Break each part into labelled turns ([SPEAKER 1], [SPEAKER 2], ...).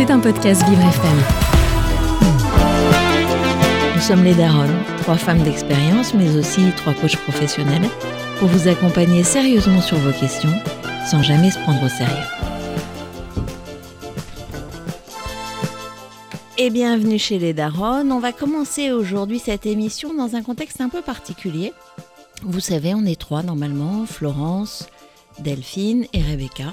[SPEAKER 1] C'est un podcast Vivre FM.
[SPEAKER 2] Nous sommes les Daronnes, trois femmes d'expérience, mais aussi trois coachs professionnels, pour vous accompagner sérieusement sur vos questions, sans jamais se prendre au sérieux. Et bienvenue chez les Daronnes. On va commencer aujourd'hui cette émission dans un contexte un peu particulier. Vous savez, on est trois normalement, Florence, Delphine et Rebecca.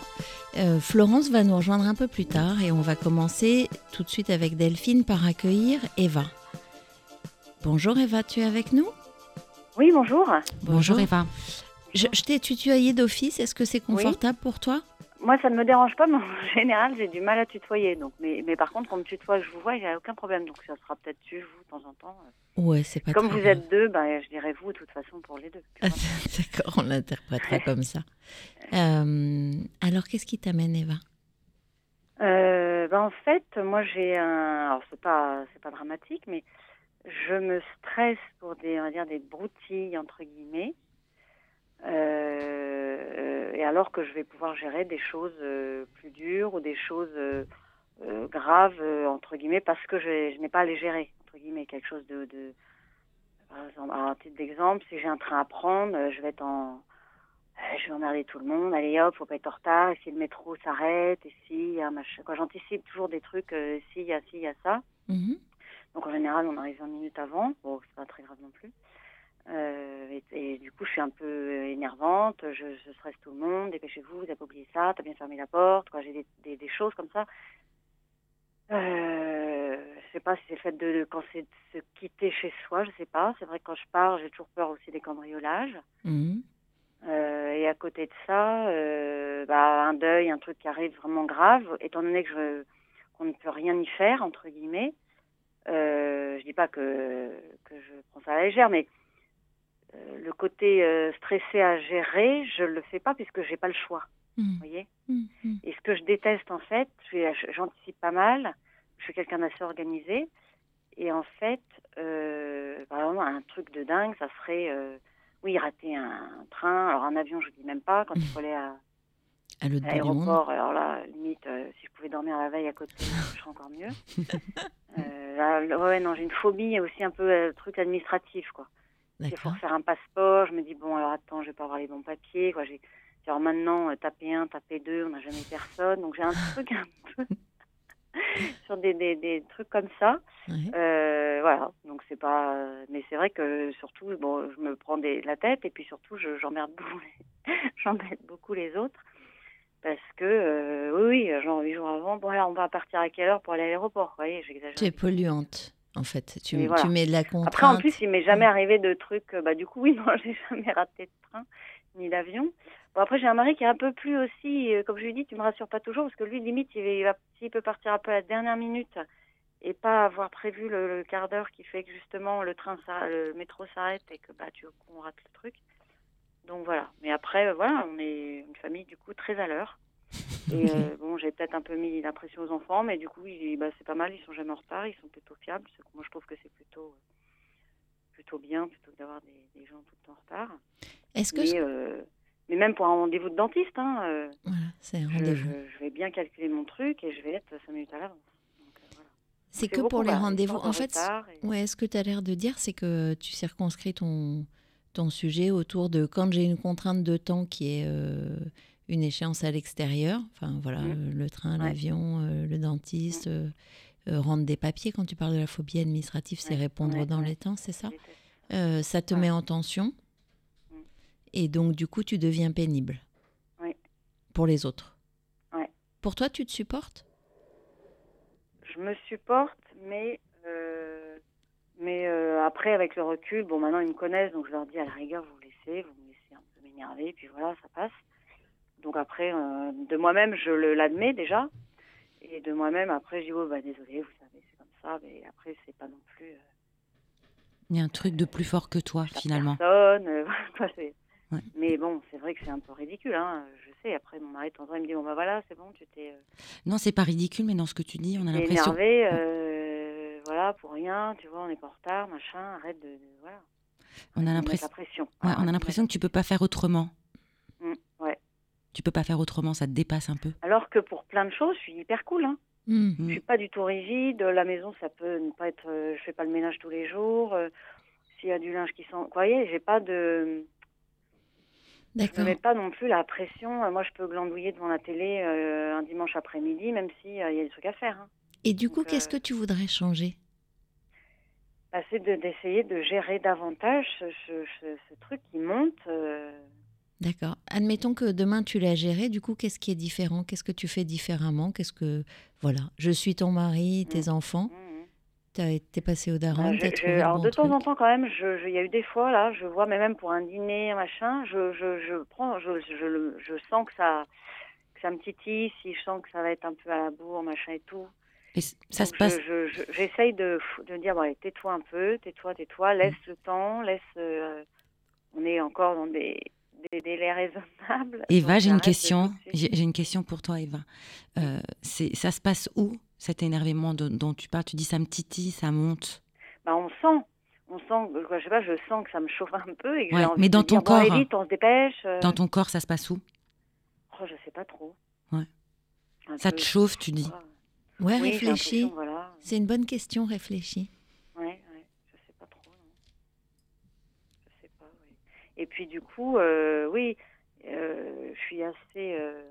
[SPEAKER 2] Euh, Florence va nous rejoindre un peu plus tard et on va commencer tout de suite avec Delphine par accueillir Eva. Bonjour Eva, tu es avec nous?
[SPEAKER 3] Oui, bonjour.
[SPEAKER 4] Bonjour Eva.
[SPEAKER 2] Je, je t'ai tutoyé d'office, est-ce que c'est confortable pour toi?
[SPEAKER 3] Moi, ça ne me dérange pas, mais en général, j'ai du mal à tutoyer. Donc, mais, mais par contre, quand on me tutoie, je vous vois, il n'y a aucun problème. Donc, ça sera peut-être tu, vous, de temps en temps.
[SPEAKER 2] Ouais, c'est pas
[SPEAKER 3] Comme vous
[SPEAKER 2] grave.
[SPEAKER 3] êtes deux, bah, je dirais vous, de toute façon, pour les deux.
[SPEAKER 2] Ah, D'accord, on l'interprétera comme ça. Euh, alors, qu'est-ce qui t'amène Eva?
[SPEAKER 3] Euh, bah, en fait, moi, j'ai un. Alors, c'est pas, c'est pas dramatique, mais je me stresse pour des, on va dire, des broutilles, entre guillemets. Euh, et alors que je vais pouvoir gérer des choses euh, plus dures ou des choses euh, graves, entre guillemets, parce que je, je n'ai pas à les gérer, entre guillemets, quelque chose de. de par exemple, alors, à titre d'exemple, si j'ai un train à prendre, je vais être en. Je vais emmerder tout le monde. Allez hop, faut pas être en retard. Et si le métro s'arrête, et si il y a un machin. Quoi, j'anticipe toujours des trucs. Euh, si il y a, si il y a ça.
[SPEAKER 2] Mhm.
[SPEAKER 3] Donc en général, on arrive 20 minutes avant. Bon, c'est pas très grave non plus. Euh, et, et du coup, je suis un peu énervante. Je, je stresse tout le monde. Dépêchez-vous, vous avez pas oublié ça. T'as bien fermé la porte. Quoi, j'ai des, des, des choses comme ça. Euh, je sais pas si c'est le fait de, de- quand c'est de se quitter chez soi. Je sais pas. C'est vrai que quand je pars, j'ai toujours peur aussi des cambriolages.
[SPEAKER 2] Mhm.
[SPEAKER 3] Euh, et à côté de ça, euh, bah, un deuil, un truc qui arrive vraiment grave, étant donné que je qu'on ne peut rien y faire entre guillemets. Euh, je dis pas que que je prends ça à la légère, mais le côté euh, stressé à gérer, je le fais pas puisque j'ai pas le choix. Vous
[SPEAKER 2] Mhm.
[SPEAKER 3] voyez.
[SPEAKER 2] Mhm.
[SPEAKER 3] Et ce que je déteste en fait, je j'anticipe pas mal. Je suis quelqu'un d'assez organisé. Et en fait, euh, par exemple, un truc de dingue, ça serait, euh, oui, rater un train. Alors un avion, je dis même pas. Quand il faut aller à, l'aéroport, alors là, limite, euh, si je pouvais dormir la veille à côté, ce serait encore mieux. Euh, là, ouais, non, j'ai une phobie aussi un peu euh, truc administratif, quoi. Il faut refaire un passeport. Je me dis, bon, alors attends, je vais pas avoir les bons papiers. Quoi. J'ai, alors maintenant, euh, taper un, taper deux, on n'a jamais personne. Donc j'ai un truc un peu sur des, des, des trucs comme ça. Euh, voilà, donc c'est pas. Mais c'est vrai que surtout, bon, je me prends des, la tête et puis surtout, je, j'emmerde beaucoup, les- j'embête beaucoup les autres. Parce que, euh, oui, oui, genre huit jours avant, bon, alors on va partir à quelle heure pour aller à l'aéroport Vous voyez, j'exagère.
[SPEAKER 2] Tu es polluante, en fait. Tu, mets de la contrainte.
[SPEAKER 3] Après, en plus, il m'est jamais arrivé de trucs. euh, Bah, du coup, oui, non, j'ai jamais raté de train ni d'avion. Bon, après, j'ai un mari qui est un peu plus aussi, euh, comme je lui dis, tu me rassures pas toujours, parce que lui, limite, il, va- il peut partir un peu à la dernière minute et pas avoir prévu le, le quart d'heure qui fait que justement le train, le métro s'arrête et que bah, tu qu'on rate le truc. Donc voilà. Mais après, euh, voilà, on est une famille du coup très à l'heure. Et euh, bon, j'ai peut-être un peu mis la pression aux enfants, mais du coup, bah, c'est pas mal, ils sont jamais en retard, ils sont plutôt fiables. Moi, je trouve que c'est plutôt, plutôt bien, plutôt que d'avoir des, des gens tout le temps en retard.
[SPEAKER 2] Est-ce que.
[SPEAKER 3] Mais, euh, mais même pour un rendez-vous de dentiste, hein, euh,
[SPEAKER 2] Voilà, c'est un
[SPEAKER 3] je,
[SPEAKER 2] rendez-vous.
[SPEAKER 3] je- je vais bien calculer mon truc et je vais être 5 minutes à l'avance. Euh, voilà.
[SPEAKER 2] C'est que pour les rendez-vous. En fait,
[SPEAKER 3] et-
[SPEAKER 2] ouais, ce que tu as l'air de dire, c'est que tu circonscris ton, ton sujet autour de quand j'ai une contrainte de temps qui est euh, une échéance à l'extérieur, enfin voilà,
[SPEAKER 3] Mhm.
[SPEAKER 2] euh, le train, l'avion, euh, le dentiste, euh, euh, rendre des papiers. Quand tu parles de la phobie administrative, c'est
[SPEAKER 3] Ouais,
[SPEAKER 2] répondre
[SPEAKER 3] ouais,
[SPEAKER 2] dans les temps, c'est ça. Euh, Ça te met en tension
[SPEAKER 3] Mhm.
[SPEAKER 2] et donc du coup, tu deviens pénible
[SPEAKER 3] Oui.
[SPEAKER 2] pour les autres. Pour toi, tu te supportes?
[SPEAKER 3] Je me supporte, mais, euh, mais après, avec le recul, bon, maintenant ils me connaissent, donc je leur dis à la rigueur, vous me laissez, vous me laissez un peu m'énerver, puis voilà, ça passe. Donc après, euh, de moi-même, je l'admets déjà. Et de moi-même, après, je dis, oh, bah, désolé, vous savez, c'est comme ça, mais après, c'est pas non plus. euh,
[SPEAKER 4] Il y a un truc de plus fort que toi, finalement.
[SPEAKER 3] Personne, euh,
[SPEAKER 4] Ouais.
[SPEAKER 3] Mais bon, c'est vrai que c'est un peu ridicule, hein. Je sais, après, mon mari, de temps en temps, il me dit, bon, bah voilà, c'est bon, tu t'es. euh,
[SPEAKER 4] Non, c'est pas ridicule, mais dans ce que tu dis, on a l'impression.
[SPEAKER 3] énervé, voilà, pour rien, tu vois, on pas en retard, machin, arrête de, de- voilà.
[SPEAKER 4] On a l'impression.
[SPEAKER 3] mettre la pression.
[SPEAKER 4] Ouais, on a l'impression que tu peux pas faire autrement. Tu peux pas faire autrement, ça te dépasse un peu.
[SPEAKER 3] Alors que pour plein de choses, je suis hyper cool, hein.
[SPEAKER 2] Hmm.
[SPEAKER 3] Je suis pas du tout rigide. La maison, ça peut ne pas être. euh, je fais pas le ménage tous les jours. euh, S'il y a du linge qui sent, vous voyez, j'ai pas de. Je
[SPEAKER 2] D'accord.
[SPEAKER 3] ne mets pas non plus la pression. Euh, Moi, je peux glandouiller devant la télé euh, un dimanche après-midi, même s'il y a des trucs à faire. hein.
[SPEAKER 2] Et du coup, qu'est-ce
[SPEAKER 3] euh,
[SPEAKER 2] que tu voudrais changer?
[SPEAKER 3] Bah, c'est de- d'essayer de, gérer davantage ce, ce- ce- ce truc qui monte.
[SPEAKER 2] D'accord. Admettons que demain tu l'as géré, du coup, qu'est-ce qui est différent? Qu'est-ce que tu fais différemment? Qu'est-ce que. Voilà, je suis ton mari, tes enfants,
[SPEAKER 3] mhm.
[SPEAKER 2] t'as été passé au
[SPEAKER 3] Bah,
[SPEAKER 2] daron,
[SPEAKER 3] je- je-
[SPEAKER 2] le
[SPEAKER 3] alors
[SPEAKER 2] bon
[SPEAKER 3] de temps en temps quand même, il y a eu des fois là, je vois, mais même pour un dîner, machin, je, je, je prends, je, je, le- je sens que ça, que ça me titille, si je sens que ça va être un peu à la bourre, machin et tout.
[SPEAKER 4] Et ça
[SPEAKER 3] Donc,
[SPEAKER 4] se passe.
[SPEAKER 3] je- je- je- J'essaye de, de dire, bon, allez, tais-toi un peu, tais-toi, tais-toi, laisse le temps, laisse. euh, on est encore dans des, des délais raisonnables.
[SPEAKER 4] Eva, j'ai une question. J'ai une question pour toi, Eva. Euh, c'est- ça se passe où cet énervement de- dont tu parles? Tu dis ça me titille, ça monte.
[SPEAKER 3] Bah, on sent. On sent, je sais pas, je sens que ça me chauffe un peu et que
[SPEAKER 4] Ouais,
[SPEAKER 3] envie
[SPEAKER 4] mais
[SPEAKER 3] de
[SPEAKER 4] dans
[SPEAKER 3] dire,
[SPEAKER 4] ton
[SPEAKER 3] bon,
[SPEAKER 4] corps,
[SPEAKER 3] vite, on se dépêche. euh.
[SPEAKER 4] Dans ton corps, ça se passe où?
[SPEAKER 3] Oh, je sais pas trop.
[SPEAKER 4] Ouais.
[SPEAKER 3] Un
[SPEAKER 4] Ça
[SPEAKER 3] peu,
[SPEAKER 4] te chauffe, tu dis?
[SPEAKER 2] Ouais,
[SPEAKER 3] Oui,
[SPEAKER 2] réfléchis.
[SPEAKER 3] voilà.
[SPEAKER 2] C'est une bonne question, réfléchis.
[SPEAKER 3] Ouais, ouais, je sais pas trop. Non. Je sais pas, oui. Et puis du coup, euh, oui, euh, je suis assez. euh,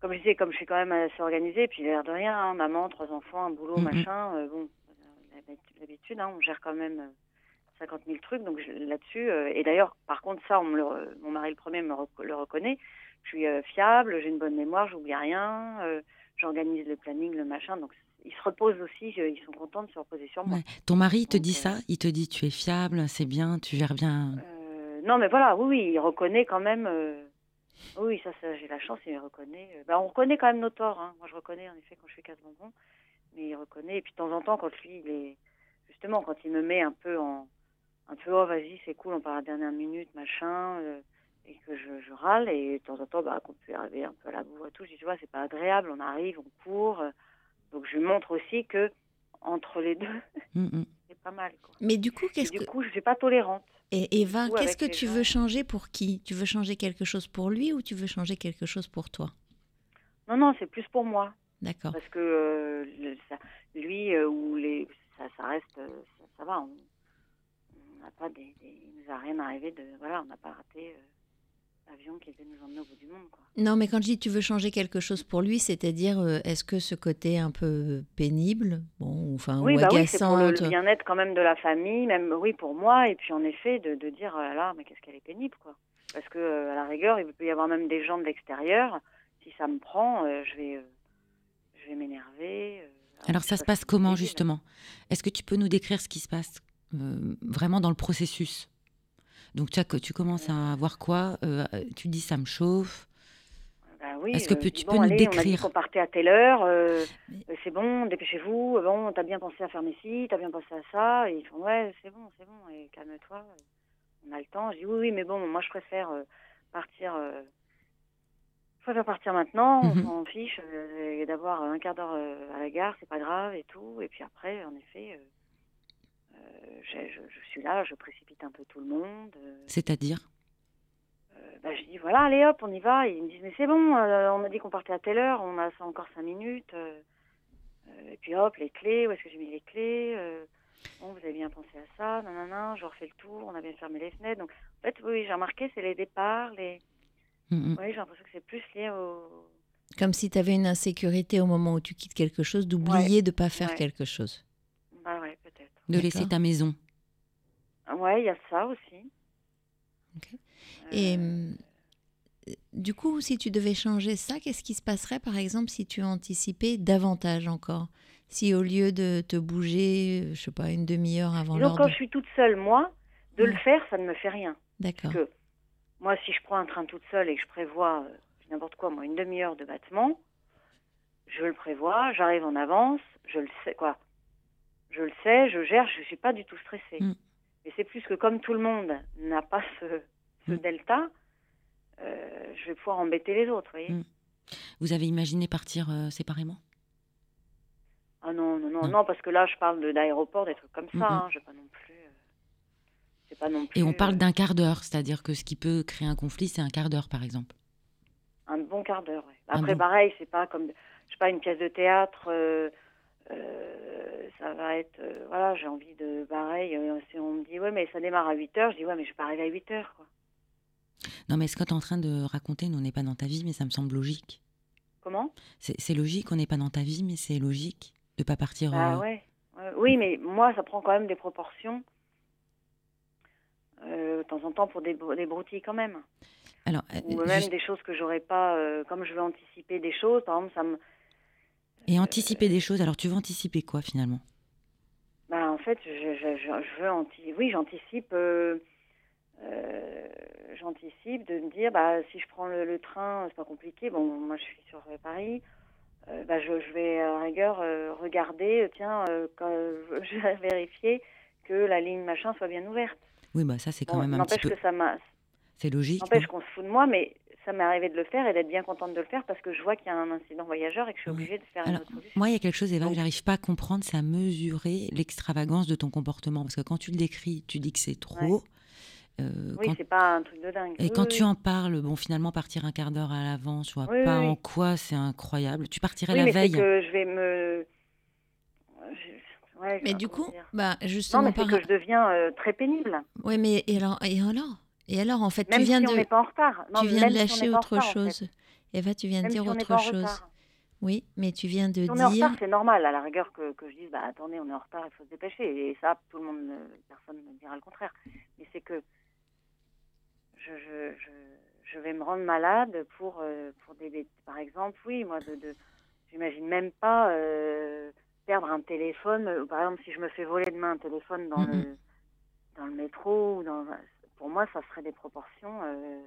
[SPEAKER 3] comme je disais, comme je suis quand même assez organisée, puis l'air de rien, hein, maman, trois enfants, un boulot, machin, bon, l'habitude, hein, on gère quand même euh, 50 000 trucs, donc là-dessus, et d'ailleurs, par contre, ça, on me le mon mari le premier me le reconnaît, je suis fiable, j'ai une bonne mémoire, j'oublie rien, j'organise le planning, le machin, donc ils se reposent aussi, je- ils sont contents de se reposer sur moi.
[SPEAKER 4] Ouais. Ton mari il te
[SPEAKER 3] Donc,
[SPEAKER 4] dit
[SPEAKER 3] euh,
[SPEAKER 4] ça? Il te dit tu es fiable, c'est bien, tu gères bien.
[SPEAKER 3] Euh, non, mais voilà, oui, oui, il reconnaît quand même. euh, oui, ça, ça j'ai la chance, il reconnaît. euh, bah, on reconnaît quand même nos torts. Hein. Moi, je reconnais en effet quand je fais casse bonbon, mais il reconnaît. Et puis de temps en temps, quand lui, il est justement, quand il me met un peu en, un peu, oh vas-y, c'est cool, on part à la dernière minute, machin, et que je, je râle, et de temps en temps, bah, qu'on peut arriver un peu à la bourre et tout, je dis, tu vois, c'est pas agréable, on arrive, on court, donc je lui montre aussi que entre les deux,
[SPEAKER 4] Mm, mm.
[SPEAKER 3] c'est pas mal. Quoi.
[SPEAKER 2] Mais du coup, qu'est-ce
[SPEAKER 3] du
[SPEAKER 2] que.
[SPEAKER 3] coup, je suis pas tolérante.
[SPEAKER 2] Et Eva,
[SPEAKER 3] coup,
[SPEAKER 2] qu'est-ce que tu
[SPEAKER 3] gens-
[SPEAKER 2] veux changer pour qui? Tu veux changer quelque chose pour lui ou tu veux changer quelque chose pour toi?
[SPEAKER 3] Non, non, c'est plus pour moi.
[SPEAKER 2] D'accord.
[SPEAKER 3] parce que euh, le- ça- lui euh, ou les ça, ça reste euh, ça, ça va on on n'a pas des, des- il nous a rien arrivé de voilà on n'a pas raté euh, qui devait nous emmener au bout du monde quoi.
[SPEAKER 2] Non, mais quand je dis tu veux changer quelque chose pour lui, c'est-à-dire euh, est-ce que ce côté un peu pénible, bon, enfin,
[SPEAKER 3] oui
[SPEAKER 2] ou
[SPEAKER 3] bah oui c'est pour le, bien-être quand même de la famille même oui pour moi et puis en effet de, de dire oh là là mais qu'est-ce qu'elle est pénible quoi. Parce que euh, à la rigueur il peut y avoir même des gens de l'extérieur si ça me prend euh, je vais euh, je vais m'énerver euh,
[SPEAKER 4] Alors ça se passe comment justement? Est-ce que tu peux nous décrire ce qui se passe euh, vraiment dans le processus? Donc tu, as, tu commences à voir quoi Euh, Tu dis ça me chauffe.
[SPEAKER 3] Bah oui,
[SPEAKER 4] Est-ce que
[SPEAKER 3] euh,
[SPEAKER 4] peux- tu
[SPEAKER 3] bon,
[SPEAKER 4] peux nous
[SPEAKER 3] allez, On a dit
[SPEAKER 4] décrire
[SPEAKER 3] partait à telle heure, euh,
[SPEAKER 2] Mais-
[SPEAKER 3] c'est bon, dépêchez-vous, bon, t'as bien pensé à fermer ci, t'as bien pensé à ça, et ils font, ouais, c'est bon, c'est bon, et calme-toi, on a le temps. Je dis, oui, oui, mais bon, moi je préfère euh, partir, euh, je préfère partir maintenant,
[SPEAKER 4] Mhm.
[SPEAKER 3] on s'en fiche, et d'avoir un quart d'heure à la gare, c'est pas grave, et tout, et puis après, en effet, je, je suis là, je précipite un peu tout le monde. euh,
[SPEAKER 4] C'est-à-dire?
[SPEAKER 3] Euh, bah, je dis voilà, allez hop, on y va. Et ils me disent mais c'est bon, euh, on a dit qu'on partait à telle heure, on a ça encore cinq minutes. euh, euh, et puis hop, les clés, où est-ce que j'ai mis les clés euh, Bon, vous avez bien pensé à ça, non, je refais le tour, on a bien fermé les fenêtres. Donc en fait, oui, j'ai remarqué, c'est les départs, les.
[SPEAKER 4] Mm.
[SPEAKER 3] Oui, j'ai l'impression que c'est plus lié au.
[SPEAKER 2] Comme si tu avais une insécurité au moment où tu quittes quelque chose, d'oublier de pas faire
[SPEAKER 3] Ouais.
[SPEAKER 2] quelque chose.
[SPEAKER 3] Bah ouais.
[SPEAKER 4] De laisser ta maison.
[SPEAKER 3] Ouais, il y a ça aussi.
[SPEAKER 2] Et
[SPEAKER 3] Euh,
[SPEAKER 2] hum, du coup, si tu devais changer ça, qu'est-ce qui se passerait, par exemple, si tu anticipais davantage encore? Si au lieu de te bouger, euh, je sais pas, une demi-heure avant l'heure
[SPEAKER 3] quand
[SPEAKER 2] de...
[SPEAKER 3] je suis toute seule, moi, de le faire, ça ne me fait rien.
[SPEAKER 2] D'accord.
[SPEAKER 3] que moi, si je prends un train toute seule et que je prévois euh, n'importe quoi, moi, une demi-heure de battement, je le prévois, j'arrive en avance, je le sais, quoi. Je le sais, je gère, je suis pas du tout stressée.
[SPEAKER 4] Mm.
[SPEAKER 3] Mais c'est plus que comme tout le monde n'a pas ce, ce
[SPEAKER 4] Mm.
[SPEAKER 3] delta, euh, je vais pouvoir embêter les autres, vous voyez.
[SPEAKER 4] Mm. Vous avez imaginé partir euh, séparément?
[SPEAKER 3] Ah non, non, non,
[SPEAKER 4] Non.
[SPEAKER 3] non, parce que là, je parle de- d'aéroport, des trucs comme ça, hein, je vais pas non plus... euh, c'est pas non plus...
[SPEAKER 4] Et on parle d'un quart d'heure, c'est-à-dire que ce qui peut créer un conflit, c'est un quart d'heure, par exemple.
[SPEAKER 3] Un bon quart d'heure, ouais. Après,
[SPEAKER 4] bon-
[SPEAKER 3] pareil, c'est pas comme. Je pas, une pièce de théâtre, euh, ça va être, euh, voilà, j'ai envie de, pareil, euh, si on me dit, ouais, mais ça démarre à 8 heures, je dis, ouais, mais je vais pas arriver à 8 heures, quoi.
[SPEAKER 4] Non, mais ce que tu es en train de raconter, nous, on n'est pas dans ta vie, mais ça me semble logique.
[SPEAKER 3] Comment?
[SPEAKER 4] C'est logique, on n'est pas dans ta vie, mais c'est logique de pas partir. Euh,
[SPEAKER 3] ouais. Oui, mais moi, ça prend quand même des proportions. De temps en temps pour des, br- des broutilles quand même.
[SPEAKER 4] Alors,
[SPEAKER 3] Ou même
[SPEAKER 4] juste-
[SPEAKER 3] des choses que j'aurais pas, comme je veux anticiper des choses, par exemple, ça me,
[SPEAKER 4] et anticiper des choses. Alors, tu veux anticiper quoi finalement?
[SPEAKER 3] Bah, en fait, je, je, je, je veux anti, oui, j'anticipe, euh, euh, j'anticipe de me dire, bah, si je prends le, le train, c'est pas compliqué. Bon, moi, je suis sur euh, Paris. Euh, bah, je, je vais à rigueur regarder, tiens, quand, je vais vérifier que la ligne machin soit bien ouverte.
[SPEAKER 4] Oui, bah ça, c'est quand
[SPEAKER 3] Bon,
[SPEAKER 4] même un petit peu.
[SPEAKER 3] que ça
[SPEAKER 4] C'est logique.
[SPEAKER 3] n'empêche qu'on se fout de moi, mais ça m'est arrivé de le faire et d'être bien contente de le faire parce que je vois qu'il y a un incident voyageur et que je suis
[SPEAKER 4] Ouais.
[SPEAKER 3] obligée de faire
[SPEAKER 4] Alors,
[SPEAKER 3] une autre solution.
[SPEAKER 4] Moi, il y a quelque chose, Eva, que j'arrive pas à comprendre, c'est à mesurer l'extravagance de ton comportement. Parce que quand tu le décris, tu dis que c'est trop. Euh,
[SPEAKER 3] Oui,
[SPEAKER 4] quand-
[SPEAKER 3] c'est pas un truc de dingue.
[SPEAKER 4] Et
[SPEAKER 3] Oui,
[SPEAKER 4] quand
[SPEAKER 3] oui,
[SPEAKER 4] tu
[SPEAKER 3] oui.
[SPEAKER 4] en parles, bon, finalement, partir un quart d'heure à l'avance, je vois
[SPEAKER 3] Oui,
[SPEAKER 4] pas
[SPEAKER 3] oui,
[SPEAKER 4] en
[SPEAKER 3] oui.
[SPEAKER 4] quoi c'est incroyable. Tu partirais
[SPEAKER 3] Oui,
[SPEAKER 4] la
[SPEAKER 3] mais
[SPEAKER 4] veille.
[SPEAKER 3] que je vais me. je- ouais,
[SPEAKER 2] Mais du coup,
[SPEAKER 3] dire.
[SPEAKER 2] bah
[SPEAKER 3] Non,
[SPEAKER 2] justement,
[SPEAKER 3] mais
[SPEAKER 2] par...
[SPEAKER 3] que je deviens euh, très pénible.
[SPEAKER 2] ouais, mais et alors, et alors, et alors, en fait,
[SPEAKER 3] Même
[SPEAKER 2] tu viens
[SPEAKER 3] si on
[SPEAKER 2] de,
[SPEAKER 3] n'est pas en retard. Non,
[SPEAKER 2] tu viens de
[SPEAKER 3] on
[SPEAKER 2] lâcher autre
[SPEAKER 3] retard, en fait.
[SPEAKER 2] chose. Eva, tu viens de dire
[SPEAKER 3] si on
[SPEAKER 2] autre chose. Oui, mais tu viens de
[SPEAKER 3] Si on est en retard, c'est normal, à la rigueur, que, que je dise, bah attendez, on est en retard, il faut se dépêcher. Et ça, tout le monde, ne- personne ne dira le contraire. Mais c'est que je, je, je, je vais me rendre malade pour, euh, pour des, Par exemple, oui, moi, de, de j'imagine même pas euh, perdre un téléphone. Par exemple, si je me fais voler demain un téléphone dans, le, dans le métro, ou dans, pour moi, ça serait des proportions euh,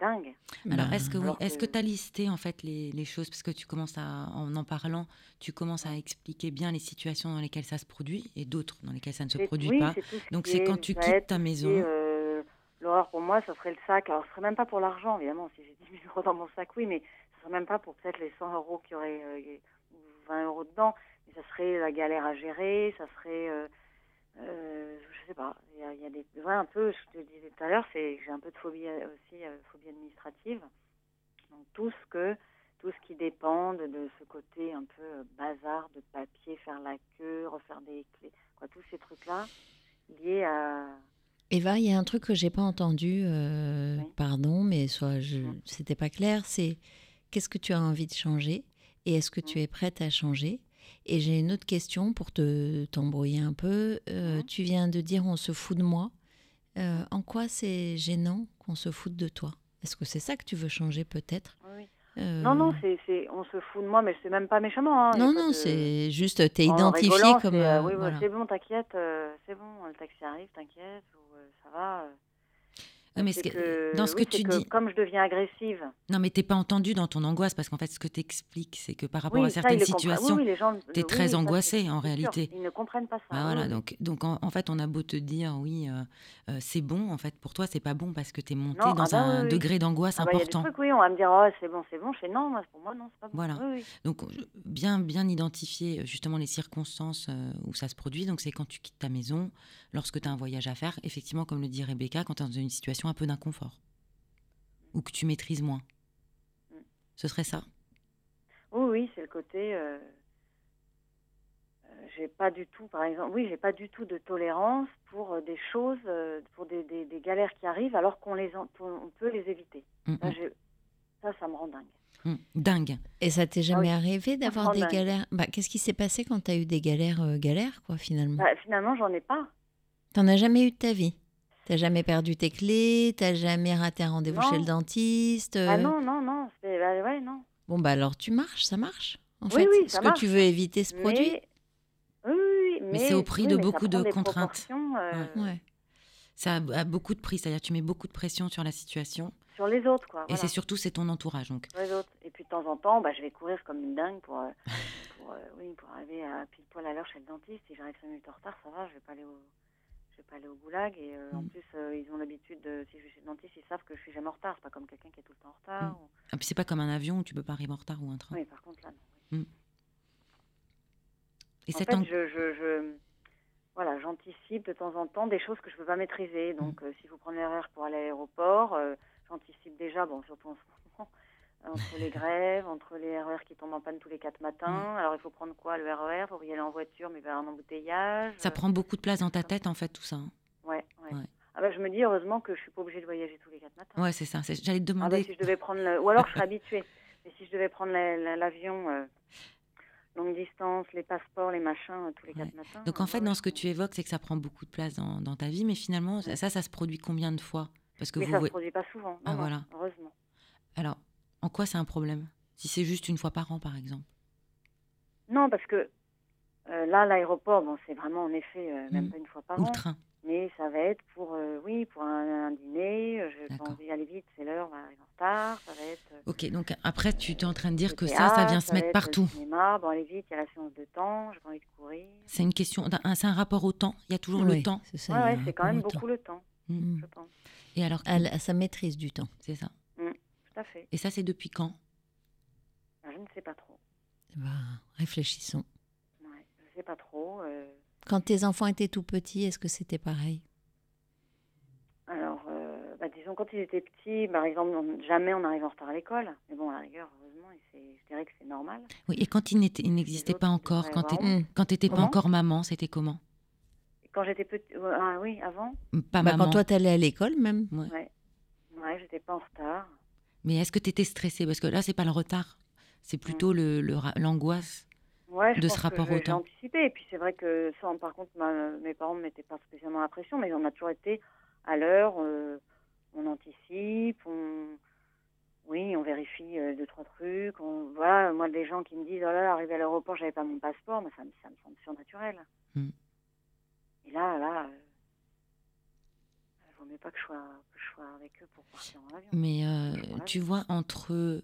[SPEAKER 3] dingues.
[SPEAKER 4] Alors,
[SPEAKER 2] bah,
[SPEAKER 4] est-ce que oui,
[SPEAKER 3] alors
[SPEAKER 4] est-ce que
[SPEAKER 3] que-
[SPEAKER 4] tu as listé en fait les, les choses? Parce que tu commences à en en parlant, tu commences à expliquer bien les situations dans lesquelles ça se produit et d'autres dans lesquelles ça ne se produit
[SPEAKER 3] oui,
[SPEAKER 4] pas.
[SPEAKER 3] ce
[SPEAKER 4] Donc
[SPEAKER 3] qui
[SPEAKER 4] c'est
[SPEAKER 3] est-
[SPEAKER 4] quand tu quittes ta
[SPEAKER 3] qui
[SPEAKER 4] maison.
[SPEAKER 3] euh, L'horreur pour moi, ça serait le sac. Alors, ce serait même pas pour l'argent, évidemment. Si j'ai 10 000 euros dans mon sac, oui, mais ce serait même pas pour peut-être les 100 euros qu'il y aurait, euh, ou 20 euros dedans. Mais ça serait la galère à gérer, ça serait, euh, je sais pas. Il y a, y a des, ouais, un peu. Je te disais tout à l'heure, c'est j'ai un peu de phobie euh, aussi, euh, phobie administrative. Donc tout ce que, tout ce qui dépend de, ce côté un peu euh, bazar de papier, faire la queue, refaire des clés, quoi, tous ces trucs-là liés à
[SPEAKER 2] Eva, il y a un truc que j'ai pas entendu, euh,
[SPEAKER 3] Oui.
[SPEAKER 2] pardon, mais soit je, c'était pas clair. C'est qu'est-ce que tu as envie de changer et est-ce que tu es prête à changer? Et j'ai une autre question pour te t'embrouiller un peu. Euh. Tu viens de dire on se fout de moi. Euh, en quoi c'est gênant qu'on se foute de toi? Est-ce que c'est ça que tu veux changer peut-être?
[SPEAKER 3] Oui.
[SPEAKER 2] Euh,
[SPEAKER 3] Non, non, c'est, c'est, on se fout de moi, mais c'est même pas méchamment. Hein.
[SPEAKER 2] Non, non,
[SPEAKER 3] de-
[SPEAKER 2] c'est juste t'es
[SPEAKER 3] en
[SPEAKER 2] identifié
[SPEAKER 3] rigolant,
[SPEAKER 2] comme
[SPEAKER 3] oui,
[SPEAKER 2] voilà.
[SPEAKER 3] c'est bon, t'inquiète, c'est bon, le taxi arrive, t'inquiète, ou ça va.
[SPEAKER 4] Ouais, mais
[SPEAKER 3] C'est
[SPEAKER 4] ce que- dans ce
[SPEAKER 3] oui,
[SPEAKER 4] que tu dis,
[SPEAKER 3] comme je deviens agressive.
[SPEAKER 4] non mais t'es pas entendu dans ton angoisse parce qu'en fait ce que t'expliques c'est que par rapport
[SPEAKER 3] oui,
[SPEAKER 4] à certaines situations,
[SPEAKER 3] oui,
[SPEAKER 4] t'es très angoissée, en
[SPEAKER 3] sûr.
[SPEAKER 4] réalité.
[SPEAKER 3] Ils ne comprennent pas ça.
[SPEAKER 4] Bah voilà, donc, donc en, en fait, on a beau te dire, oui, euh, euh, c'est bon, en fait, pour toi, c'est pas bon parce que tu es monté
[SPEAKER 3] Non,
[SPEAKER 4] dans
[SPEAKER 3] ah bah
[SPEAKER 4] un degré d'angoisse
[SPEAKER 3] Ah bah, il y a des
[SPEAKER 4] important.
[SPEAKER 3] trucs, oui, on va me dire, oh, c'est bon, c'est bon. Je fais non, pour moi, non, c'est pas bon.
[SPEAKER 4] Voilà. Donc, bien, bien identifier euh, justement les circonstances où ça se produit. Donc, c'est quand tu quittes ta maison, lorsque tu as un voyage à faire, effectivement, comme le dit Rebecca, quand tu es dans une situation un peu d'inconfort ou que tu maîtrises moins. Ce serait ça?
[SPEAKER 3] Oui, oui, c'est le côté. euh, euh, j'ai pas du tout, par exemple, oui, j'ai pas du tout de tolérance pour euh, des choses, euh, pour des, des, des galères qui arrivent, alors qu'on les, en- on peut les éviter.
[SPEAKER 4] Mm,
[SPEAKER 3] Ça,
[SPEAKER 4] mm,
[SPEAKER 3] ça, ça me rend dingue.
[SPEAKER 4] mm. Dingue.
[SPEAKER 2] Et ça t'est jamais
[SPEAKER 3] oui.
[SPEAKER 2] arrivé d'avoir des
[SPEAKER 3] dingue.
[SPEAKER 2] galères? Bah, Qu'est-ce qui s'est passé quand tu as eu des galères, euh, galères quoi, finalement?
[SPEAKER 3] Bah, finalement, j'en ai pas.
[SPEAKER 2] T'en as jamais eu de ta vie? T'as jamais perdu tes clés? T'as jamais raté un rendez-vous
[SPEAKER 3] Non.
[SPEAKER 2] chez le dentiste
[SPEAKER 3] Ah
[SPEAKER 2] euh,
[SPEAKER 3] non, non, non. c'est- Bah, ouais, non.
[SPEAKER 2] Bon, bah alors tu marches, ça marche. En
[SPEAKER 3] Oui,
[SPEAKER 2] fait,
[SPEAKER 3] oui,
[SPEAKER 2] ce que
[SPEAKER 3] marche.
[SPEAKER 2] tu veux éviter se produit?
[SPEAKER 3] Mais... Oui, oui, mais,
[SPEAKER 4] c'est au prix de
[SPEAKER 3] mais
[SPEAKER 4] beaucoup de contraintes.
[SPEAKER 3] euh,
[SPEAKER 2] Ouais.
[SPEAKER 4] Ça a, a beaucoup de prix, c'est-à-dire tu mets beaucoup de pression sur la situation.
[SPEAKER 3] Sur les autres, quoi.
[SPEAKER 4] Et c'est surtout, c'est ton entourage. Donc,
[SPEAKER 3] Sur les autres. Et puis de temps en temps, bah, je vais courir comme une dingue pour, euh, pour, euh, oui, pour arriver à pile poil à l'heure chez le dentiste. Si j'arrive 5 minutes en retard, ça va, je vais pas aller au, je vais pas aller au goulag. Et euh, en
[SPEAKER 4] Mm.
[SPEAKER 3] plus, euh, ils ont l'habitude, de, si je le dentiste, ils savent que je suis jamais en retard. C'est pas comme quelqu'un qui est tout le temps en retard.
[SPEAKER 4] Mm.
[SPEAKER 3] ou-
[SPEAKER 4] ah, puis c'est pas comme un avion où tu peux pas arriver en retard ou un train.
[SPEAKER 3] Oui, par contre, là, non.
[SPEAKER 4] Et
[SPEAKER 3] En fait,
[SPEAKER 4] ang-
[SPEAKER 3] je, je, je- voilà, j'anticipe de temps en temps des choses que je peux pas maîtriser.
[SPEAKER 4] Mm.
[SPEAKER 3] Donc, euh, s'il faut prendre l'erreur pour aller à l'aéroport, j'anticipe déjà, bon, surtout en ce moment, entre les grèves, entre les RER qui tombent en panne tous les quatre matins. Alors il faut prendre quoi le RER Faut y aller en voiture, mais il va y avoir un embouteillage.
[SPEAKER 4] Ça prend beaucoup de place dans ta tête, en fait, tout ça. hein.
[SPEAKER 3] Ouais, ouais.
[SPEAKER 4] Ouais.
[SPEAKER 3] Ah bah, je me dis heureusement que je suis pas obligée de voyager tous les quatre matins.
[SPEAKER 4] Ouais, c'est ça. J'allais te
[SPEAKER 3] Ah bah,
[SPEAKER 4] demander.
[SPEAKER 3] si je devais prendre le... Ou alors je serais habituée. Mais si je devais prendre la- la- l'avion euh, longue distance, les passeports, les machins, euh, tous les
[SPEAKER 4] Ouais.
[SPEAKER 3] quatre matins.
[SPEAKER 4] Donc en
[SPEAKER 3] euh,
[SPEAKER 4] fait, dans ce que tu évoques, c'est que ça prend beaucoup de place dans, dans ta vie, mais finalement, ça, ça, se produit combien de fois? Parce que
[SPEAKER 3] Mais
[SPEAKER 4] vous,
[SPEAKER 3] ça se produit pas souvent. Non,
[SPEAKER 4] Ah,
[SPEAKER 3] non,
[SPEAKER 4] voilà.
[SPEAKER 3] Heureusement.
[SPEAKER 4] alors, en quoi c'est un problème? Si c'est juste une fois par an, par exemple.
[SPEAKER 3] Non, parce que euh, là, l'aéroport, bon, c'est vraiment en effet euh, même
[SPEAKER 4] Mm.
[SPEAKER 3] pas une fois par
[SPEAKER 4] Ou
[SPEAKER 3] an.
[SPEAKER 4] le train.
[SPEAKER 3] Mais ça va être pour, euh, oui, pour un, un dîner. Je
[SPEAKER 4] D'accord.
[SPEAKER 3] envie d'y aller vite, c'est l'heure, on va arriver en retard. Ça va être. euh,
[SPEAKER 4] Ok, donc après, tu es en train de dire que ça, ça vient se
[SPEAKER 3] va
[SPEAKER 4] mettre
[SPEAKER 3] être
[SPEAKER 4] partout.
[SPEAKER 3] Le cinéma, bon, allez vite, il y a la séance de temps, j'ai pas envie de courir.
[SPEAKER 4] C'est une question, un- c'est un rapport au temps. Il y a toujours
[SPEAKER 2] Oui,
[SPEAKER 4] le temps.
[SPEAKER 2] c'est ça,
[SPEAKER 3] Ouais, c'est quand même
[SPEAKER 2] temps.
[SPEAKER 3] beaucoup le temps,
[SPEAKER 4] Mm.
[SPEAKER 3] je pense.
[SPEAKER 4] Et alors,
[SPEAKER 2] À, à sa maîtrise du temps.
[SPEAKER 4] c'est ça.
[SPEAKER 3] Tout à fait.
[SPEAKER 4] Et ça, c'est depuis quand?
[SPEAKER 3] Ben, je ne sais pas trop.
[SPEAKER 2] Eh ben, réfléchissons.
[SPEAKER 3] Ouais, je sais pas trop. euh,
[SPEAKER 2] Quand tes enfants étaient tout petits, est-ce que c'était pareil?
[SPEAKER 3] Alors, euh, bah, disons, quand ils étaient petits, par exemple, on- jamais on arrive en retard à l'école. Mais bon, à la rigueur, heureusement, je dirais que c'est normal.
[SPEAKER 4] Oui, et quand il n'était- il n'existait
[SPEAKER 3] autres,
[SPEAKER 4] pas encore, quand tu n'étais pas
[SPEAKER 3] Comment?
[SPEAKER 4] encore maman, c'était comment?
[SPEAKER 3] Quand j'étais petite, ah oui, avant,
[SPEAKER 4] Pas
[SPEAKER 2] Bah,
[SPEAKER 4] maman.
[SPEAKER 2] Quand toi, t'allais à l'école même
[SPEAKER 3] ouais, j'étais pas en retard.
[SPEAKER 4] Mais est-ce que tu étais stressée? Parce que là, c'est pas le retard, c'est plutôt le- le ra- l'angoisse.
[SPEAKER 3] Je
[SPEAKER 4] de
[SPEAKER 3] pense
[SPEAKER 4] ce rapport
[SPEAKER 3] que
[SPEAKER 4] au temps.
[SPEAKER 3] anticipé. Et puis c'est vrai que ça, par contre, ma- mes parents ne mettaient pas spécialement la pression, mais on a toujours été à l'heure. euh, on anticipe, on, oui, on vérifie euh, deux trois trucs. On, voilà, moi des gens qui me disent oh là là, arrivé à l'aéroport, j'avais pas mon passeport, mais ça, me- ça me semble surnaturel.
[SPEAKER 4] Mm.
[SPEAKER 3] Et là, là, euh, vaut mieux pas que je sois, que je sois avec eux pour partir en avion.
[SPEAKER 4] Mais euh, tu vois, entre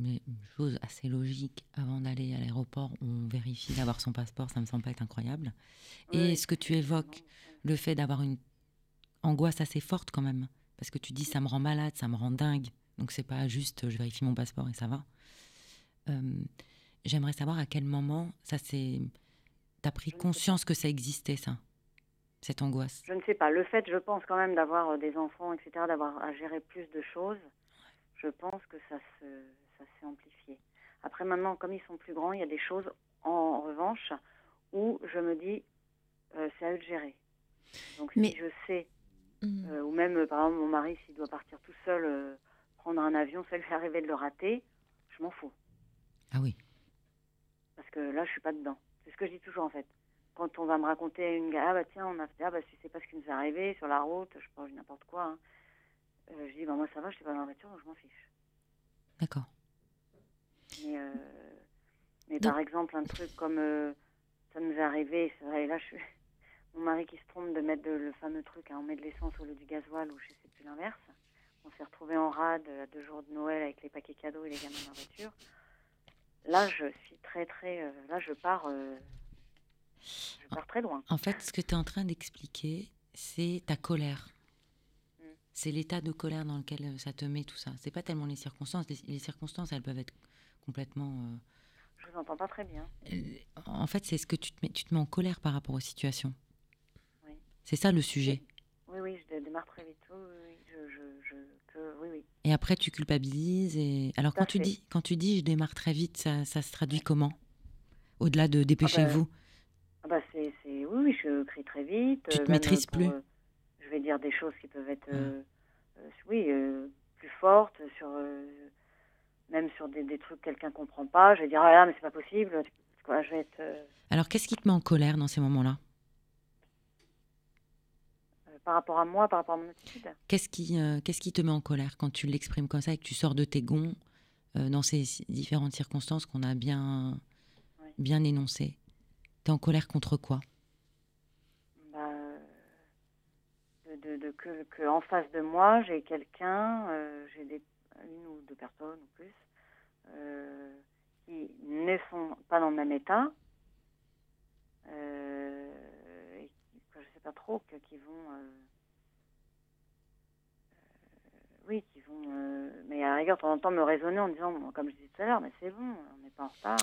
[SPEAKER 4] mais une chose assez logique, avant d'aller à l'aéroport, on vérifie d'avoir son passeport, ça me semble pas être incroyable. Et ce que tu évoques, le fait d'avoir une angoisse assez forte quand même, parce que tu dis ça me rend malade, ça me rend dingue, donc c'est pas juste je vérifie mon passeport et ça va. Euh, J'aimerais savoir à quel moment ça s'est. T'as pris conscience que ça existait, ça, cette angoisse?
[SPEAKER 3] Je ne sais pas. Le fait, je pense quand même d'avoir euh, des enfants, etc., d'avoir à gérer plus de choses, je pense que ça se, ça s'est amplifié. Après, maintenant, comme ils sont plus grands, il y a des choses, en revanche, où je me dis, euh, c'est à eux de gérer. Donc,
[SPEAKER 2] Mais-
[SPEAKER 3] si je sais,
[SPEAKER 2] Mm.
[SPEAKER 3] euh, ou même, par exemple, mon mari, s'il doit partir tout seul, euh, prendre un avion, ça lui est arrivé de le rater, je m'en fous.
[SPEAKER 4] Ah oui.
[SPEAKER 3] Parce que là, je suis pas dedans. C'est ce que je dis toujours, en fait. Quand on va me raconter une ah bah tiens, on a fait, ah bah tu sais pas ce qui nous est arrivé sur la route, je pas, n'importe quoi. hein. Euh, je dis, bah moi ça va, je suis pas dans la voiture, donc je m'en fiche.
[SPEAKER 4] D'accord.
[SPEAKER 3] Mais, euh, mais
[SPEAKER 2] Donc-
[SPEAKER 3] par exemple, un truc comme euh, ça nous est arrivé, c'est vrai, là, je suis... mon mari qui se trompe de mettre de- le fameux truc, hein, on met de l'essence au lieu du gasoil, ou je sais plus l'inverse. On s'est retrouvé en rade à deux jours de Noël avec les paquets cadeaux et les gamins dans la voiture. Là, je suis très, très. là, je pars. Je pars très loin.
[SPEAKER 4] En fait, ce que tu es en train d'expliquer, c'est ta colère.
[SPEAKER 3] Mm.
[SPEAKER 4] C'est l'état de colère dans lequel euh, ça te met tout ça. C'est pas tellement les circonstances. Les, les circonstances, elles peuvent être complètement. euh,
[SPEAKER 3] Je vous entends pas très bien.
[SPEAKER 4] En fait, c'est ce que tu te mets. Tu te mets en colère par rapport aux situations.
[SPEAKER 3] Oui.
[SPEAKER 4] C'est ça le sujet.
[SPEAKER 3] Oui, oui, je dé- démarre très vite. Oui, je, je, je, que- oui, oui.
[SPEAKER 4] Et après, tu culpabilises. Et alors, quand tu dis, quand tu dis, je démarre très vite, ça, ça se traduit comment? Au-delà de dépêchez-vous.
[SPEAKER 3] Ah bah c'est, c'est, oui, oui, je crie très vite.
[SPEAKER 4] Tu te
[SPEAKER 3] euh, même
[SPEAKER 4] maîtrises
[SPEAKER 3] pour,
[SPEAKER 4] plus.
[SPEAKER 3] euh, Je vais dire des choses qui peuvent être,
[SPEAKER 4] Ah.
[SPEAKER 3] euh, euh, oui, euh, plus fortes, sur, euh, même sur des, des trucs que quelqu'un comprend pas. Je vais dire, ah là, mais c'est pas possible. Quoi, je vais être. euh,
[SPEAKER 4] Alors, qu'est-ce qui te met en colère dans ces moments-là?
[SPEAKER 3] Euh, par rapport à moi, par rapport à mon attitude?
[SPEAKER 4] Qu'est-ce qui, euh, qu'est-ce qui te met en colère quand tu l'exprimes comme ça et que tu sors de tes gonds euh, dans ces différentes circonstances qu'on a bien,
[SPEAKER 3] Ouais.
[SPEAKER 4] bien énoncées? Tu es en colère contre quoi
[SPEAKER 3] Bah, de, de, que, que en face de moi, j'ai quelqu'un, euh, j'ai des, une ou deux personnes ou plus, euh, qui ne sont pas dans le même état, euh, et qui, que je sais pas trop, que, qui vont, euh, euh, oui, qui vont, euh, mais à la rigueur, de temps en temps, me raisonner en disant, bon, comme je disais tout à l'heure, mais c'est bon, on n'est pas en retard,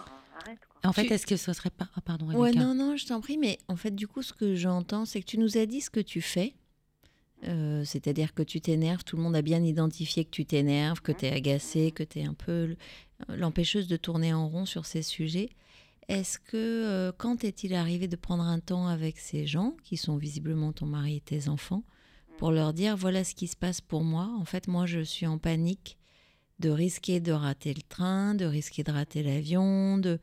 [SPEAKER 3] arrête. Quoi.
[SPEAKER 4] En fait,
[SPEAKER 2] Tu-
[SPEAKER 4] est-ce que ce serait pas. Ah, pardon,
[SPEAKER 2] Ouais,
[SPEAKER 4] Rebecca.
[SPEAKER 2] non, non, je t'en prie, mais en fait, du coup, ce que j'entends, c'est que tu nous as dit ce que tu fais, Euh, c'est-à-dire que tu t'énerves, tout le monde a bien identifié que tu t'énerves, que tu es agacé, que tu es un peu l- l'empêcheuse de tourner en rond sur ces sujets. Est-ce que, euh, quand est-il arrivé de prendre un temps avec ces gens, qui sont visiblement ton mari et tes enfants, pour leur dire voilà ce qui se passe pour moi? En fait, moi, je suis en panique de risquer de rater le train, de risquer de rater l'avion, de,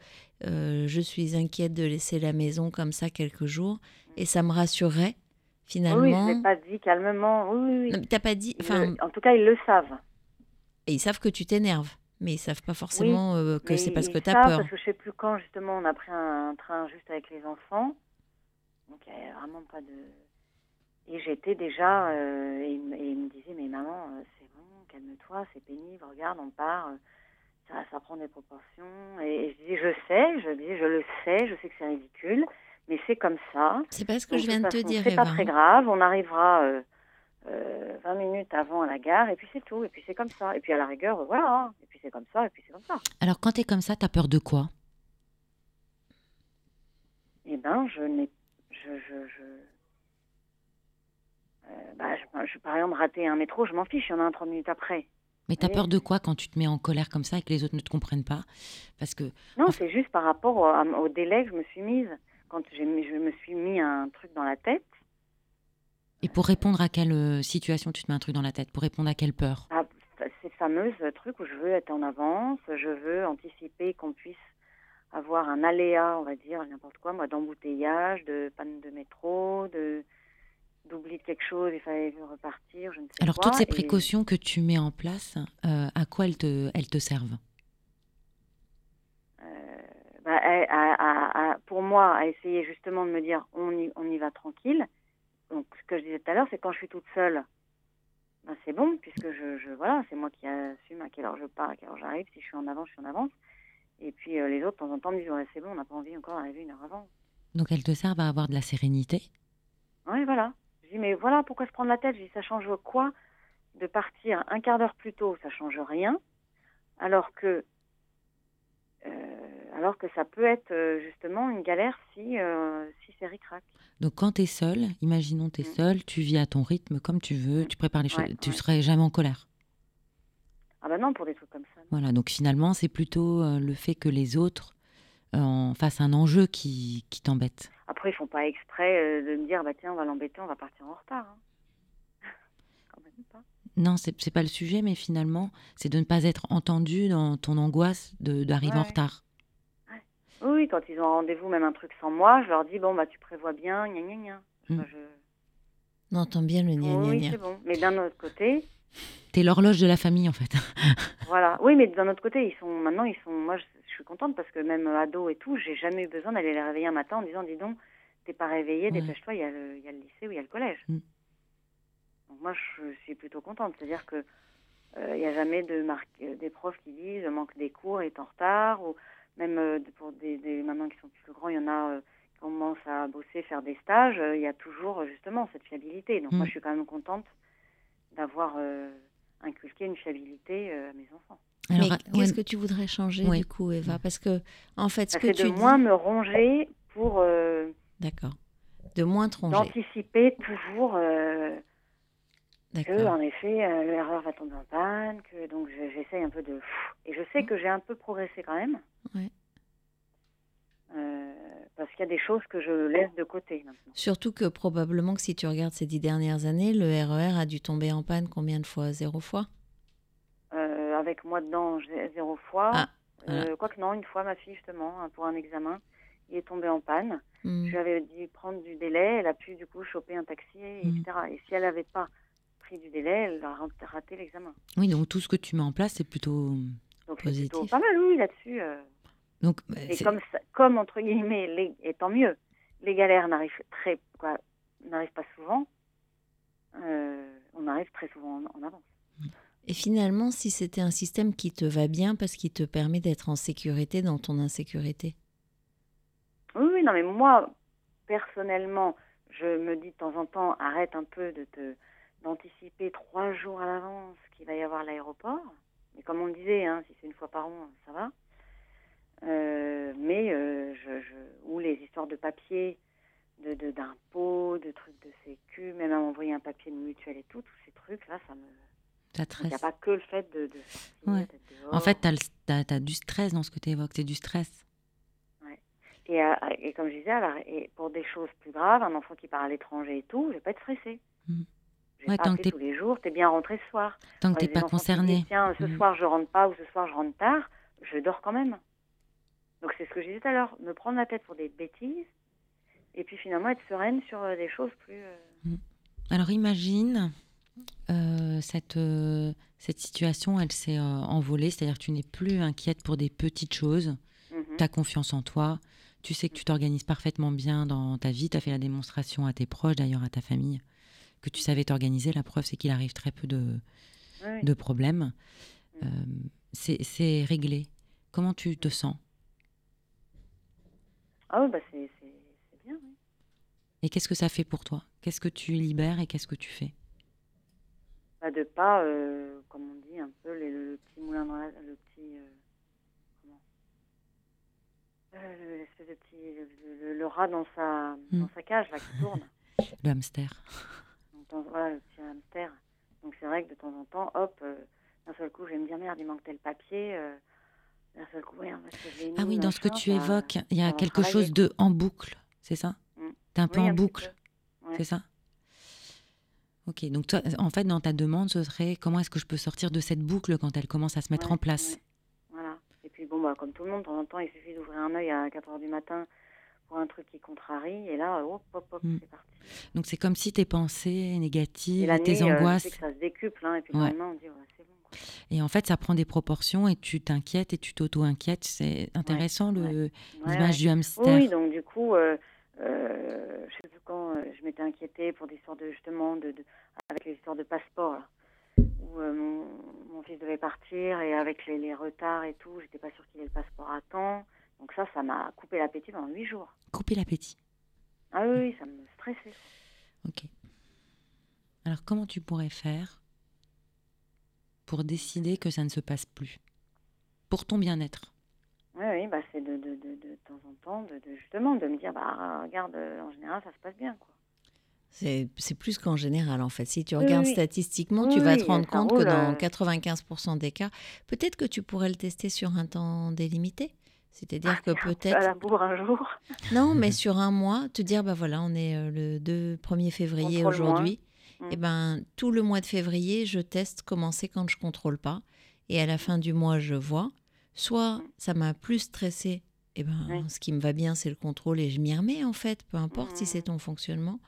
[SPEAKER 2] euh, je suis inquiète de laisser la maison comme ça quelques jours, et ça me rassurerait
[SPEAKER 3] Oui, oui, je
[SPEAKER 2] finalement.
[SPEAKER 3] l'ai pas dit calmement. Oui, oui,
[SPEAKER 2] T'as pas dit.
[SPEAKER 3] Ils
[SPEAKER 2] Enfin,
[SPEAKER 3] en tout cas, ils le savent.
[SPEAKER 2] et ils savent que tu t'énerves, mais ils savent pas forcément euh, que c'est parce
[SPEAKER 3] ils
[SPEAKER 2] que tu as
[SPEAKER 3] savent,
[SPEAKER 2] peur.
[SPEAKER 3] Parce que je sais plus quand, justement, on a pris un, train juste avec les enfants. Donc, il n'y avait vraiment pas de. Et j'étais déjà. euh, et, il me- et il me disait Mais maman, euh, c'est bon, calme-toi, c'est pénible, regarde, on part. Ça, ça prend des proportions. Et, et je disais Je sais, je disais Je le sais, je sais que c'est ridicule, mais c'est comme ça.
[SPEAKER 2] C'est pas ce que
[SPEAKER 3] Donc,
[SPEAKER 2] je viens de te dire,
[SPEAKER 3] C'est pas très
[SPEAKER 2] hein.
[SPEAKER 3] grave, on arrivera. euh, euh, 20 minutes avant à la gare, et puis c'est tout, et puis c'est comme ça. Et puis à la rigueur, euh, voilà, hein. et puis c'est comme ça, et puis c'est comme ça.
[SPEAKER 4] Alors, quand tu es comme ça, tu as peur de quoi?
[SPEAKER 3] Eh ben, je n'ai. Je. je, je... Euh, bah, je, je- par exemple, rater un métro, je m'en fiche, il y en a un 30 minutes après.
[SPEAKER 4] Mais tu as
[SPEAKER 3] Oui.
[SPEAKER 4] peur de quoi quand tu te mets en colère comme ça et que les autres ne te comprennent pas? Parce que
[SPEAKER 3] Non,
[SPEAKER 4] Enfin-
[SPEAKER 3] c'est juste par rapport au délai que je me suis mise. Quand je me suis mis un truc dans la tête,
[SPEAKER 4] Et pour répondre à quelle euh, situation tu te mets un truc dans la tête Pour répondre à quelle peur?
[SPEAKER 3] À ces fameuses trucs où je veux être en avance, je veux anticiper qu'on puisse avoir un aléa, on va dire, n'importe quoi, moi, d'embouteillage, de panne de métro, de d'oubli de quelque chose, il fallait repartir, je ne sais
[SPEAKER 4] Alors,
[SPEAKER 3] quoi.
[SPEAKER 4] toutes ces
[SPEAKER 3] et-
[SPEAKER 4] précautions que tu mets en place, euh, à quoi elles te, elles te servent?
[SPEAKER 3] Euh, bah, à- à- pour moi, à essayer justement de me dire on y, on y va tranquille. Donc, ce que je disais tout à l'heure, c'est quand je suis toute seule, ben, c'est bon, puisque je, je voilà, c'est moi qui assume à quelle heure je pars, à quelle heure j'arrive. Si je suis en avance, je suis en avance. Et puis euh, les autres, de temps en temps, me disent ouais, c'est bon, on n'a pas envie encore d'arriver une heure avant.
[SPEAKER 4] Donc, elles te servent à avoir de la sérénité
[SPEAKER 3] Oui, voilà. Je dis mais voilà, pourquoi se prendre la tête Je dis ça change quoi de partir un quart d'heure plus tôt? Ça change rien, alors que alors que ça peut être euh, justement une galère si euh, si c'est ric-rac.
[SPEAKER 4] Donc, quand tu es seule, imaginons tu es
[SPEAKER 3] Mm.
[SPEAKER 4] seule, tu vis à ton rythme comme tu veux,
[SPEAKER 3] Mm.
[SPEAKER 4] tu prépares les choses,
[SPEAKER 3] Ouais,
[SPEAKER 4] tu
[SPEAKER 3] ouais.
[SPEAKER 4] serais jamais en colère.
[SPEAKER 3] Ah bah non, pour des trucs comme ça. non.
[SPEAKER 4] Voilà, donc finalement, c'est plutôt euh, le fait que les autres euh, en fassent un enjeu qui, qui t'embête.
[SPEAKER 3] Après, ils font pas exprès euh, de me dire, bah tiens, on va l'embêter, on va partir en retard. hein.
[SPEAKER 4] Non, c'est pas le sujet, mais finalement, c'est de ne pas être entendu dans ton angoisse de- d'arriver en retard.
[SPEAKER 3] Oui, oui, quand ils ont un rendez-vous, même un truc sans moi, je leur dis, bon, bah tu prévois bien, gna gna gna.
[SPEAKER 4] Mm.
[SPEAKER 3] Enfin, je-
[SPEAKER 2] On entend bien le gna gna
[SPEAKER 3] oui,
[SPEAKER 2] gna.
[SPEAKER 3] c'est bon. Mais d'un autre côté,
[SPEAKER 4] T'es l'horloge de la famille, en fait.
[SPEAKER 3] voilà. Oui, mais d'un autre côté, ils sont maintenant, ils sont. Moi, je, je suis contente parce que même euh, ado et tout, j'ai jamais eu besoin d'aller les réveiller un matin en disant, dis donc, t'es pas réveillé,
[SPEAKER 4] Ouais.
[SPEAKER 3] dépêche-toi, il y, a le- il y a le lycée ou il y a le collège.
[SPEAKER 4] Mm.
[SPEAKER 3] Donc moi, je suis plutôt contente. C'est-à-dire que euh, il n'y a jamais de marque, euh, des profs qui disent, manque des cours, est en retard, ou même euh, pour des, des maintenant qui sont plus grands, il y en a euh, qui commencent à bosser, faire des stages. euh, Il y a toujours euh, justement cette fiabilité. Donc
[SPEAKER 4] Mm.
[SPEAKER 3] moi, je suis quand même contente d'avoir euh, inculqué une fiabilité euh, à mes enfants.
[SPEAKER 2] Mais
[SPEAKER 4] Alors,
[SPEAKER 2] qu'est-ce
[SPEAKER 4] ouais,
[SPEAKER 2] que tu voudrais changer
[SPEAKER 4] Oui.
[SPEAKER 2] du coup, Eva? Parce que en fait, ce
[SPEAKER 3] Ça
[SPEAKER 2] que
[SPEAKER 3] fait
[SPEAKER 2] tu
[SPEAKER 3] de
[SPEAKER 2] dis,
[SPEAKER 3] moins me ronger pour euh,
[SPEAKER 2] d'accord, de moins te ronger,
[SPEAKER 3] d'anticiper toujours euh, que, en effet, euh, l'erreur va tomber en panne, que donc je- j'essaye un peu de... Et je sais que j'ai un peu progressé quand même.
[SPEAKER 2] Ouais.
[SPEAKER 3] Euh, parce qu'il y a des choses que je laisse de côté maintenant.
[SPEAKER 2] Surtout que probablement que si tu regardes ces dix dernières années, le RER a dû tomber en panne combien de fois? Zéro fois?
[SPEAKER 3] Euh, avec moi dedans, zéro fois.
[SPEAKER 2] Ah,
[SPEAKER 3] Euh,
[SPEAKER 2] voilà.
[SPEAKER 3] Quoique non, une fois, ma fille, justement, hein, pour un examen, il est tombé en panne.
[SPEAKER 2] Hmm.
[SPEAKER 3] Je lui avais dit prendre du délai, elle a pu du coup choper un taxi, et- etc. Et si elle n'avait pas pris du délai, elle a rat- raté l'examen.
[SPEAKER 4] oui, donc tout ce que tu mets en place, c'est plutôt.
[SPEAKER 3] Donc plutôt
[SPEAKER 2] Positif.
[SPEAKER 3] pas mal, oui, là-dessus. euh.
[SPEAKER 4] Donc, bah,
[SPEAKER 3] Et comme, ça- comme entre guillemets, les, et tant mieux, les galères n'arrivent très, quoi, n'arrivent pas souvent. euh, on arrive très souvent en, en avance.
[SPEAKER 2] Et finalement, si c'était un système qui te va bien parce qu'il te permet d'être en sécurité dans ton insécurité?
[SPEAKER 3] Oui, oui, non, mais moi, personnellement, je me dis de temps en temps, arrête un peu de te d'anticiper trois jours à l'avance qu'il va y avoir l'aéroport. Mais comme on le disait, hein, si c'est une fois par an, ça va. Euh, mais euh, je, je, ou les histoires de papier, de d'impôts, de, trucs de sécu, même à m'envoyer un papier de mutuelle et tout, tous ces trucs là, ça me.
[SPEAKER 4] Ça
[SPEAKER 3] Il n'y a pas que le fait de, de sortir,
[SPEAKER 4] Ouais. En fait, tu as, du stress dans ce que tu évoques. C'est du stress.
[SPEAKER 3] Et, euh, et comme je disais, alors, et pour des choses plus graves, un enfant qui part à l'étranger et tout, je vais pas être stressée.
[SPEAKER 4] Mhm. Ouais,
[SPEAKER 3] pas
[SPEAKER 4] tant que t'es-
[SPEAKER 3] tous les jours, t'es bien rentré ce soir.
[SPEAKER 4] Tant que
[SPEAKER 3] les
[SPEAKER 4] pas concerné.
[SPEAKER 3] disent, Tiens, ce
[SPEAKER 4] Mhm.
[SPEAKER 3] soir je rentre pas ou ce soir je rentre tard, je dors quand même. Donc c'est ce que je disais tout à l'heure, me prendre la tête pour des bêtises et puis finalement être sereine sur euh, des choses plus. euh,
[SPEAKER 4] Alors imagine, euh, cette, euh, cette situation, elle s'est envolée, c'est-à-dire que tu n'es plus inquiète pour des petites choses,
[SPEAKER 3] mhm.
[SPEAKER 4] tu as confiance en toi, tu sais que tu t'organises parfaitement bien dans ta vie, tu as fait la démonstration à tes proches, d'ailleurs à ta famille, que tu savais t'organiser. La preuve, c'est qu'il arrive très peu de,
[SPEAKER 3] Oui,
[SPEAKER 4] de problèmes.
[SPEAKER 3] Mhm.
[SPEAKER 4] Euh, c'est réglé. Comment tu te sens?
[SPEAKER 3] Ah oui, bah c'est bien. oui.
[SPEAKER 4] Et qu'est-ce que ça fait pour toi? Qu'est-ce que tu libères et qu'est-ce que tu fais?
[SPEAKER 3] Bah, de pas, euh, comme on dit un peu, les- le, petit moulin dans la, le petit. euh, comment? Euh, L'espèce de petit. Le, le- le rat dans sa,
[SPEAKER 4] Mm.
[SPEAKER 3] dans sa cage là qui tourne.
[SPEAKER 4] Le hamster.
[SPEAKER 3] Dans- voilà, le petit hamster. Donc c'est vrai que de temps en temps, hop, euh, d'un seul coup, je vais me dire merde, il manque tel papier. euh, d'un seul coup, merde, je
[SPEAKER 4] Ah oui, dans ce que tu évoques, il y a quelque chose de en boucle, c'est ça
[SPEAKER 3] Mm.
[SPEAKER 4] T'es un peu
[SPEAKER 3] Oui,
[SPEAKER 4] en boucle.
[SPEAKER 3] Ouais.
[SPEAKER 4] c'est ça Ok, donc toi, en fait, dans ta demande, ce serait comment est-ce que je peux sortir de cette boucle quand elle commence à se mettre
[SPEAKER 3] Ouais,
[SPEAKER 4] en place
[SPEAKER 3] ouais. Voilà. Et puis bon, bah, comme tout le monde, de temps en temps, il suffit d'ouvrir un œil à 4 heures du matin un truc qui contrarie. Et là, hop, hop, hop,
[SPEAKER 4] Mm.
[SPEAKER 3] c'est parti.
[SPEAKER 4] Donc c'est comme si tes pensées
[SPEAKER 3] Et
[SPEAKER 4] négatives,
[SPEAKER 3] la
[SPEAKER 4] et tes
[SPEAKER 3] nuit, euh,
[SPEAKER 4] angoisses,
[SPEAKER 3] que ça se décuple. Hein, et puis
[SPEAKER 4] Ouais.
[SPEAKER 3] on dit, ouais, c'est bon. quoi.
[SPEAKER 4] et en fait, ça prend des proportions et tu t'inquiètes et tu t'auto-inquiètes. C'est intéressant
[SPEAKER 3] Ouais,
[SPEAKER 4] l'image du hamster.
[SPEAKER 3] Oui, donc du coup, euh, euh, je sais plus quand, je m'étais inquiétée pour des histoires de, justement, de, de- avec les histoires de passeport, là, où mon, mon fils devait partir et avec les, les retards et tout, j'étais pas sûre qu'il ait le passeport à temps. Donc ça, ça m'a coupé l'appétit pendant huit jours.
[SPEAKER 4] Couper l'appétit.
[SPEAKER 3] Ah oui, ça me stressait.
[SPEAKER 4] Ok. Alors comment tu pourrais faire pour décider que ça ne se passe plus? Pour ton bien-être?
[SPEAKER 3] Oui, oui, bah, c'est de, de, de, de temps en temps, de, de- justement, de me dire, bah, regarde, euh, en général, ça se passe bien, quoi.
[SPEAKER 2] C'est c'est plus qu'en général, en fait. Si tu regardes
[SPEAKER 3] oui.
[SPEAKER 2] statistiquement,
[SPEAKER 3] Oui,
[SPEAKER 2] tu vas te rendre compte que dans
[SPEAKER 3] euh.
[SPEAKER 2] 95% des cas, peut-être que tu pourrais le tester sur un temps délimité? C'est-à-dire que
[SPEAKER 3] À la
[SPEAKER 2] peut-être...
[SPEAKER 3] bourre un jour.
[SPEAKER 2] Non, mais sur un mois, te dire, bah voilà, on est euh, le 2 1er février aujourd'hui.
[SPEAKER 3] Mm.
[SPEAKER 2] Et ben tout le mois de février, je teste comment c'est quand je contrôle pas. Et à la fin du mois, je vois. Soit
[SPEAKER 3] Mm.
[SPEAKER 2] ça m'a plus stressé, et ben
[SPEAKER 3] Oui.
[SPEAKER 2] ce qui me va bien, c'est le contrôle et je m'y remets en fait, peu importe si
[SPEAKER 3] Mm.
[SPEAKER 2] c'est ton fonctionnement.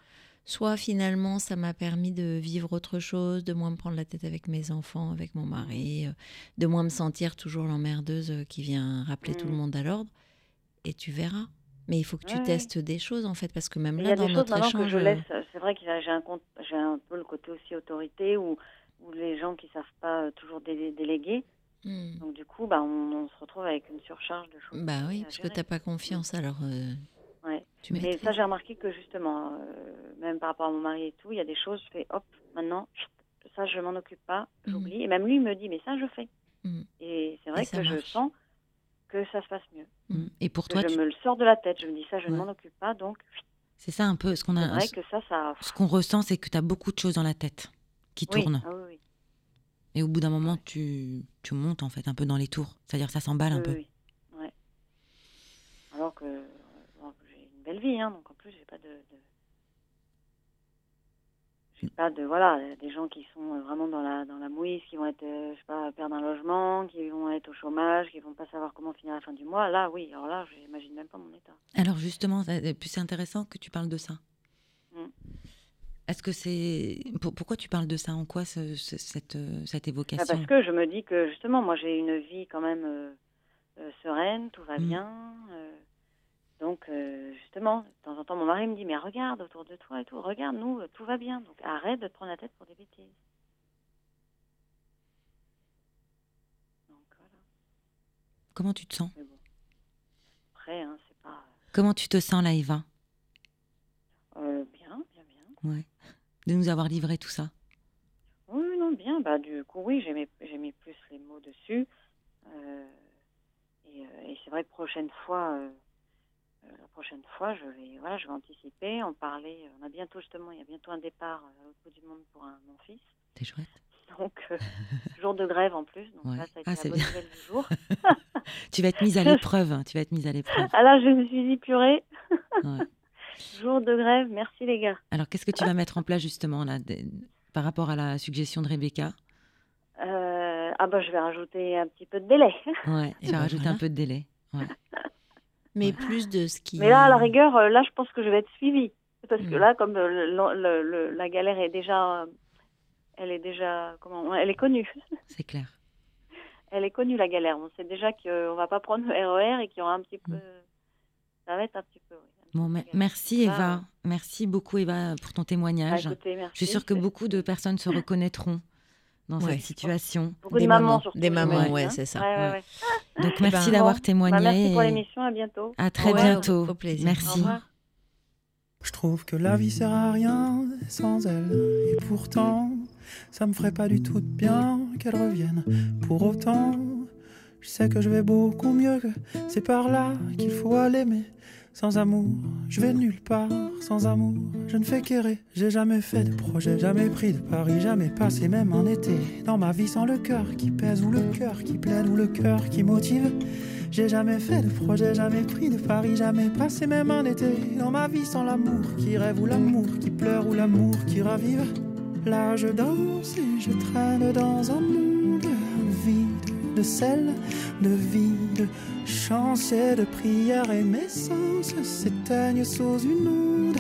[SPEAKER 2] Soit finalement, ça m'a permis de vivre autre chose, de moins me prendre la tête avec mes enfants, avec mon mari, euh, de moins me sentir toujours l'emmerdeuse euh, qui vient rappeler tout le
[SPEAKER 3] Mm.
[SPEAKER 2] monde à l'ordre. Et tu verras. Mais il faut que tu testes des choses en fait, parce que même
[SPEAKER 3] Il y
[SPEAKER 2] là,
[SPEAKER 3] a
[SPEAKER 2] dans
[SPEAKER 3] des choses
[SPEAKER 2] notre
[SPEAKER 3] que
[SPEAKER 2] échange,
[SPEAKER 3] je
[SPEAKER 2] euh,
[SPEAKER 3] laisse. C'est vrai que j'ai un, j'ai un peu le côté aussi autorité où, où les gens qui savent pas toujours dé- déléguer.
[SPEAKER 2] hmm.
[SPEAKER 3] Donc du coup, bah, on, on se retrouve avec une surcharge de choses.
[SPEAKER 2] Bah oui, parce que n'as pas confiance, alors euh,
[SPEAKER 3] Ouais.
[SPEAKER 2] tu
[SPEAKER 3] Mais
[SPEAKER 2] maîtrises.
[SPEAKER 3] ça, j'ai remarqué que justement, euh, même par rapport à mon mari et tout, il y a des choses, je fais hop, maintenant, ça, je m'en occupe pas, j'oublie. Et même lui, il me dit, mais ça, je fais.
[SPEAKER 2] Mhm.
[SPEAKER 3] Et c'est vrai
[SPEAKER 2] Et
[SPEAKER 3] que je sens que ça se passe mieux.
[SPEAKER 4] Mm. Et pour toi,
[SPEAKER 3] je
[SPEAKER 4] tu-
[SPEAKER 3] me le sors de la tête. Je me dis, ça, je ne m'en occupe pas. Donc,
[SPEAKER 4] c'est ça un peu ce qu'on
[SPEAKER 3] c'est
[SPEAKER 4] a.
[SPEAKER 3] vrai que ça, ça.
[SPEAKER 4] Ce qu'on ressent, c'est que tu as beaucoup de choses dans la tête qui
[SPEAKER 3] Oui,
[SPEAKER 4] tournent.
[SPEAKER 3] ah oui, oui.
[SPEAKER 4] Et au bout d'un moment, tu, tu montes en fait un peu dans les tours. C'est-à-dire ça s'emballe un peu.
[SPEAKER 3] Alors que, euh, bon, que j'ai une belle vie, hein, donc en plus, j'ai pas de. de... J'ai pas de. Voilà, des gens qui sont vraiment dans la, dans la mouise, qui vont être, euh, je sais pas, perdre un logement, qui vont être au chômage, qui vont pas savoir comment finir la fin du mois. Là, oui, alors là, j'imagine même pas mon état.
[SPEAKER 4] Alors justement, c'est intéressant que tu parles de ça.
[SPEAKER 3] Mm.
[SPEAKER 4] Est-ce que c'est pour- pourquoi tu parles de ça? En quoi ce- ce- cette, euh, cette
[SPEAKER 3] Bah,
[SPEAKER 4] évocation?
[SPEAKER 3] parce que je me dis que justement, moi, j'ai une vie quand même euh, euh, sereine, tout va
[SPEAKER 4] Mm.
[SPEAKER 3] bien. euh, donc, euh, justement, de temps en temps, mon mari me dit Mais regarde autour de toi et tout, regarde, nous, euh, tout va bien. Donc, arrête de te prendre la tête pour des bêtises. Donc, voilà.
[SPEAKER 4] Comment tu te sens?
[SPEAKER 3] Bon. Après, hein, c'est pas.
[SPEAKER 4] Comment tu te sens là, Eva?
[SPEAKER 3] Euh, bien, bien, bien.
[SPEAKER 4] Ouais. De nous avoir livré tout ça?
[SPEAKER 3] Oui, non, bien. Bah, du coup, oui, j'ai mis, plus les mots dessus. Euh, et euh, et c'est vrai que prochaine fois, euh, euh, prochaine fois, je vais, voilà, je vais anticiper, en parler. On a bientôt justement, il y a bientôt un départ euh, au bout du monde pour un, mon fils.
[SPEAKER 4] C'est chouette.
[SPEAKER 3] Donc, euh, jour de grève en plus. Donc
[SPEAKER 4] Ouais.
[SPEAKER 3] là, ça a été
[SPEAKER 4] Ah,
[SPEAKER 3] la bonne
[SPEAKER 4] bien.
[SPEAKER 3] nouvelle du jour.
[SPEAKER 4] Tu vas être mise à l'épreuve. hein, Tu vas être mise à l'épreuve.
[SPEAKER 3] Ah là, je me suis dit, purée,
[SPEAKER 4] Ouais.
[SPEAKER 3] jour de grève, merci les gars.
[SPEAKER 4] Alors, qu'est-ce que tu vas mettre en place justement là, de- par rapport à la suggestion de Rebecca?
[SPEAKER 3] Euh, ah bah, je vais rajouter un petit peu de délai.
[SPEAKER 4] Ouais, tu vas
[SPEAKER 2] ben,
[SPEAKER 4] rajouter
[SPEAKER 2] voilà.
[SPEAKER 4] un peu de délai. Ouais.
[SPEAKER 2] Mais plus de ce qui.
[SPEAKER 3] Mais là, à la rigueur, euh, là, je pense que je vais être suivie. Parce que
[SPEAKER 2] Mm.
[SPEAKER 3] là, comme euh, le- le- le- la galère est déjà, euh, elle est déjà, comment, elle est connue.
[SPEAKER 4] C'est clair.
[SPEAKER 3] Elle est connue la galère. On sait déjà qu'on va pas prendre le RER et qu'il y aura un petit peu, ça va être un petit peu. oui,
[SPEAKER 4] Bon, merci Eva. Merci beaucoup Eva pour ton
[SPEAKER 3] Bah,
[SPEAKER 4] témoignage.
[SPEAKER 3] écoutez, merci.
[SPEAKER 4] Je suis sûre que beaucoup de personnes se reconnaîtront dans
[SPEAKER 2] Ouais.
[SPEAKER 4] cette situation.
[SPEAKER 3] Beaucoup
[SPEAKER 2] Des
[SPEAKER 3] de mamans surtout.
[SPEAKER 2] des mamans,
[SPEAKER 3] j'imagine,
[SPEAKER 2] ouais,
[SPEAKER 3] hein.
[SPEAKER 2] c'est ça.
[SPEAKER 3] Ouais, ouais,
[SPEAKER 4] Ouais.
[SPEAKER 3] ouais.
[SPEAKER 4] Donc
[SPEAKER 2] Eh
[SPEAKER 4] merci
[SPEAKER 2] ben,
[SPEAKER 4] d'avoir
[SPEAKER 3] Bah,
[SPEAKER 4] témoigné.
[SPEAKER 3] merci pour
[SPEAKER 4] et
[SPEAKER 3] l'émission. À bientôt.
[SPEAKER 4] À très
[SPEAKER 2] Ouais,
[SPEAKER 4] bientôt.
[SPEAKER 2] au- au plaisir.
[SPEAKER 3] Au
[SPEAKER 4] Merci.
[SPEAKER 3] revoir.
[SPEAKER 1] Je trouve que la vie sert à rien sans elle. Et pourtant, ça me ferait pas du tout de bien qu'elle revienne. Pour autant, je sais que je vais beaucoup mieux que c'est par là qu'il faut aller. Mais sans amour, je vais nulle part. Sans amour, je ne fais qu'errer. J'ai jamais fait de projet, jamais pris de pari, jamais passé même un été. Dans ma vie sans le cœur qui pèse ou le cœur qui plaide ou le cœur qui motive. J'ai jamais fait de projet, jamais pris de pari, jamais passé même un été dans ma vie sans l'amour qui rêve ou l'amour qui pleure ou l'amour qui ravive. Là je danse et je traîne dans un monde vide de sel, de vide, chance et de prière et mes sens s'éteignent sous une onde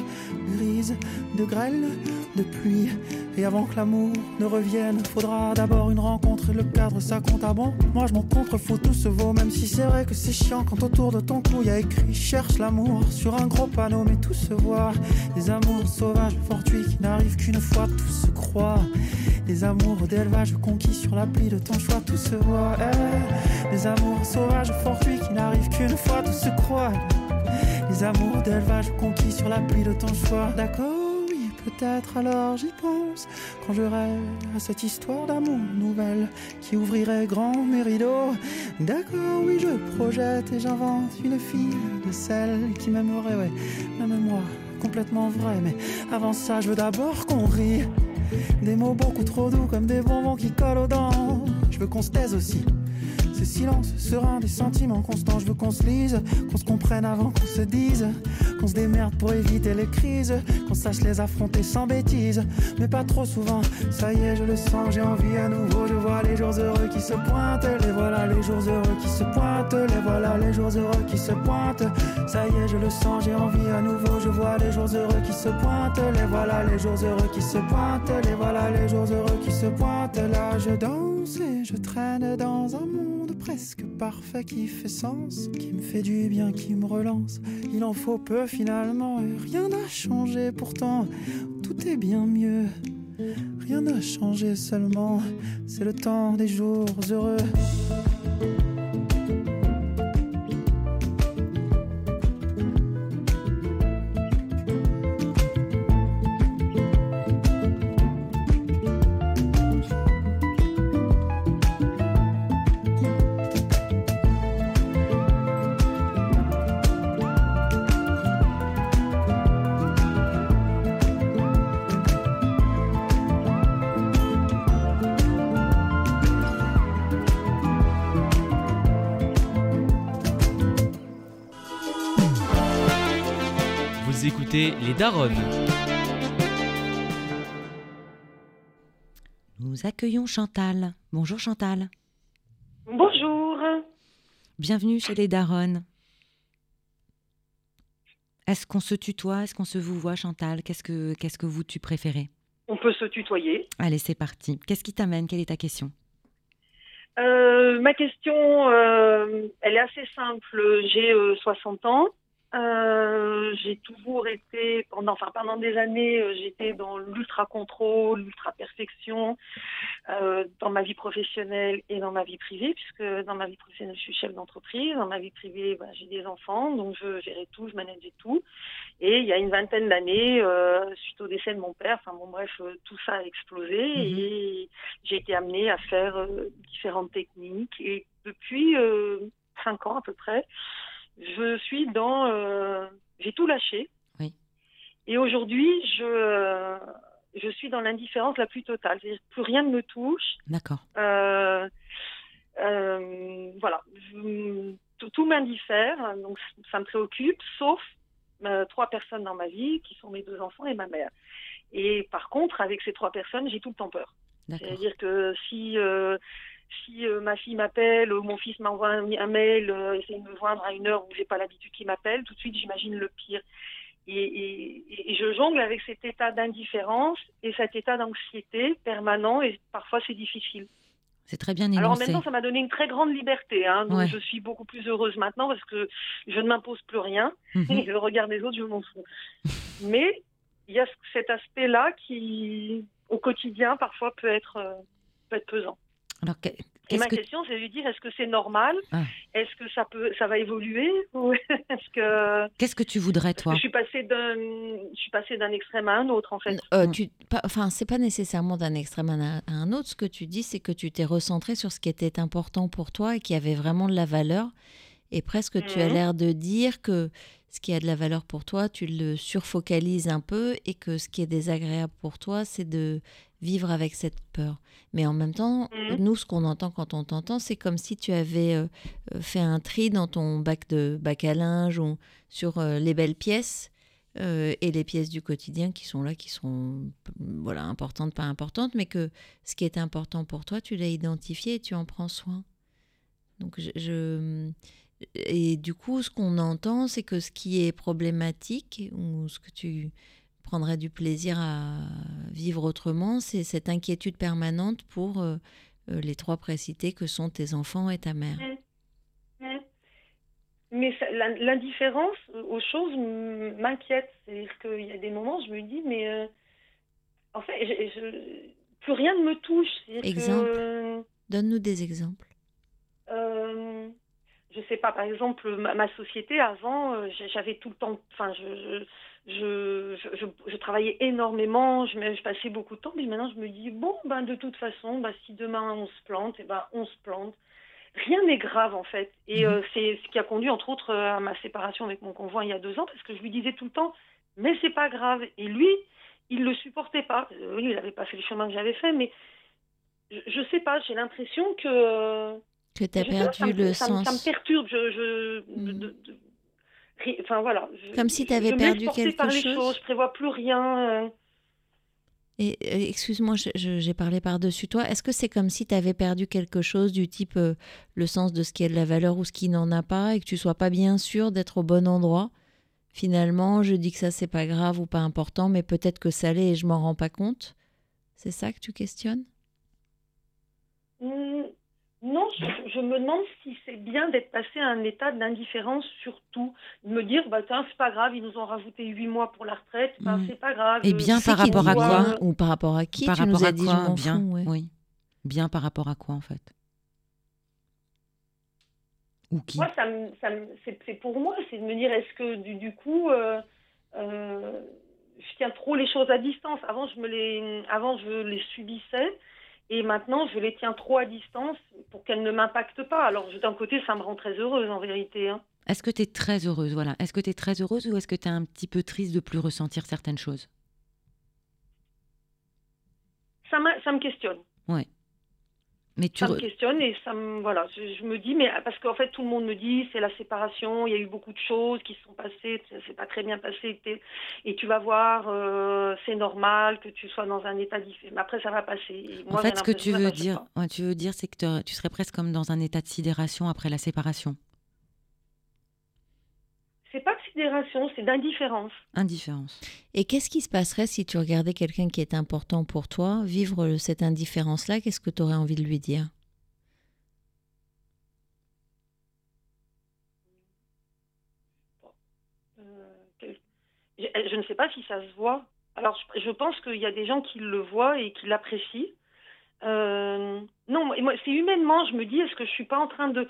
[SPEAKER 1] grise de grêle, de pluie. Et avant que l'amour ne revienne, faudra d'abord une rencontre et le cadre ça compte à bon? Moi je m'en contrefous, tout se vaut, même si c'est vrai que c'est chiant quand autour de ton cou y a écrit cherche l'amour sur un gros panneau, mais tout se voit. Des amours sauvages, fortuits qui n'arrivent qu'une fois, tout se croit. Des amours d'élevage conquis sur l'appli de ton choix, tout se voit. Eh, Des amours sauvages, fortuits qui n'arrivent qu'une fois, tout se croit. Les amours d'élevage conquis sur l'appli de ton choix. D'accord, peut-être alors j'y pense. Quand je rêve à cette histoire d'amour nouvelle qui ouvrirait grand mes rideaux. D'accord, oui, je projette et j'invente une fille de celle qui m'aimerait, ouais, même moi, complètement vrai. Mais avant ça, je veux d'abord qu'on rie. Des mots beaucoup trop doux comme des bonbons qui collent aux dents. Je veux qu'on se taise aussi. Ce silence serein des sentiments constants. Je veux qu'on se lise, qu'on se comprenne avant qu'on se dise. Qu'on se démerde pour éviter les crises. Qu'on sache les affronter sans bêtises. Mais pas trop souvent. Ça y est, je le sens, j'ai envie à nouveau. Je vois les jours heureux qui se pointent. Les voilà les jours heureux qui se pointent. Les voilà les jours heureux qui se pointent. Ça y est, je le sens, j'ai envie à nouveau. Je vois les jours heureux qui se pointent. Les voilà les jours heureux qui se pointent. Les voilà les jours heureux qui se pointent. Là, je danse et je traîne dans un monde presque parfait qui fait sens, qui me fait du bien, qui me relance. Il en faut peu finalement et rien n'a changé pourtant. Tout est bien mieux. Rien n'a changé seulement. C'est le temps des jours heureux.
[SPEAKER 5] Écoutez Les Daronnes.
[SPEAKER 4] Nous accueillons Chantal. Bonjour Chantal.
[SPEAKER 6] Bonjour.
[SPEAKER 4] Bienvenue chez les Daronnes. Est-ce qu'on se tutoie? Est-ce qu'on se vous voit Chantal? Qu'est-ce que qu'est-ce que vous tu préférez?
[SPEAKER 6] On peut se tutoyer.
[SPEAKER 4] Allez, c'est parti. Qu'est-ce qui t'amène? Quelle est ta question?
[SPEAKER 6] Euh, ma question, euh, elle est assez simple. J'ai euh, 60 ans. Euh, j'ai toujours été, pendant, enfin, pendant des années, euh, j'étais dans l'ultra contrôle, l'ultra perfection, euh, dans ma vie professionnelle et dans ma vie privée, puisque dans ma vie professionnelle, je suis chef d'entreprise. Dans ma vie privée, bah, j'ai des enfants, donc je gérais tout, je manageais tout. Et il y a une vingtaine d'années, euh, suite au décès de mon père, enfin bon bref, tout ça a explosé
[SPEAKER 4] Mhm.
[SPEAKER 6] et j'ai été amenée à faire différentes techniques. Et depuis euh, cinq ans à peu près, je suis dans euh, j'ai tout lâché.
[SPEAKER 4] Oui.
[SPEAKER 6] Et aujourd'hui, je, je suis dans l'indifférence la plus totale. C'est-à-dire que plus rien ne me touche.
[SPEAKER 4] D'accord.
[SPEAKER 6] Euh, euh, voilà, Je- tout, tout m'indiffère, donc ça me préoccupe, sauf euh, trois personnes dans ma vie, qui sont mes deux enfants et ma mère. Et par contre, avec ces trois personnes, j'ai tout le temps peur.
[SPEAKER 4] D'accord.
[SPEAKER 6] C'est-à-dire que si euh, si euh, ma fille m'appelle ou mon fils m'envoie un, un mail, euh, essaye de me joindre à une heure où j'ai pas l'habitude qu'il m'appelle, tout de suite j'imagine le pire. Et, et- et je jongle avec cet état d'indifférence et cet état d'anxiété permanent et parfois c'est difficile.
[SPEAKER 4] C'est très bien énoncé.
[SPEAKER 6] Alors temps, ça m'a donné une très grande liberté. Hein, donc
[SPEAKER 4] Ouais.
[SPEAKER 6] je suis beaucoup plus heureuse maintenant parce que je ne m'impose plus rien.
[SPEAKER 4] Mhm.
[SPEAKER 6] Et le regard des autres, je m'en fous. Mais il y a cet aspect-là qui, au quotidien, parfois peut être, euh, peut être pesant.
[SPEAKER 4] Alors,
[SPEAKER 6] Et
[SPEAKER 4] qu'est-ce
[SPEAKER 6] ma
[SPEAKER 4] que
[SPEAKER 6] question, c'est de lui dire est-ce que c'est normal?
[SPEAKER 4] Ah.
[SPEAKER 6] Est-ce que ça peut, ça va évoluer? Ou est-ce que
[SPEAKER 4] qu'est-ce que tu voudrais, toi?
[SPEAKER 6] Je suis passée d'un, je suis passée d'un extrême à un autre en fait.
[SPEAKER 2] Euh,
[SPEAKER 4] Mm.
[SPEAKER 2] tu, pas, enfin, c'est pas nécessairement d'un extrême à un, à un autre. Ce que tu dis, c'est que tu t'es recentré sur ce qui était important pour toi et qui avait vraiment de la valeur. Et presque, tu as
[SPEAKER 6] Mhm.
[SPEAKER 2] l'air de dire que ce qui a de la valeur pour toi, tu le surfocalises un peu et que ce qui est désagréable pour toi, c'est de vivre avec cette peur. Mais en même temps,
[SPEAKER 6] Mhm.
[SPEAKER 2] nous, ce qu'on entend quand on t'entend, c'est comme si tu avais euh, euh, fait un tri dans ton bac de bac à linge ou sur euh, les belles pièces euh, et les pièces du quotidien qui sont là, qui sont voilà importantes, pas importantes, mais que ce qui est important pour toi, tu l'as identifié et tu en prends soin. Donc je, je- et du coup, ce qu'on entend, c'est que ce qui est problématique ou ce que tu prendrais du plaisir à vivre autrement, c'est cette inquiétude permanente pour euh, euh, les trois précités que sont tes enfants et ta mère.
[SPEAKER 6] Mm. Mais ça- l'in- l'indifférence aux choses m'inquiète. C'est-à-dire qu'il y a des moments, je me dis, mais euh, en fait, je- je- plus rien ne me touche.
[SPEAKER 2] Exemple.
[SPEAKER 6] euh,
[SPEAKER 2] Donne-nous des exemples.
[SPEAKER 6] euh, je sais pas, par exemple, ma, ma société avant, euh, j'avais tout le temps, enfin, je, je, je, je, je- je travaillais énormément, je, passais beaucoup de temps, mais maintenant je me dis, bon, ben, de toute façon, ben, si demain on se plante, et ben, on se plante. Rien n'est grave en fait. Et
[SPEAKER 4] Mhm.
[SPEAKER 6] euh, c'est ce qui a conduit entre autres euh, à ma séparation avec mon conjoint il y a deux ans, parce que je lui disais tout le temps, mais c'est pas grave. Et lui, il le supportait pas. Lui, il n'avait pas fait le chemin que j'avais fait, mais je, je sais pas, j'ai l'impression que
[SPEAKER 2] Que tu as perdu
[SPEAKER 6] ça
[SPEAKER 2] le
[SPEAKER 6] ça
[SPEAKER 2] sens.
[SPEAKER 6] ça me perturbe. Je, je,
[SPEAKER 2] Mm.
[SPEAKER 6] de- de- enfin voilà. Je-
[SPEAKER 2] Comme si
[SPEAKER 6] je me
[SPEAKER 2] perdu quelque
[SPEAKER 6] par les
[SPEAKER 2] chose.
[SPEAKER 6] choses. Je prévois plus rien. euh.
[SPEAKER 2] Et euh, excuse-moi, j'ai parlé par-dessus toi. Est-ce que c'est comme si tu avais perdu quelque chose du type euh, le sens de ce qui a de la valeur ou ce qui n'en a pas et que tu sois pas bien sûr d'être au bon endroit? Finalement, je dis que ça c'est pas grave ou pas important, mais peut-être que ça l'est et je m'en rends pas compte. C'est ça que tu questionnes?
[SPEAKER 6] Mm, Non, je, je me demande si c'est bien d'être passé à un état d'indifférence surtout. De me dire, bah tiens, c'est pas grave, ils nous ont rajouté huit mois pour la retraite, bah,
[SPEAKER 4] Mm.
[SPEAKER 6] c'est pas grave.
[SPEAKER 4] Et
[SPEAKER 6] euh,
[SPEAKER 4] bien par rapport à quoi
[SPEAKER 2] Ou par rapport à qui
[SPEAKER 4] Par
[SPEAKER 2] Tu
[SPEAKER 4] rapport
[SPEAKER 2] nous as
[SPEAKER 4] à
[SPEAKER 2] dit
[SPEAKER 4] quoi Bien,
[SPEAKER 2] fous, ouais.
[SPEAKER 4] oui. Bien par rapport à quoi en fait Ou qui
[SPEAKER 6] Moi, ça me, ça me- c'est, c'est pour moi, c'est de me dire, est-ce que du, du coup, euh, euh, je tiens trop les choses à distance. Avant, je me les, avant, je les subissais, et maintenant, je les tiens trop à distance pour qu'elles ne m'impactent pas. Alors, d'un côté, ça me rend très heureuse en vérité. hein.
[SPEAKER 4] Est-ce que tu es très heureuse voilà. Est-ce que tu es très heureuse ou est-ce que tu es un petit peu triste de plus ressentir certaines choses?
[SPEAKER 6] Ça, ça me questionne.
[SPEAKER 4] Mais tu
[SPEAKER 6] Ça me questionne et ça me, voilà, je, je me dis, mais parce qu'en fait, tout le monde me dit, c'est la séparation, il y a eu beaucoup de choses qui se sont passées, ça s'est pas très bien passé, et tu vas voir, euh, c'est normal que tu sois dans un état différent. Mais après, ça va passer.
[SPEAKER 4] En fait, ce que tu veux dire, ouais, tu veux dire, c'est que tu serais presque comme dans un état de sidération après la séparation,
[SPEAKER 6] C'est d'indifférence.
[SPEAKER 4] indifférence.
[SPEAKER 2] Et qu'est-ce qui se passerait si tu regardais quelqu'un qui est important pour toi vivre cette indifférence-là? Qu'est-ce que tu aurais envie de lui dire?
[SPEAKER 6] Euh, quel- je, je ne sais pas si ça se voit. Alors, je, je pense qu'il y a des gens qui le voient et qui l'apprécient. Euh, non, moi, c'est humainement, je me dis, est-ce que je suis pas en train de...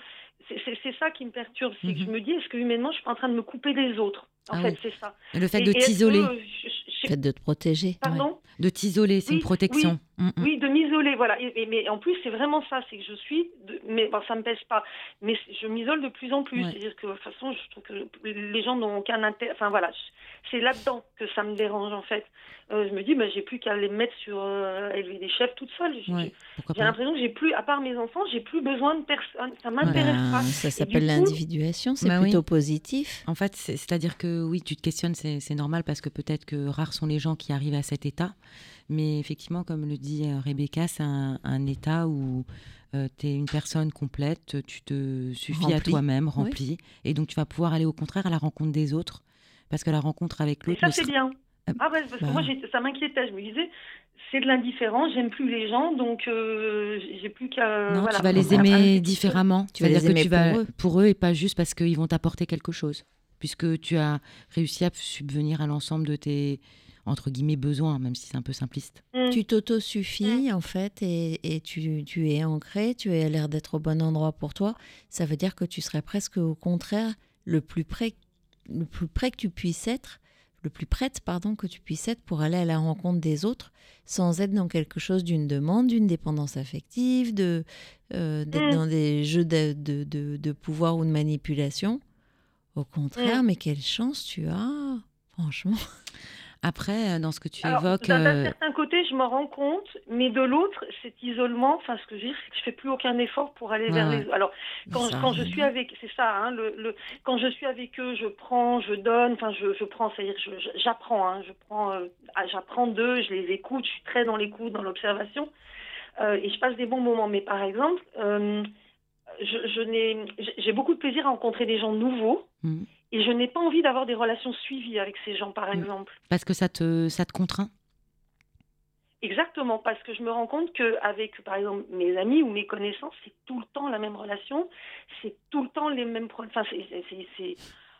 [SPEAKER 6] C'est ça qui me perturbe, c'est que
[SPEAKER 4] Mhm.
[SPEAKER 6] je me dis, est-ce que humainement, je suis pas en train de me couper des autres? En
[SPEAKER 4] Ah
[SPEAKER 6] fait,
[SPEAKER 4] oui.
[SPEAKER 6] c'est ça.
[SPEAKER 4] Et le fait
[SPEAKER 6] Et-
[SPEAKER 4] de t'isoler.
[SPEAKER 2] Le fait de te protéger.
[SPEAKER 6] Pardon?
[SPEAKER 4] De t'isoler, c'est
[SPEAKER 6] Oui,
[SPEAKER 4] une protection. Mm.
[SPEAKER 6] Oui, de m'isoler, voilà. Et, et- mais en plus, c'est vraiment ça, c'est que je suis, de- mais bon, ça me pèse pas, mais je m'isole de plus en plus.
[SPEAKER 4] Ouais.
[SPEAKER 6] C'est-à-dire que de toute façon, je trouve que les gens n'ont aucun intérêt. Enfin voilà, c'est là-dedans que ça me dérange en fait. Euh, je me dis, bah, j'ai plus qu'à les mettre sur euh, élever des chefs toute seule. J'ai
[SPEAKER 4] Ouais,
[SPEAKER 6] l'impression que j'ai plus, à part mes enfants, j'ai plus besoin de personne. Ça m'intéresse pas.
[SPEAKER 2] ça s'appelle l'individuation, c'est
[SPEAKER 4] Bah oui.
[SPEAKER 2] plutôt positif.
[SPEAKER 4] En fait, c'est- c'est-à-dire que oui, tu te questionnes, c'est normal parce que peut-être que rares sont les gens qui arrivent à cet état. Mais effectivement, comme le dit euh, Rebecca, c'est un, un état où tu es une personne complète, tu te suffis à toi-même,
[SPEAKER 2] Oui.
[SPEAKER 4] rempli. Et donc, tu vas pouvoir aller au contraire à la rencontre des autres. Parce que la rencontre avec
[SPEAKER 6] Et
[SPEAKER 4] l'autre.
[SPEAKER 6] ça, c'est
[SPEAKER 4] sera-
[SPEAKER 6] bien.
[SPEAKER 4] Euh,
[SPEAKER 6] Ah ouais, parce
[SPEAKER 4] bah.
[SPEAKER 6] que moi, j'ai- ça m'inquiétait. Je me disais, c'est de l'indifférence, j'aime plus les gens, donc euh, j'ai plus qu'à.
[SPEAKER 4] Non,
[SPEAKER 6] voilà.
[SPEAKER 4] tu vas les aimer différemment.
[SPEAKER 2] Tu vas les
[SPEAKER 4] que
[SPEAKER 2] aimer
[SPEAKER 4] tu vas
[SPEAKER 2] pour eux.
[SPEAKER 4] pour eux et pas juste parce qu'ils vont t'apporter quelque chose. Puisque tu as réussi à subvenir à l'ensemble de tes, entre guillemets, besoins, même si c'est un peu simpliste.
[SPEAKER 6] Mm.
[SPEAKER 2] Tu t'auto-suffis en fait et, et tu, tu es ancré, tu as l'air d'être au bon endroit pour toi. Ça veut dire que tu serais presque au contraire le plus près, le plus près que tu puisses être, le plus prête pardon que tu puisses être pour aller à la rencontre des autres sans être dans quelque chose d'une demande, d'une dépendance affective, de euh, d'être
[SPEAKER 6] Mm.
[SPEAKER 2] dans des jeux de, de, de- de pouvoir ou de manipulation. Au contraire,
[SPEAKER 6] Mm.
[SPEAKER 2] mais quelle chance tu as, franchement.
[SPEAKER 4] Après, euh, dans ce que tu
[SPEAKER 6] Alors,
[SPEAKER 4] évoques,
[SPEAKER 6] D'un d'un
[SPEAKER 4] euh,
[SPEAKER 6] certain côté, je m'en rends compte, mais de l'autre, cet isolement, enfin, ce que je veux dire, c'est que je fais plus aucun effort pour aller
[SPEAKER 4] Ouais,
[SPEAKER 6] vers les. Alors, quand,
[SPEAKER 2] Ça
[SPEAKER 6] quand je suis avec, c'est ça, hein, le, le, quand je suis avec eux, je prends, je donne, enfin, je, je prends, c'est-à-dire, j'apprends, hein, je prends, euh, j'apprends d'eux, je les écoute, je suis très dans l'écoute, dans l'observation, euh, et je passe des bons moments. Mais par exemple, euh, je, je n'ai, j'ai- beaucoup de plaisir à rencontrer des gens nouveaux.
[SPEAKER 4] Mhm.
[SPEAKER 6] Et je n'ai pas envie d'avoir des relations suivies avec ces gens, par
[SPEAKER 4] Mhm.
[SPEAKER 6] exemple.
[SPEAKER 4] parce que ça te, ça te contraint?
[SPEAKER 6] Exactement, parce que je me rends compte qu'avec, par exemple, mes amis ou mes connaissances, c'est tout le temps la même relation, c'est tout le temps les mêmes problèmes. Enfin, c'est, c'est, c'est- c'est-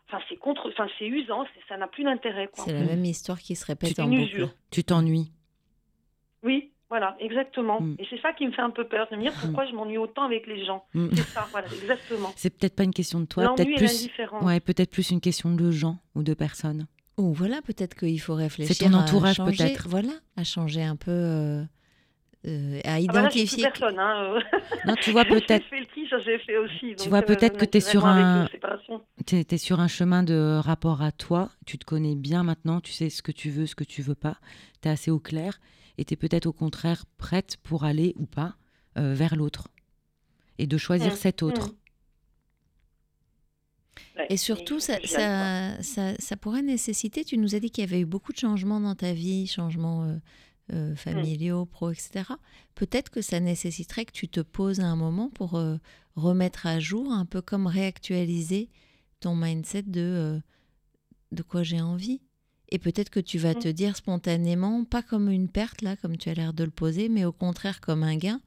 [SPEAKER 6] enfin, c'est contre, enfin, c'est usant, c'est- ça n'a plus d'intérêt, quoi.
[SPEAKER 2] C'est la
[SPEAKER 4] Mm.
[SPEAKER 2] même histoire qui se répète en boucle.
[SPEAKER 4] Tu t'ennuies?
[SPEAKER 6] Oui, voilà, exactement.
[SPEAKER 4] Mm.
[SPEAKER 6] Et c'est ça qui me fait un peu peur, de me dire pourquoi je m'ennuie autant avec les gens.
[SPEAKER 4] Mm.
[SPEAKER 6] C'est ça, voilà, exactement.
[SPEAKER 4] C'est peut-être pas une question de toi, peut-être plus, ouais, peut-être plus une question de gens ou de personnes.
[SPEAKER 2] Ou voilà, peut-être qu'il faut réfléchir.
[SPEAKER 4] ton
[SPEAKER 2] à
[SPEAKER 4] entourage, peut-être.
[SPEAKER 2] Voilà, à changer un peu, euh, euh, à
[SPEAKER 6] Ah bah là, j'ai plus
[SPEAKER 2] identifier.
[SPEAKER 6] personne, hein. euh.
[SPEAKER 4] Non, tu vois
[SPEAKER 6] J'ai
[SPEAKER 4] peut-être,
[SPEAKER 6] fait le tri, ça j'ai fait aussi.
[SPEAKER 4] Tu vois,
[SPEAKER 6] euh,
[SPEAKER 4] peut-être que t'es sur
[SPEAKER 6] naturellement,
[SPEAKER 4] un- tu es, sur un chemin de rapport à toi, tu te connais bien maintenant, tu sais ce que tu veux, ce que tu veux pas, tu es assez au clair es peut-être au contraire prête pour aller ou pas euh, vers l'autre et de choisir
[SPEAKER 6] Mm,
[SPEAKER 4] cet autre.
[SPEAKER 6] mm. Ouais,
[SPEAKER 2] Et surtout, ça, ça, ça, ça pourrait nécessiter, tu nous as dit qu'il y avait eu beaucoup de changements dans ta vie, changements euh, euh, familiaux, pro, etc. Peut-être que ça nécessiterait que tu te poses à un moment pour euh, remettre à jour, un peu comme réactualiser ton mindset de euh, de quoi j'ai envie. Et peut-être que tu vas
[SPEAKER 6] Mm.
[SPEAKER 2] te dire spontanément, pas comme une perte, là, comme tu as l'air de le poser, mais au contraire comme un gain.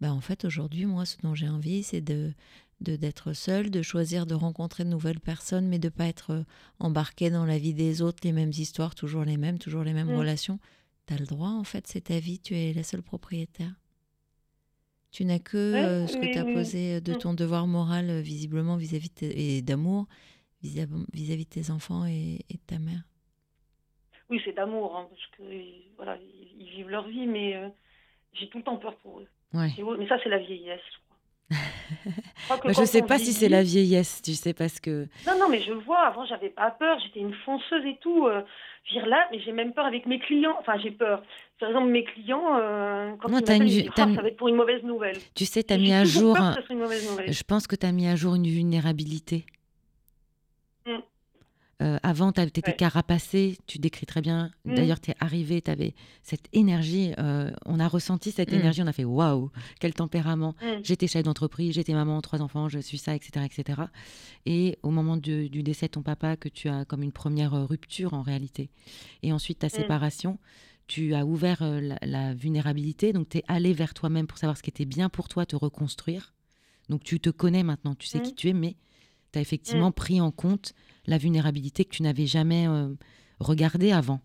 [SPEAKER 2] Ben, en fait, aujourd'hui, moi, ce dont j'ai envie, c'est de de d'être seule, de choisir de rencontrer de nouvelles personnes, mais de pas être euh, embarqué dans la vie des autres, les mêmes histoires, toujours les mêmes, toujours les mêmes
[SPEAKER 6] Mm.
[SPEAKER 2] relations. Tu as le droit, en fait, c'est ta vie, tu es la seule propriétaire. Tu n'as que
[SPEAKER 6] Ouais,
[SPEAKER 2] euh, ce que tu as posé de
[SPEAKER 6] Mm.
[SPEAKER 2] ton devoir moral euh, visiblement vis-à-vis et d'amour vis-à- vis-à-vis de tes enfants et, et de ta mère.
[SPEAKER 6] Oui, c'est d'amour, hein, parce que voilà, ils, ils vivent leur vie, mais euh, j'ai tout le temps peur pour eux.
[SPEAKER 4] Ouais.
[SPEAKER 6] Mais ça, c'est la vieillesse, je crois. Je, crois que
[SPEAKER 4] Bah, sais pas si c'est la vieillesse, tu sais, parce que
[SPEAKER 6] Non, non, mais je vois. Avant, j'avais pas peur. J'étais une fonceuse et tout. Euh, je veux dire, là, mais j'ai même peur avec mes clients. Enfin, j'ai peur. Par exemple, mes clients, euh, quand
[SPEAKER 4] Non,
[SPEAKER 6] ils
[SPEAKER 4] une
[SPEAKER 6] disent, Ah, ça va être pour une mauvaise nouvelle.
[SPEAKER 4] tu sais, tu as mis à jour, un- je pense que tu as mis à jour une vulnérabilité. Euh, avant, tu étais
[SPEAKER 6] Ouais.
[SPEAKER 4] carapacé, tu décris très bien.
[SPEAKER 6] Mm.
[SPEAKER 4] D'ailleurs, tu es arrivé, tu avais cette énergie. euh, on a ressenti cette
[SPEAKER 2] Mm.
[SPEAKER 4] énergie, on a fait waouh, quel tempérament.
[SPEAKER 6] Mm.
[SPEAKER 4] J'étais chef d'entreprise, j'étais maman, trois enfants, je suis ça, etc. etc. Et au moment du, du décès de ton papa, que tu as comme une première euh, rupture en réalité, et ensuite ta séparation, tu as ouvert euh, la, la vulnérabilité, donc tu es allé vers toi-même pour savoir ce qui était bien pour toi, te reconstruire. Donc tu te connais maintenant, tu sais qui tu es, mais tu as effectivement pris en compte la vulnérabilité que tu n'avais jamais euh, regardée avant.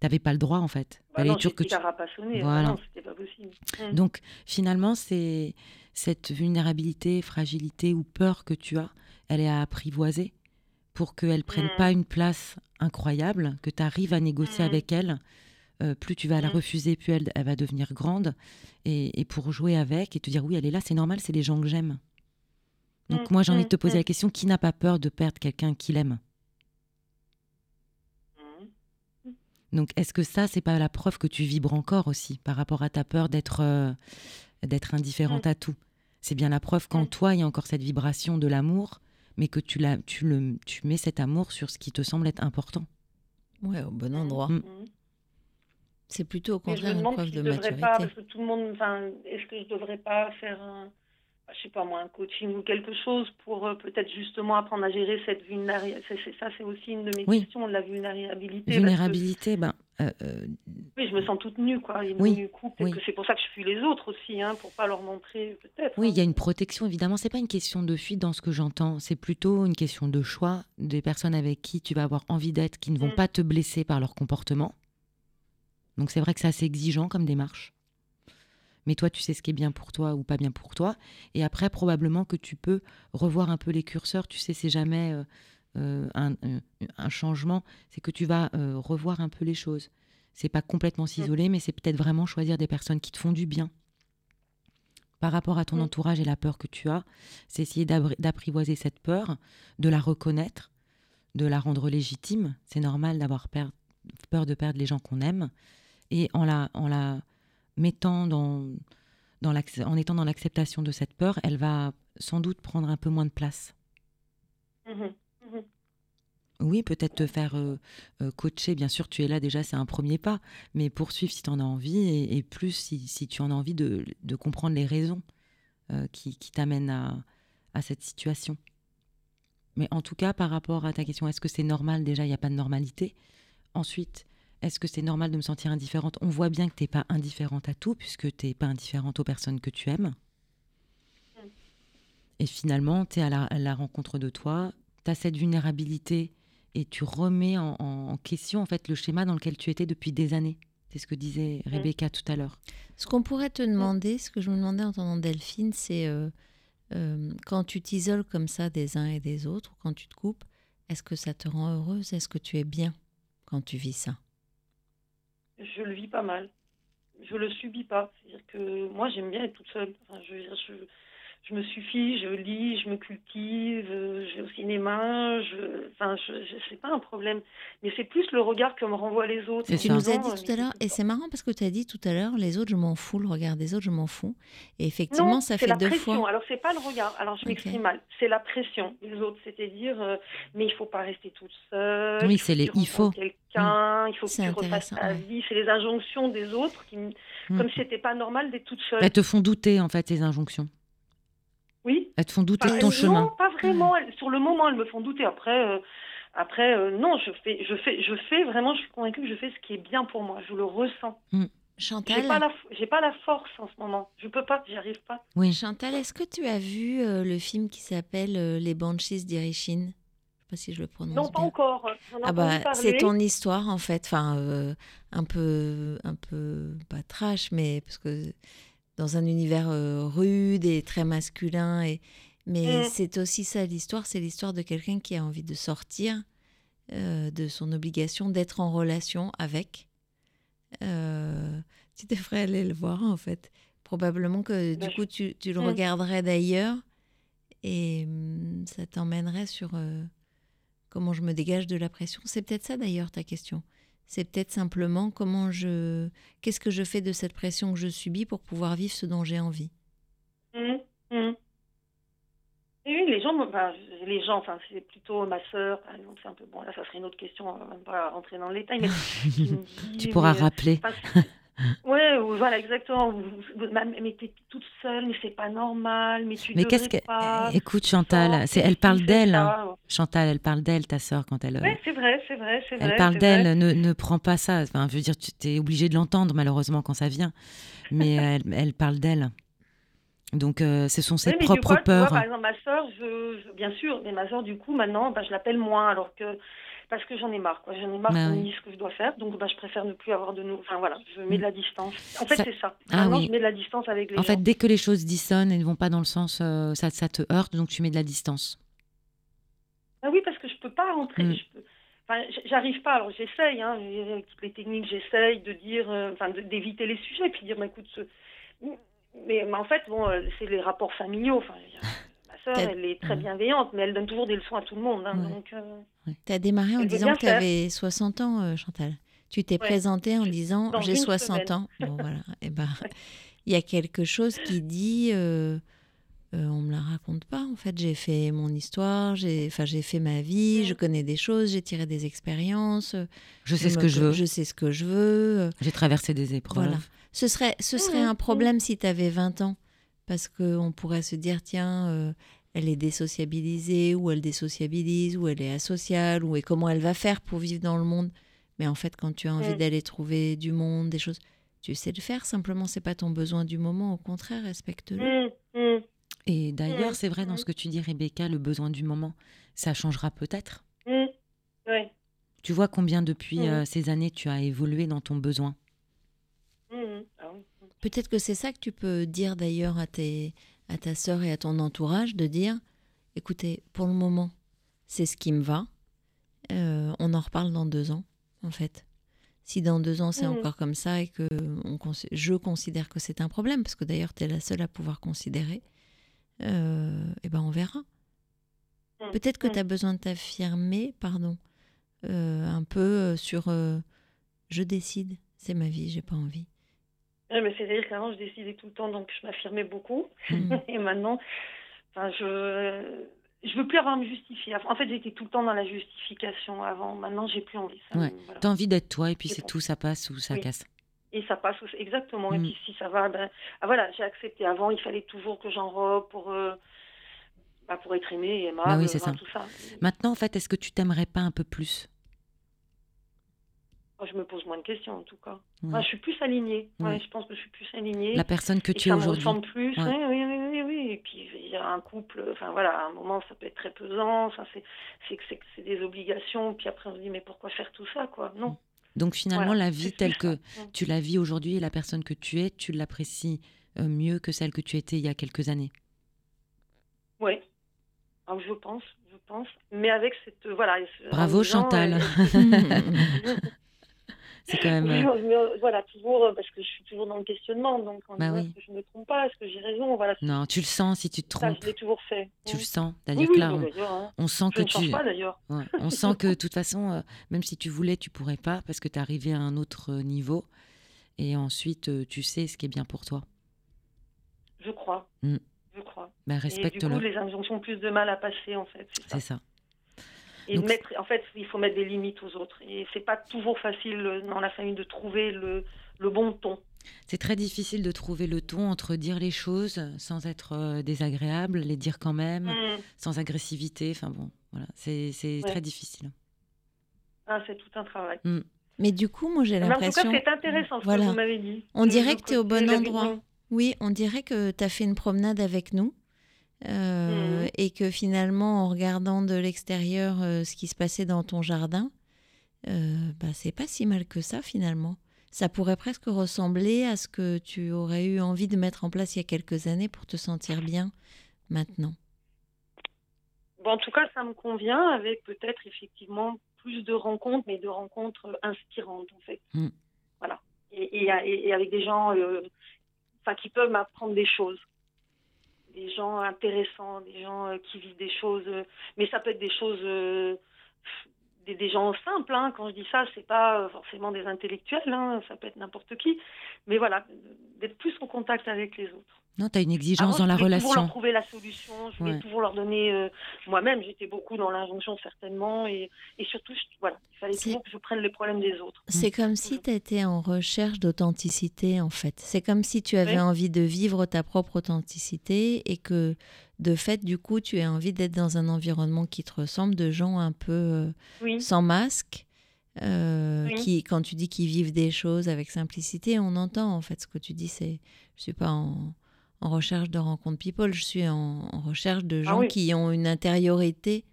[SPEAKER 4] Tu n'avais pas le droit en fait.
[SPEAKER 6] Bah non,
[SPEAKER 4] que tu...
[SPEAKER 6] carapassonnée.
[SPEAKER 4] Voilà.
[SPEAKER 6] Non, pas possible. Mm.
[SPEAKER 4] Donc finalement, c'est cette vulnérabilité, fragilité ou peur que tu as, elle est à apprivoiser pour qu'elle prenne
[SPEAKER 6] Mm.
[SPEAKER 4] pas une place incroyable, que tu arrives à négocier avec elle. euh, plus tu vas la refuser, plus elle, elle va devenir grande. Et, et pour jouer avec et te dire oui, elle est là, c'est normal, c'est les gens que j'aime. Donc
[SPEAKER 6] Mm,
[SPEAKER 4] moi, j'ai envie de te
[SPEAKER 6] mm,
[SPEAKER 4] poser
[SPEAKER 6] mm.
[SPEAKER 4] la question qui n'a pas peur de perdre quelqu'un qu'il aime? Donc, est-ce que ça, c'est pas la preuve que tu vibres encore aussi par rapport à ta peur d'être euh, d'être indifférente à tout? C'est bien la preuve qu'en toi, il y a encore cette vibration de l'amour, mais que tu, la, tu, le, tu mets cet amour sur ce qui te semble être important.
[SPEAKER 2] Ouais, au bon endroit. C'est plutôt au contraire une preuve
[SPEAKER 6] si
[SPEAKER 2] de
[SPEAKER 6] je devrais
[SPEAKER 2] maturité.
[SPEAKER 6] pas, parce que tout le monde, enfin, est-ce que je devrais pas faire un, je sais pas moi, un coaching ou quelque chose pour euh, peut-être justement apprendre à gérer cette vulnérabilité. Ça, c'est aussi une de mes
[SPEAKER 4] Oui.
[SPEAKER 6] questions, de la vulnérabilité. que,
[SPEAKER 4] Vulnérabilité, ben, euh, euh,
[SPEAKER 6] oui, je me sens toute nue, quoi. Une
[SPEAKER 4] Oui,
[SPEAKER 6] nue
[SPEAKER 4] oui.
[SPEAKER 6] que c'est pour ça que je fuis les autres aussi, hein, pour pas leur montrer, peut-être.
[SPEAKER 4] oui,
[SPEAKER 6] hein.
[SPEAKER 4] il y a une protection, évidemment. C'est pas une question de fuite dans ce que j'entends. C'est plutôt une question de choix des personnes avec qui tu vas avoir envie d'être, qui ne vont
[SPEAKER 6] Mm.
[SPEAKER 4] pas te blesser par leur comportement. Donc c'est vrai que c'est assez exigeant comme démarche. Mais toi, tu sais ce qui est bien pour toi ou pas bien pour toi. Et après, probablement que tu peux revoir un peu les curseurs. Tu sais, c'est jamais euh, euh, un, un- changement. C'est que tu vas euh, revoir un peu les choses. C'est pas complètement s'isoler, mais c'est peut-être vraiment choisir des personnes qui te font du bien. Par rapport à ton
[SPEAKER 6] Mm.
[SPEAKER 4] entourage et la peur que tu as, c'est essayer d'apprivoiser cette peur, de la reconnaître, de la rendre légitime. C'est normal d'avoir peur de perdre les gens qu'on aime. Et en la, en la mettant dans, dans en étant dans l'acceptation de cette peur, elle va sans doute prendre un peu moins de place.
[SPEAKER 6] Mhm, mhm.
[SPEAKER 4] Oui, peut-être te faire euh, euh, coacher, bien sûr, tu es là déjà, c'est un premier pas, mais poursuivre si tu en as envie, et, et plus si, si tu en as envie de, de comprendre les raisons euh, qui, qui t'amènent à, à cette situation. Mais en tout cas, par rapport à ta question, est-ce que c'est normal? Déjà, il n'y a pas de normalité. Ensuite, est-ce que c'est normal de me sentir indifférente? On voit bien que tu n'es pas indifférente à tout, puisque tu n'es pas indifférente aux personnes que tu aimes. Et finalement, tu es à la, à la rencontre de toi, tu as cette vulnérabilité et tu remets en, en- en question en fait le schéma dans lequel tu étais depuis des années. C'est ce que disait Rebecca tout à l'heure.
[SPEAKER 2] Ce qu'on pourrait te demander, ce que je me demandais en entendant Delphine, c'est euh, euh, quand tu t'isoles comme ça des uns et des autres, quand tu te coupes, est-ce que ça te rend heureuse? Est-ce que tu es bien quand tu vis ça?
[SPEAKER 6] Je le vis pas mal. Je le subis pas. C'est-à-dire que moi, j'aime bien être toute seule. Enfin, je, je me suffis, je lis, je me cultive, euh, je vais au cinéma. Je, enfin, je, je- c'est pas un problème. Mais c'est plus le regard que me renvoient les autres.
[SPEAKER 2] Tu nous as dit
[SPEAKER 6] euh,
[SPEAKER 2] tout à l'heure, et c'est marrant parce que tu as dit tout à l'heure, les autres, je m'en fous, le regard des autres, je m'en fous. Et effectivement,
[SPEAKER 6] non,
[SPEAKER 2] ça
[SPEAKER 6] c'est
[SPEAKER 2] fait
[SPEAKER 6] la
[SPEAKER 2] deux
[SPEAKER 6] pression.
[SPEAKER 2] fois.
[SPEAKER 6] Alors, c'est pas le regard. Alors, je m'exprime mal. C'est la pression des autres. C'est-à-dire, euh, mais il faut pas rester toute seule.
[SPEAKER 4] Oui,
[SPEAKER 6] il faut
[SPEAKER 4] c'est les il faut.
[SPEAKER 6] quelqu'un. Il faut que tu refasses ta
[SPEAKER 2] ouais.
[SPEAKER 6] vie. C'est les injonctions des autres qui, me-
[SPEAKER 4] Mm.
[SPEAKER 6] comme si c'était pas normal d'être toute seule.
[SPEAKER 4] Elles te font douter en fait ces injonctions.
[SPEAKER 6] Oui.
[SPEAKER 4] Elles te font douter
[SPEAKER 6] Enfin,
[SPEAKER 4] de ton
[SPEAKER 6] non,
[SPEAKER 4] chemin.
[SPEAKER 6] pas vraiment. Elles- Sur le moment, elles me font douter. Après, euh, après, euh, non, je fais, je fais, je fais vraiment. Je suis convaincue que je fais ce qui est bien pour moi. Je le ressens. J'ai
[SPEAKER 2] Chantal,
[SPEAKER 6] pas la, j'ai pas la force en ce moment. Je peux pas. J'y arrive pas.
[SPEAKER 4] Oui.
[SPEAKER 2] Chantal, est-ce que tu as vu euh, le film qui s'appelle euh, Les Banshees d'Irishin Je sais pas si je le prononce
[SPEAKER 6] Non, pas
[SPEAKER 2] bien.
[SPEAKER 6] encore.
[SPEAKER 2] Ah bah c'est ton histoire en fait, enfin euh, un peu un peu pas trash mais parce que dans un univers euh, rude et très masculin et mais
[SPEAKER 6] Mm.
[SPEAKER 2] c'est aussi ça l'histoire, c'est l'histoire de quelqu'un qui a envie de sortir euh, de son obligation d'être en relation avec. Euh, tu devrais aller le voir en fait. Probablement que
[SPEAKER 6] Bah,
[SPEAKER 2] du
[SPEAKER 6] je-
[SPEAKER 2] coup tu, tu le
[SPEAKER 6] Mm.
[SPEAKER 2] regarderais d'ailleurs et hum, ça t'emmènerait sur euh, comment je me dégage de la pression. C'est peut-être ça d'ailleurs ta question. C'est peut-être simplement comment je, qu'est-ce que je fais de cette pression que je subis pour pouvoir vivre ce dont j'ai envie.
[SPEAKER 6] Mhm. Et oui, les gens, les gens, enfin, c'est plutôt ma sœur, par exemple, c'est un peu bon. Là, ça serait une autre question, on va même pas rentrer dans le détail, mais
[SPEAKER 4] Tu pourras
[SPEAKER 6] mais, euh,
[SPEAKER 4] rappeler.
[SPEAKER 6] Enfin, c'est- ouais, ou- voilà, exactement. Vous- vous- ma- Mais t'es toute seule, mais c'est pas normal, mais tu
[SPEAKER 4] Mais qu'est-ce que
[SPEAKER 6] pas.
[SPEAKER 4] Écoute Chantal, c'est elle parle d'elle. hein. Chantal, elle parle d'elle, ta sœur, quand elle. euh,
[SPEAKER 6] Ouais, c'est vrai, c'est vrai, c'est vrai.
[SPEAKER 4] Elle parle d'elle, ne, ne prends pas ça. Enfin, je veux dire, tu es obligé de l'entendre malheureusement quand ça vient. Mais elle, elle parle d'elle. Donc, euh, ce sont ses
[SPEAKER 6] Oui,
[SPEAKER 4] propres
[SPEAKER 6] coup, tu vois,
[SPEAKER 4] peurs.
[SPEAKER 6] par exemple, ma soeur, je, je- bien sûr, mais ma soeur, du coup, maintenant, bah, je l'appelle moins, alors que parce que j'en ai marre. J'en ai marre
[SPEAKER 4] Bah
[SPEAKER 6] qu'on me dise ce que je dois faire, donc bah, je préfère ne plus avoir de nous. Enfin voilà, je mets de la distance. En fait,
[SPEAKER 4] Ça-
[SPEAKER 6] c'est ça.
[SPEAKER 4] Ah oui.
[SPEAKER 6] je mets de la distance avec les
[SPEAKER 4] En
[SPEAKER 6] gens.
[SPEAKER 4] fait, dès que les choses dissonnent et ne vont pas dans le sens, euh, ça, ça te heurte, donc tu mets de la distance.
[SPEAKER 6] Ah oui, parce que je peux pas rentrer.
[SPEAKER 4] Mm.
[SPEAKER 6] je peux- Enfin, j'arrive pas. Alors j'essaye, hein, avec toutes les techniques, j'essaye de dire, euh, enfin, d'éviter les sujets, puis dire, bah, écoute, ce- mais, mais en fait, bon, euh, c'est les rapports familiaux. Enfin, sœur, elle est très bienveillante, mais elle donne toujours des leçons à tout le monde. hein,
[SPEAKER 4] Ouais.
[SPEAKER 6] donc, euh,
[SPEAKER 2] Tu as démarré en disant que tu avais 60 ans, euh, Chantal. Tu t'es
[SPEAKER 6] Ouais.
[SPEAKER 2] présentée en disant
[SPEAKER 6] Dans
[SPEAKER 2] j'ai
[SPEAKER 6] une
[SPEAKER 2] 60
[SPEAKER 6] semaine.
[SPEAKER 2] ans. Bon, voilà. Et ben, il y a quelque chose qui dit euh, euh, on me la raconte pas. En fait, j'ai fait mon histoire, j'ai enfin, j'ai fait ma vie, je connais des choses, j'ai tiré des expériences.
[SPEAKER 4] Je sais ce que je veux.
[SPEAKER 2] Je sais ce que je veux.
[SPEAKER 4] J'ai traversé des épreuves.
[SPEAKER 2] Voilà. Ce serait, ce serait un problème si tu avais 20 ans, parce qu'on pourrait se dire, tiens, euh, elle est désociabilisée, ou elle désociabilise, ou elle est asociale, ou et comment elle va faire pour vivre dans le monde. Mais en fait, quand tu as envie
[SPEAKER 6] Mhm.
[SPEAKER 2] d'aller trouver du monde, des choses, tu sais le faire, simplement, c'est pas ton besoin du moment, au contraire, respecte-le.
[SPEAKER 6] mm, mm,
[SPEAKER 4] Et d'ailleurs,
[SPEAKER 6] Mm,
[SPEAKER 4] c'est vrai dans
[SPEAKER 6] mm.
[SPEAKER 4] ce que tu dis, Rebecca, le besoin du moment, ça changera peut-être.
[SPEAKER 6] mm. Ouais.
[SPEAKER 4] Tu vois combien depuis
[SPEAKER 6] Mm.
[SPEAKER 4] euh, ces années tu as évolué dans ton besoin?
[SPEAKER 6] Mm, mm. Ah oui.
[SPEAKER 2] Peut-être que c'est ça que tu peux dire d'ailleurs à, tes, à ta sœur et à ton entourage, de dire, écoutez, pour le moment, c'est ce qui me va. Euh, on en reparle dans deux ans, en fait. Si dans deux ans c'est
[SPEAKER 6] Mhm.
[SPEAKER 2] encore comme ça et que on je considère que c'est un problème, parce que d'ailleurs tu es la seule à pouvoir considérer, euh, eh ben on verra.
[SPEAKER 6] Mm,
[SPEAKER 2] Peut-être que
[SPEAKER 6] mm.
[SPEAKER 2] tu as besoin de t'affirmer, pardon, euh, un peu euh, sur je décide, c'est ma vie, j'ai pas envie.
[SPEAKER 6] Ouais, mais c'est-à-dire qu'avant, je décidais tout le temps, donc je m'affirmais beaucoup.
[SPEAKER 2] Mm.
[SPEAKER 6] Et maintenant, enfin, je je veux plus avoir à me justifier. En fait, j'étais tout le temps dans la justification avant. Maintenant, j'ai plus envie. Ça,
[SPEAKER 4] Ouais.
[SPEAKER 6] voilà.
[SPEAKER 4] Tu as envie d'être toi et puis
[SPEAKER 6] C'est bon.
[SPEAKER 4] tout, ça passe ou ça
[SPEAKER 6] Oui.
[SPEAKER 4] casse.
[SPEAKER 6] Et ça passe exactement. Et
[SPEAKER 4] Mm.
[SPEAKER 6] puis si ça va, ben ah, voilà, j'ai accepté. Avant, il fallait toujours que j'enrobe pour euh, bah, pour être aimée et aimable.
[SPEAKER 4] Bah oui, c'est
[SPEAKER 6] enfin,
[SPEAKER 4] ça.
[SPEAKER 6] Tout ça.
[SPEAKER 4] Maintenant, en fait, est-ce que tu t'aimerais pas un peu plus?
[SPEAKER 6] Je me pose moins de questions en tout cas.
[SPEAKER 4] Ouais.
[SPEAKER 6] Je suis plus alignée. Ouais,
[SPEAKER 4] Ouais.
[SPEAKER 6] je pense que je suis plus alignée.
[SPEAKER 4] La personne que tu es
[SPEAKER 6] ça me
[SPEAKER 4] aujourd'hui.
[SPEAKER 6] ressemble plus. Oui, oui, oui. Et puis il y a un couple. Enfin voilà, à un moment ça peut être très pesant. Enfin, c'est des obligations. Puis après on se dit mais pourquoi faire tout ça quoi Non.
[SPEAKER 4] Donc finalement,
[SPEAKER 6] Voilà,
[SPEAKER 4] la vie telle que
[SPEAKER 6] Mm.
[SPEAKER 4] tu la vis aujourd'hui et la personne que tu es, tu l'apprécies euh, mieux que celle que tu étais il y a quelques années.
[SPEAKER 6] Oui. Je pense, je pense. Mais avec cette voilà.
[SPEAKER 4] Bravo Chantal.
[SPEAKER 6] euh,
[SPEAKER 4] c'est quand même.
[SPEAKER 6] Oui,
[SPEAKER 4] euh,
[SPEAKER 6] mais, voilà, toujours, euh, parce que je suis toujours dans le questionnement, donc
[SPEAKER 4] Bah oui.
[SPEAKER 6] est-ce que je ne me trompe pas, est-ce que j'ai raison, voilà.
[SPEAKER 4] Non, tu le sens si tu te
[SPEAKER 6] Ça,
[SPEAKER 4] trompes.
[SPEAKER 6] je l'ai toujours fait.
[SPEAKER 4] Tu le
[SPEAKER 6] Mm.
[SPEAKER 4] sens. C'est-à-dire
[SPEAKER 6] oui,
[SPEAKER 4] que là,
[SPEAKER 6] bah,
[SPEAKER 4] on,
[SPEAKER 6] hein.
[SPEAKER 4] on sent
[SPEAKER 6] Je
[SPEAKER 4] que
[SPEAKER 6] ne
[SPEAKER 4] tu.
[SPEAKER 6] pas.
[SPEAKER 4] Ouais, on sent que de toute façon, euh, même si tu voulais, tu pourrais pas parce que tu es arrivé à un autre euh, niveau. Et ensuite, euh, tu sais ce qui est bien pour toi.
[SPEAKER 6] Je crois.
[SPEAKER 4] Mm.
[SPEAKER 6] Je crois.
[SPEAKER 4] Ben,
[SPEAKER 6] Et du coup,
[SPEAKER 4] respecte-le.
[SPEAKER 6] les injonctions ont plus de mal à passer, en fait. c'est ça. Et
[SPEAKER 4] Donc-
[SPEAKER 6] de mettre, en fait, il faut mettre des limites aux autres. Et c'est pas toujours facile euh, dans la famille de trouver le, le bon ton.
[SPEAKER 4] C'est très difficile de trouver le ton entre dire les choses sans être euh, désagréable, les dire quand même,
[SPEAKER 6] Mm.
[SPEAKER 4] sans agressivité. Enfin bon, voilà, c'est
[SPEAKER 6] Ouais.
[SPEAKER 4] très difficile.
[SPEAKER 6] Ah, c'est tout un travail.
[SPEAKER 2] Mais du coup, moi j'ai
[SPEAKER 6] Mais en tout cas,
[SPEAKER 2] l'impression.
[SPEAKER 6] c'est intéressant ce
[SPEAKER 2] Voilà.
[SPEAKER 6] que vous m'avez dit.
[SPEAKER 2] On dirait que tu es au bon endroit.
[SPEAKER 6] Mm.
[SPEAKER 2] Oui, on dirait que tu as fait une promenade avec nous. Euh,
[SPEAKER 6] Mhm.
[SPEAKER 2] Et que finalement, en regardant de l'extérieur euh, ce qui se passait dans ton jardin, euh, bah, c'est pas si mal que ça finalement. Ça pourrait presque ressembler à ce que tu aurais eu envie de mettre en place il y a quelques années pour te sentir bien maintenant.
[SPEAKER 6] Bon, en tout cas, ça me convient avec peut-être effectivement plus de rencontres, mais de rencontres inspirantes en fait.
[SPEAKER 4] Mm.
[SPEAKER 6] Voilà. Et, et, avec des gens euh, qui peuvent m'apprendre des choses. Des gens intéressants, des gens euh, qui vivent des choses. euh, mais ça peut être des choses. Des, des gens simples, hein. quand je dis ça, c'est pas euh, forcément des intellectuels, hein, ça peut être n'importe qui, mais voilà, d'être plus en contact avec les autres.
[SPEAKER 4] Non, tu as une exigence
[SPEAKER 6] Avant,
[SPEAKER 4] dans la
[SPEAKER 6] je voulais toujours leur
[SPEAKER 4] relation.
[SPEAKER 6] trouver la solution, je voulais
[SPEAKER 4] Ouais.
[SPEAKER 6] toujours leur donner. euh, Moi-même, j'étais beaucoup dans l'injonction certainement, et, et surtout, je- voilà, il fallait toujours que je prenne les problèmes des autres.
[SPEAKER 2] C'est comme si tu étais en recherche d'authenticité, en fait. C'est comme si tu avais
[SPEAKER 6] Oui.
[SPEAKER 2] envie de vivre ta propre authenticité et que, de fait, du coup, tu as envie d'être dans un environnement qui te ressemble, de gens un peu euh,
[SPEAKER 6] Oui,
[SPEAKER 2] sans masque, euh,
[SPEAKER 6] Oui.
[SPEAKER 2] qui, quand tu dis qu'ils vivent des choses avec simplicité, on entend, en fait, ce que tu dis, c'est, je suis pas en, en recherche de rencontre people, je suis en, en recherche de
[SPEAKER 6] Ah
[SPEAKER 2] gens
[SPEAKER 6] oui.
[SPEAKER 2] qui ont une intériorité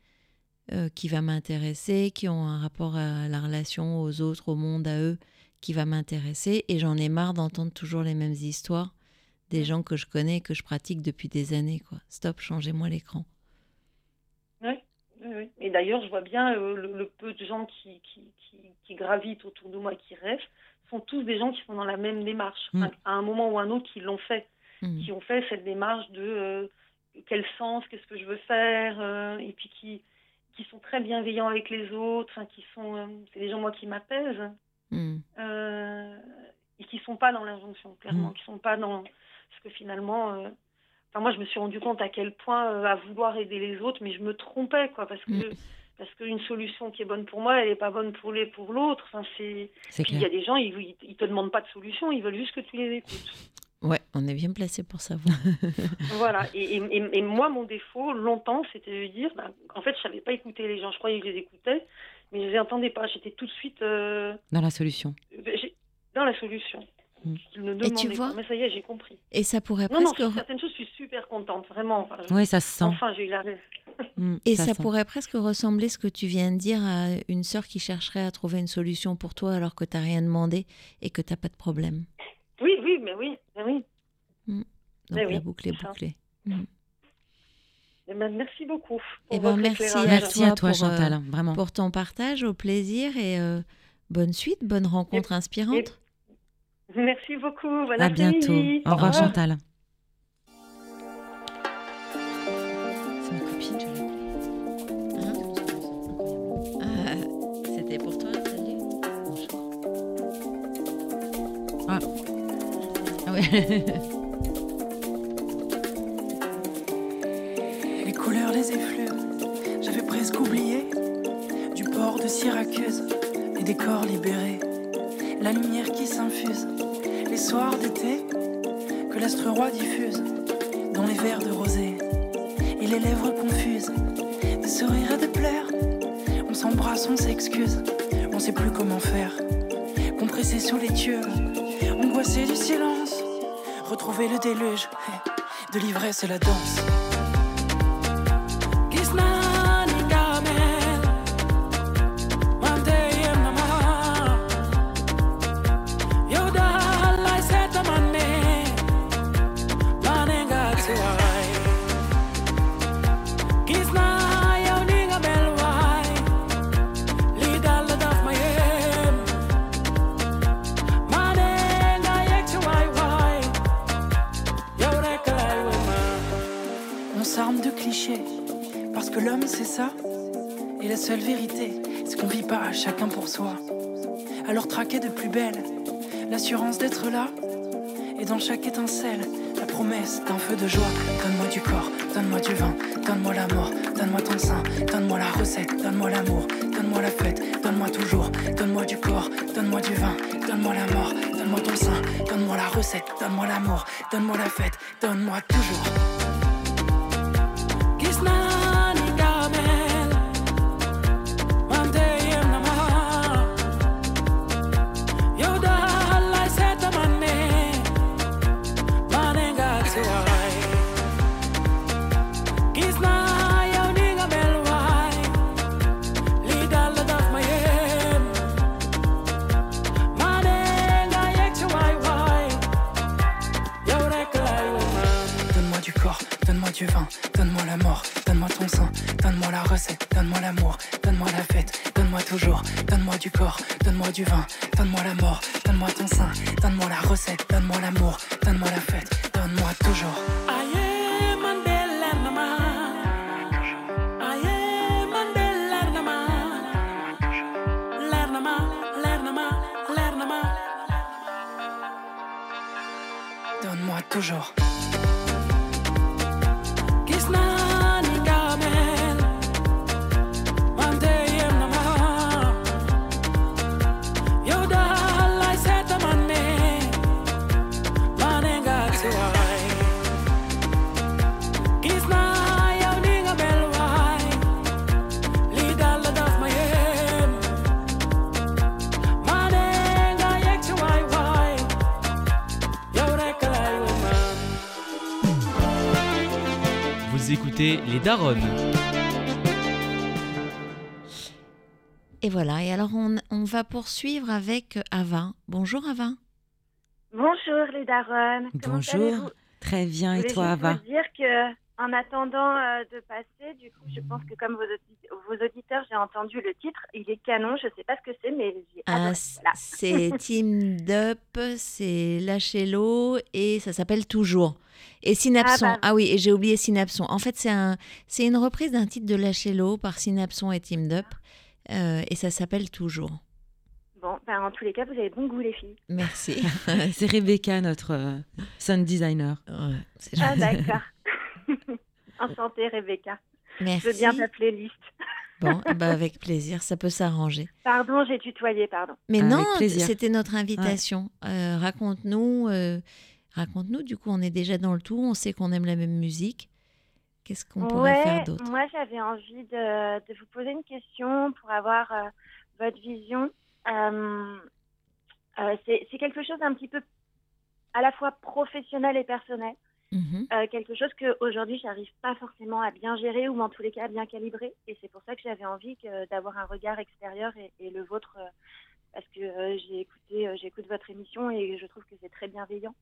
[SPEAKER 2] euh, qui va m'intéresser, qui ont un rapport à la relation aux autres, au monde, à eux, qui va m'intéresser. Et j'en ai marre d'entendre toujours les mêmes histoires des gens que je connais, que je pratique depuis des années. Quoi. Stop, changez-moi l'écran.
[SPEAKER 6] Oui, oui. Et d'ailleurs, je vois bien euh, le, le peu de gens qui, qui, qui, qui gravitent autour de moi qui rêvent sont tous des gens qui sont dans la même démarche,
[SPEAKER 4] Mm.
[SPEAKER 6] À un moment ou un autre, qui l'ont fait,
[SPEAKER 2] Mm.
[SPEAKER 6] qui ont fait cette démarche de euh, quel sens, qu'est-ce que je veux faire, euh, et puis qui, qui sont très bienveillants avec les autres, enfin, qui sont, c'est des gens moi qui m'apaisent,
[SPEAKER 2] Mm.
[SPEAKER 6] et qui sont pas dans l'injonction, clairement, qui sont pas dans, parce que finalement, euh, enfin moi je me suis rendu compte à quel point euh, à vouloir aider les autres, mais je me trompais quoi, parce que
[SPEAKER 2] Mm.
[SPEAKER 6] parce qu'une solution qui est bonne pour moi, elle est pas bonne pour les pour l'autre. Enfin c'est puis il y a des gens, ils, ils, te demandent pas de solution, ils veulent juste que tu les écoutes.
[SPEAKER 2] Ouais, on est bien placé pour savoir.
[SPEAKER 6] voilà. Et, et, moi, mon défaut, longtemps, c'était de dire, ben, en fait, je savais pas écouter les gens. Je croyais que je les écoutais, mais je les entendais pas. J'étais tout de suite euh,
[SPEAKER 4] Dans la solution.
[SPEAKER 6] dans la solution.
[SPEAKER 4] Mm.
[SPEAKER 6] Ne
[SPEAKER 2] Et tu vois
[SPEAKER 6] pas. Mais ça y est, j'ai compris.
[SPEAKER 2] Et ça pourrait
[SPEAKER 6] Non, non,
[SPEAKER 2] presque
[SPEAKER 6] sur certaines choses, je suis super contente, vraiment. Enfin,
[SPEAKER 4] Oui, ça se sent.
[SPEAKER 6] Enfin, j'ai eu la rêve.
[SPEAKER 4] Mm,
[SPEAKER 2] Et ça,
[SPEAKER 4] sent.
[SPEAKER 2] pourrait presque ressembler ce que tu viens de dire à une sœur qui chercherait à trouver une solution pour toi alors que tu n'as rien demandé et que tu n'as pas de problème.
[SPEAKER 6] Oui, oui, mais oui, mais oui.
[SPEAKER 2] Donc
[SPEAKER 6] Eh
[SPEAKER 2] la
[SPEAKER 6] oui,
[SPEAKER 2] boucle est
[SPEAKER 6] ça.
[SPEAKER 2] bouclée.
[SPEAKER 6] Eh ben, merci beaucoup.
[SPEAKER 2] Eh
[SPEAKER 6] pour
[SPEAKER 2] ben,
[SPEAKER 6] votre
[SPEAKER 2] merci
[SPEAKER 6] éclairage.
[SPEAKER 4] Merci à
[SPEAKER 2] toi pour, euh,
[SPEAKER 4] Chantal. Vraiment.
[SPEAKER 2] Pour ton partage, au plaisir et euh, bonne suite, bonne rencontre inspirante.
[SPEAKER 6] Merci beaucoup. Bon
[SPEAKER 4] À bientôt. Au revoir, Chantal. C'est ma copine, je l'ai appelée.
[SPEAKER 2] Ah, C'était pour toi, salut.
[SPEAKER 4] Ah. Ah ouais.
[SPEAKER 7] Les couleurs, les effluves, j'avais presque oublié du port de Syracuse, les décors libérés, la lumière qui s'infuse, les soirs d'été que l'astre roi diffuse dans les verres de rosée et les lèvres confuses, des sourires et des pleurs. On s'embrasse, on s'excuse, on sait plus comment faire. Compressé sous les tubes, angoissé du silence, retrouver le déluge de l'ivresse et la danse. D'être là. Et dans chaque étincelle, la promesse d'un feu de joie. Donne-moi du corps, donne-moi du vin, donne-moi la mort, donne-moi ton sein, donne-moi la recette, donne-moi l'amour, donne-moi la fête, donne-moi toujours, donne-moi du corps, donne-moi du vin, donne-moi la mort, donne-moi ton sein, donne-moi la recette, donne-moi l'amour, donne-moi la fête, donne-moi toujours. Du vin,
[SPEAKER 5] Daronnes.
[SPEAKER 2] Et voilà, et alors on, on va poursuivre avec Ava. Bonjour Ava.
[SPEAKER 8] Bonjour les darons. Comment
[SPEAKER 4] Bonjour. Très bien.
[SPEAKER 8] Je
[SPEAKER 4] Et toi, Ava
[SPEAKER 8] vous dire que en attendant euh, de passer, du coup, je pense que comme vos, audi- vos auditeurs, j'ai entendu le titre. Il est canon. Je sais pas ce que c'est, mais j'ai
[SPEAKER 2] Ah,
[SPEAKER 8] Voilà.
[SPEAKER 2] c'est Team Up, c'est Lâcher l'eau et ça s'appelle Toujours. Et Synapson.
[SPEAKER 8] Ah
[SPEAKER 2] Ah,
[SPEAKER 8] bah.
[SPEAKER 2] oui, et j'ai oublié Synapson. En fait, c'est un, c'est une reprise d'un titre de Lâcher l'eau par Synapson et Team Up. euh, et ça s'appelle Toujours.
[SPEAKER 8] Bon, ben, en tous les cas, vous avez bon goût, les filles.
[SPEAKER 2] Merci.
[SPEAKER 4] c'est Rebecca, notre euh, sound designer.
[SPEAKER 2] Ouais, c'est
[SPEAKER 8] Ah, d'accord. Enchantée, Rebecca. Je
[SPEAKER 2] Merci.
[SPEAKER 8] veux bien ta playlist.
[SPEAKER 2] Bon, ben, avec plaisir, ça peut s'arranger.
[SPEAKER 8] Pardon, j'ai tutoyé, pardon.
[SPEAKER 2] Mais
[SPEAKER 4] Avec
[SPEAKER 2] non,
[SPEAKER 4] plaisir.
[SPEAKER 2] c'était notre invitation. Euh, raconte-nous, euh, raconte-nous. Du coup, on est déjà dans le tout. On sait qu'on aime la même musique. Qu'est-ce qu'on pourrait
[SPEAKER 8] ouais,
[SPEAKER 2] faire d'autre?
[SPEAKER 8] moi j'avais envie de, de vous poser une question pour avoir euh, votre vision. Euh, euh, c'est quelque chose d'un petit peu à la fois professionnel et personnel.
[SPEAKER 2] Mhm.
[SPEAKER 8] Quelque chose que aujourd'hui j'arrive pas forcément à bien gérer ou en tous les cas à bien calibrer. Et c'est pour ça que j'avais envie d'avoir un regard extérieur et, et le vôtre parce que j'ai écouté, j'écoute votre émission et je trouve que c'est très bienveillant.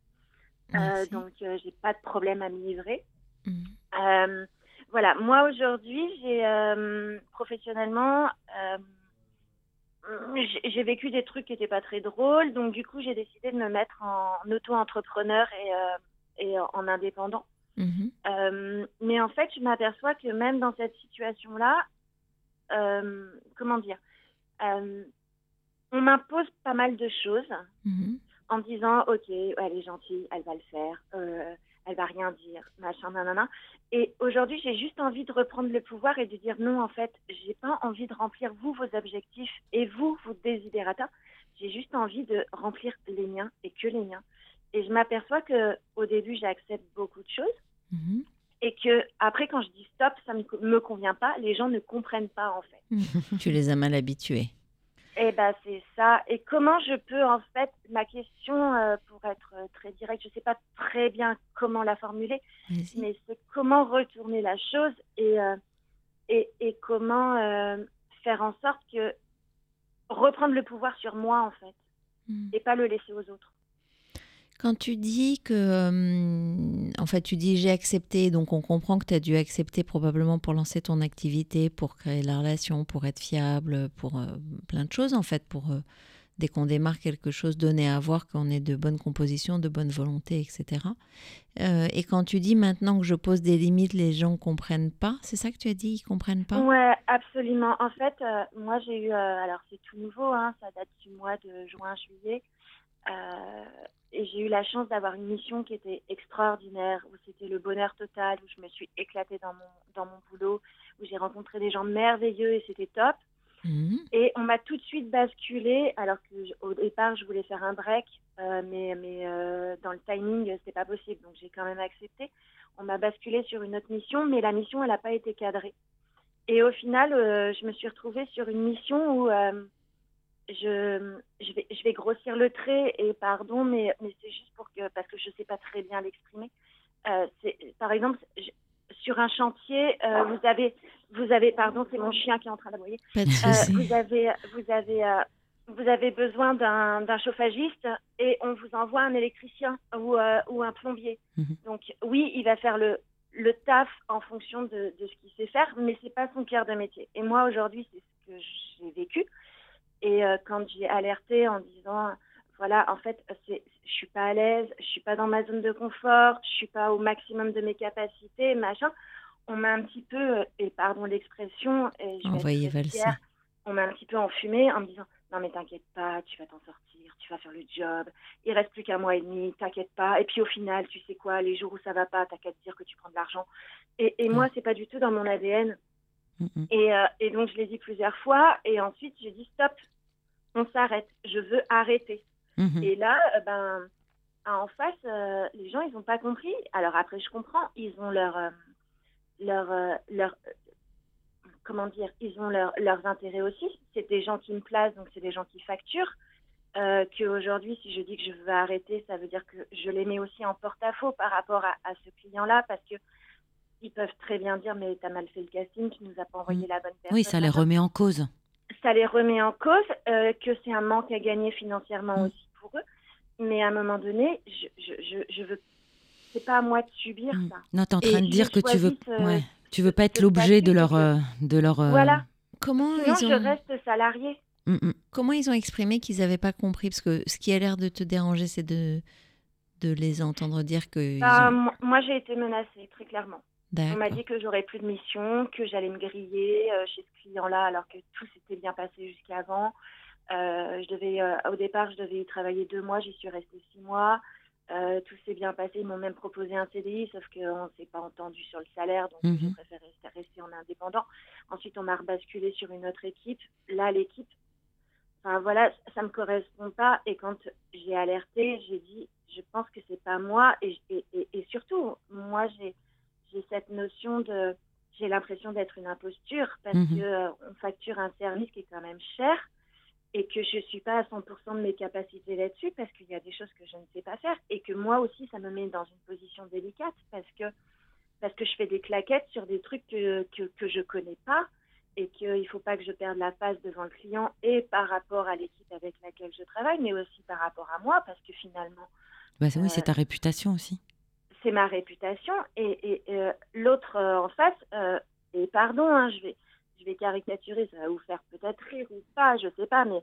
[SPEAKER 8] Euh, donc euh, j'ai pas de problème à m'y livrer.
[SPEAKER 2] Mhm.
[SPEAKER 8] Euh, voilà, moi aujourd'hui, j'ai professionnellement, euh, j'ai- vécu des trucs qui n'étaient pas très drôles, donc du coup, j'ai décidé de me mettre en auto-entrepreneur et, euh, et en indépendant.
[SPEAKER 2] Mhm.
[SPEAKER 8] Euh, mais en fait, je m'aperçois que même dans cette situation-là, euh, comment dire, on m'impose pas mal de choses
[SPEAKER 2] Mhm.
[SPEAKER 8] En me disant ok elle est gentille elle va le faire euh, elle va rien dire machin nanana. Et aujourd'hui j'ai juste envie de reprendre le pouvoir et de dire non en fait j'ai pas envie de remplir vous vos objectifs et vous vos desiderata j'ai juste envie de remplir les miens et que les miens. Et je m'aperçois que au début j'accepte beaucoup de choses
[SPEAKER 2] Mhm.
[SPEAKER 8] et que après quand je dis stop ça ne me, me convient pas les gens ne comprennent pas en fait.
[SPEAKER 2] Tu les as mal habitués.
[SPEAKER 8] Eh ben c'est ça. Et comment je peux en fait ma question euh, pour être euh, très directe, je sais pas très bien comment la formuler, mais c'est comment retourner la chose et euh, et, et comment euh, faire en sorte que reprendre le pouvoir sur moi en fait
[SPEAKER 2] Mhm.
[SPEAKER 8] et pas le laisser aux autres.
[SPEAKER 2] Quand tu dis que, euh, en fait, tu dis j'ai accepté, donc on comprend que tu as dû accepter probablement pour lancer ton activité, pour créer la relation, pour être fiable, pour euh, plein de choses en fait, pour euh, dès qu'on démarre quelque chose, donner à voir qu'on est de bonne composition, de bonne volonté, etc. Et quand tu dis maintenant que je pose des limites, les gens comprennent pas, c'est ça que tu as dit, ils comprennent pas?
[SPEAKER 8] Ouais, absolument. En fait, moi j'ai eu, alors c'est tout nouveau, hein, ça date du mois de juin-juillet. Et j'ai eu la chance d'avoir une mission qui était extraordinaire, où c'était le bonheur total, où je me suis éclatée dans mon, dans mon boulot, où j'ai rencontré des gens merveilleux et c'était top.
[SPEAKER 2] Mhm.
[SPEAKER 8] Et on m'a tout de suite basculé, alors que je- au départ je voulais faire un break, euh, mais, mais euh, dans le timing c'était pas possible, donc j'ai quand même accepté. On m'a basculé sur une autre mission, mais la mission elle n'a pas été cadrée. Et au final, euh, je me suis retrouvée sur une mission où euh, je, je, vais, je vais grossir le trait et pardon, mais, mais c'est juste pour que parce que je sais pas très bien l'exprimer. Euh, par exemple je- sur un chantier, euh, vous avez vous avez pardon, c'est mon chien qui est en train d'aboyer. Euh, vous avez, vous avez, vous avez besoin d'un chauffagiste et on vous envoie un électricien ou, ou un plombier.
[SPEAKER 4] Mhm.
[SPEAKER 8] Donc oui, il va faire le, le taf en fonction de, de ce qu'il sait faire, mais c'est pas son cœur de métier. Et moi aujourd'hui, c'est ce que j'ai vécu. Et euh, quand j'ai alerté en disant, voilà, en fait, c'est, je suis pas à l'aise, je suis pas dans ma zone de confort, je suis pas au maximum de mes capacités, machin. On m'a un petit peu, euh, et pardon l'expression, et je vais fière, on m'a un petit peu enfumé en me disant non mais t'inquiète pas, tu vas t'en sortir, tu vas faire le job, il reste plus qu'un mois et demi, t'inquiète pas. Et puis au final, tu sais quoi, les jours où ça va pas, t'as qu'à te dire que tu prends de l'argent. Et, et moi, c'est pas du tout dans mon ADN.
[SPEAKER 4] Mhm.
[SPEAKER 8] Et, euh, et donc je l'ai dit plusieurs fois, et ensuite j'ai dit stop, on s'arrête, je veux arrêter.
[SPEAKER 4] Mhm.
[SPEAKER 8] Et là, euh, ben, en face, euh, les gens, ils n'ont pas compris. Alors après, je comprends, ils ont leur, euh, leur, euh, leur, comment dire, ils ont leur, leurs intérêts aussi. C'est des gens qui me placent, donc c'est des gens qui facturent. Qu'aujourd'hui, si je dis que je veux arrêter, ça veut dire que je les mets aussi en porte-à-faux par rapport à, à ce client-là, parce que ils peuvent très bien dire mais t'as mal fait le casting, tu nous as pas envoyé la bonne personne.
[SPEAKER 4] Oui, ça les remet en cause.
[SPEAKER 8] Ça les remet en cause, euh, que c'est un manque à gagner financièrement
[SPEAKER 4] Mm.
[SPEAKER 8] aussi pour eux. Mais à un moment donné, je, je, je, je veux c'est pas à moi de subir
[SPEAKER 4] Mm.
[SPEAKER 8] ça.
[SPEAKER 4] Non, tu es en
[SPEAKER 8] Et
[SPEAKER 4] train de dire que tu veux,
[SPEAKER 8] choisi ce-
[SPEAKER 4] ouais, tu veux pas être l'objet de leur, euh, de leur. euh,
[SPEAKER 8] Voilà.
[SPEAKER 2] Comment
[SPEAKER 8] Sinon,
[SPEAKER 2] ils
[SPEAKER 8] je
[SPEAKER 2] ont...
[SPEAKER 8] reste salarié.
[SPEAKER 4] mm, mm.
[SPEAKER 2] Comment ils ont exprimé qu'ils n'avaient pas compris? Parce que ce qui a l'air de te déranger, c'est de, de les entendre dire que.
[SPEAKER 8] Bah,
[SPEAKER 2] ont-
[SPEAKER 8] Moi, j'ai été menacée, très clairement. On m'a dit que j'aurais plus de mission, que j'allais me griller euh, chez ce client-là, alors que tout s'était bien passé jusqu'avant. Euh, je devais, euh, au départ, je devais y travailler deux mois, j'y suis restée six mois. Euh, tout s'est bien passé. Ils m'ont même proposé un CDI, sauf qu'on ne s'est pas entendu sur le salaire, donc
[SPEAKER 4] Mhm.
[SPEAKER 8] j'ai préféré rester, rester en indépendant. Ensuite, on m'a rebasculé sur une autre équipe. Là, l'équipe, enfin voilà, ça me correspond pas. Et quand j'ai alerté, j'ai dit, je pense que c'est pas moi. Et, et, et, et surtout, moi, j'ai j'ai cette notion de, j'ai l'impression d'être une imposture parce
[SPEAKER 4] Mhm.
[SPEAKER 8] que euh, on facture un service qui est quand même cher et que je suis pas à 100% de mes capacités là-dessus parce qu'il y a des choses que je ne sais pas faire et que moi aussi ça me met dans une position délicate parce que parce que je fais des claquettes sur des trucs que que, que je connais pas et qu'il faut pas que je perde la face devant le client et par rapport à l'équipe avec laquelle je travaille mais aussi par rapport à moi parce que finalement
[SPEAKER 4] Bah, oui,
[SPEAKER 8] Euh,
[SPEAKER 4] c'est ta réputation aussi.
[SPEAKER 8] C'est ma réputation et, et, euh, l'autre euh, en face euh, et pardon hein, je vais je vais caricaturer ça va vous faire peut-être rire ou pas je sais pas mais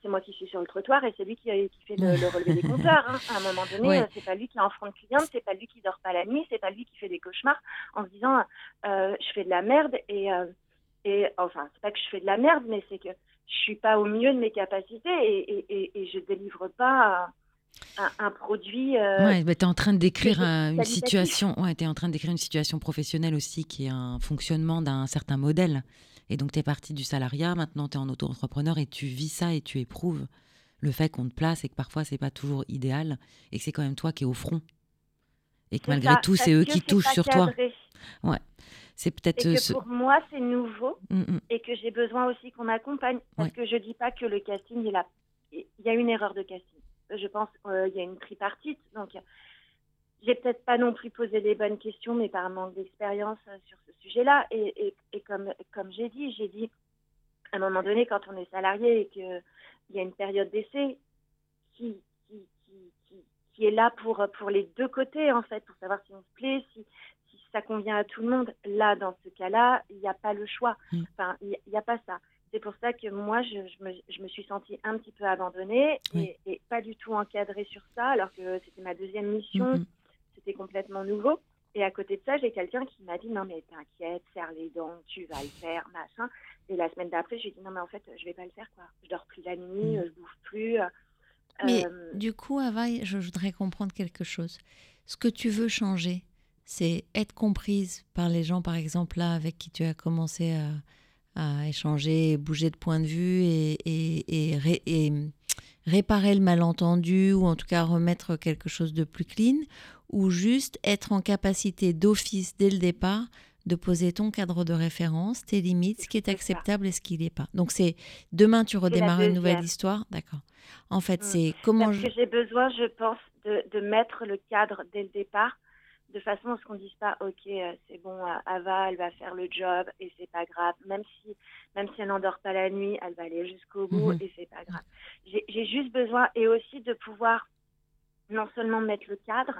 [SPEAKER 8] c'est moi qui suis sur le trottoir et c'est lui qui, qui fait le, le relevé des compteurs hein. à un moment donné
[SPEAKER 4] Ouais.
[SPEAKER 8] c'est pas lui qui est en front de cliente c'est pas lui qui dort pas la nuit c'est pas lui qui fait des cauchemars en se disant je fais de la merde et et enfin c'est pas que je fais de la merde mais c'est que je suis pas au mieux de mes capacités et, et, et, et je délivre pas un, un produit euh,
[SPEAKER 4] Ouais, bah, tu es en train de décrire un- une situation. Ouais, es en train de décrire une situation professionnelle aussi qui est un fonctionnement d'un certain modèle. Et donc, tu es parti du salariat, maintenant tu es en auto-entrepreneur et tu vis ça et tu éprouves le fait qu'on te place et que parfois c'est pas toujours idéal et que c'est quand même toi qui es au front. Et que malgré
[SPEAKER 8] ça,
[SPEAKER 4] tout, c'est eux qui touchent sur toi.
[SPEAKER 8] cadré.
[SPEAKER 4] C'est peut-être euh, ce.
[SPEAKER 8] pour moi, c'est nouveau
[SPEAKER 4] Mm, mm.
[SPEAKER 8] et que j'ai besoin aussi qu'on m'accompagne. Parce
[SPEAKER 4] Ouais.
[SPEAKER 8] que je dis pas que le casting, il, a... il y a une erreur de casting. Je pense qu'il y a une tripartite. Donc, j'ai peut-être pas non plus posé les bonnes questions, mais par manque d'expérience euh, sur ce sujet-là. Et, et, et comme, comme j'ai dit, j'ai dit, à un moment donné, quand on est salarié et qu'il y a une période d'essai qui, qui, qui, qui, qui est là pour, pour les deux côtés, en fait, pour savoir si on se plaît, si, si ça convient à tout le monde. Là, dans ce cas-là, il n'y a pas le choix.
[SPEAKER 4] Mm.
[SPEAKER 8] Enfin, il n'y a, pas ça. C'est pour ça que moi, je, je, me, je me suis sentie un petit peu abandonnée
[SPEAKER 4] Oui.
[SPEAKER 8] et, et pas du tout encadrée sur ça, alors que c'était ma deuxième mission,
[SPEAKER 4] Mm, mm.
[SPEAKER 8] c'était complètement nouveau. Et à côté de ça, j'ai quelqu'un qui m'a dit non mais t'inquiète, serre les dents, tu vas le faire, machin. Et la semaine d'après, j'ai dit non mais en fait, je vais pas le faire quoi. Je dors plus la nuit,
[SPEAKER 4] Mm.
[SPEAKER 8] je bouffe plus.
[SPEAKER 2] Mais
[SPEAKER 8] euh,
[SPEAKER 2] du coup, Ava, je voudrais comprendre quelque chose. Ce que tu veux changer, c'est être comprise par les gens, par exemple, là, avec qui tu as commencé à, à échanger, bouger de point de vue et, et- et ré- et réparer le malentendu ou en tout cas remettre quelque chose de plus clean ou juste être en capacité d'office dès le départ de poser ton cadre de référence, tes limites, ce qui est acceptable et ce qui n'est pas. Donc c'est demain tu redémarres une nouvelle histoire, d'accord. En fait,
[SPEAKER 8] Mm.
[SPEAKER 2] c'est comment
[SPEAKER 8] Parce
[SPEAKER 2] je...
[SPEAKER 8] que j'ai besoin, je pense, de, de mettre le cadre dès le départ, de façon à ce qu'on ne dise pas, ok, euh, c'est bon, euh, Ava, elle va faire le job et c'est pas grave. Même si, même si elle n'endort pas la nuit, elle va aller jusqu'au bout
[SPEAKER 4] Mhm.
[SPEAKER 8] et c'est pas grave. J'ai juste besoin, et aussi de pouvoir non seulement mettre le cadre,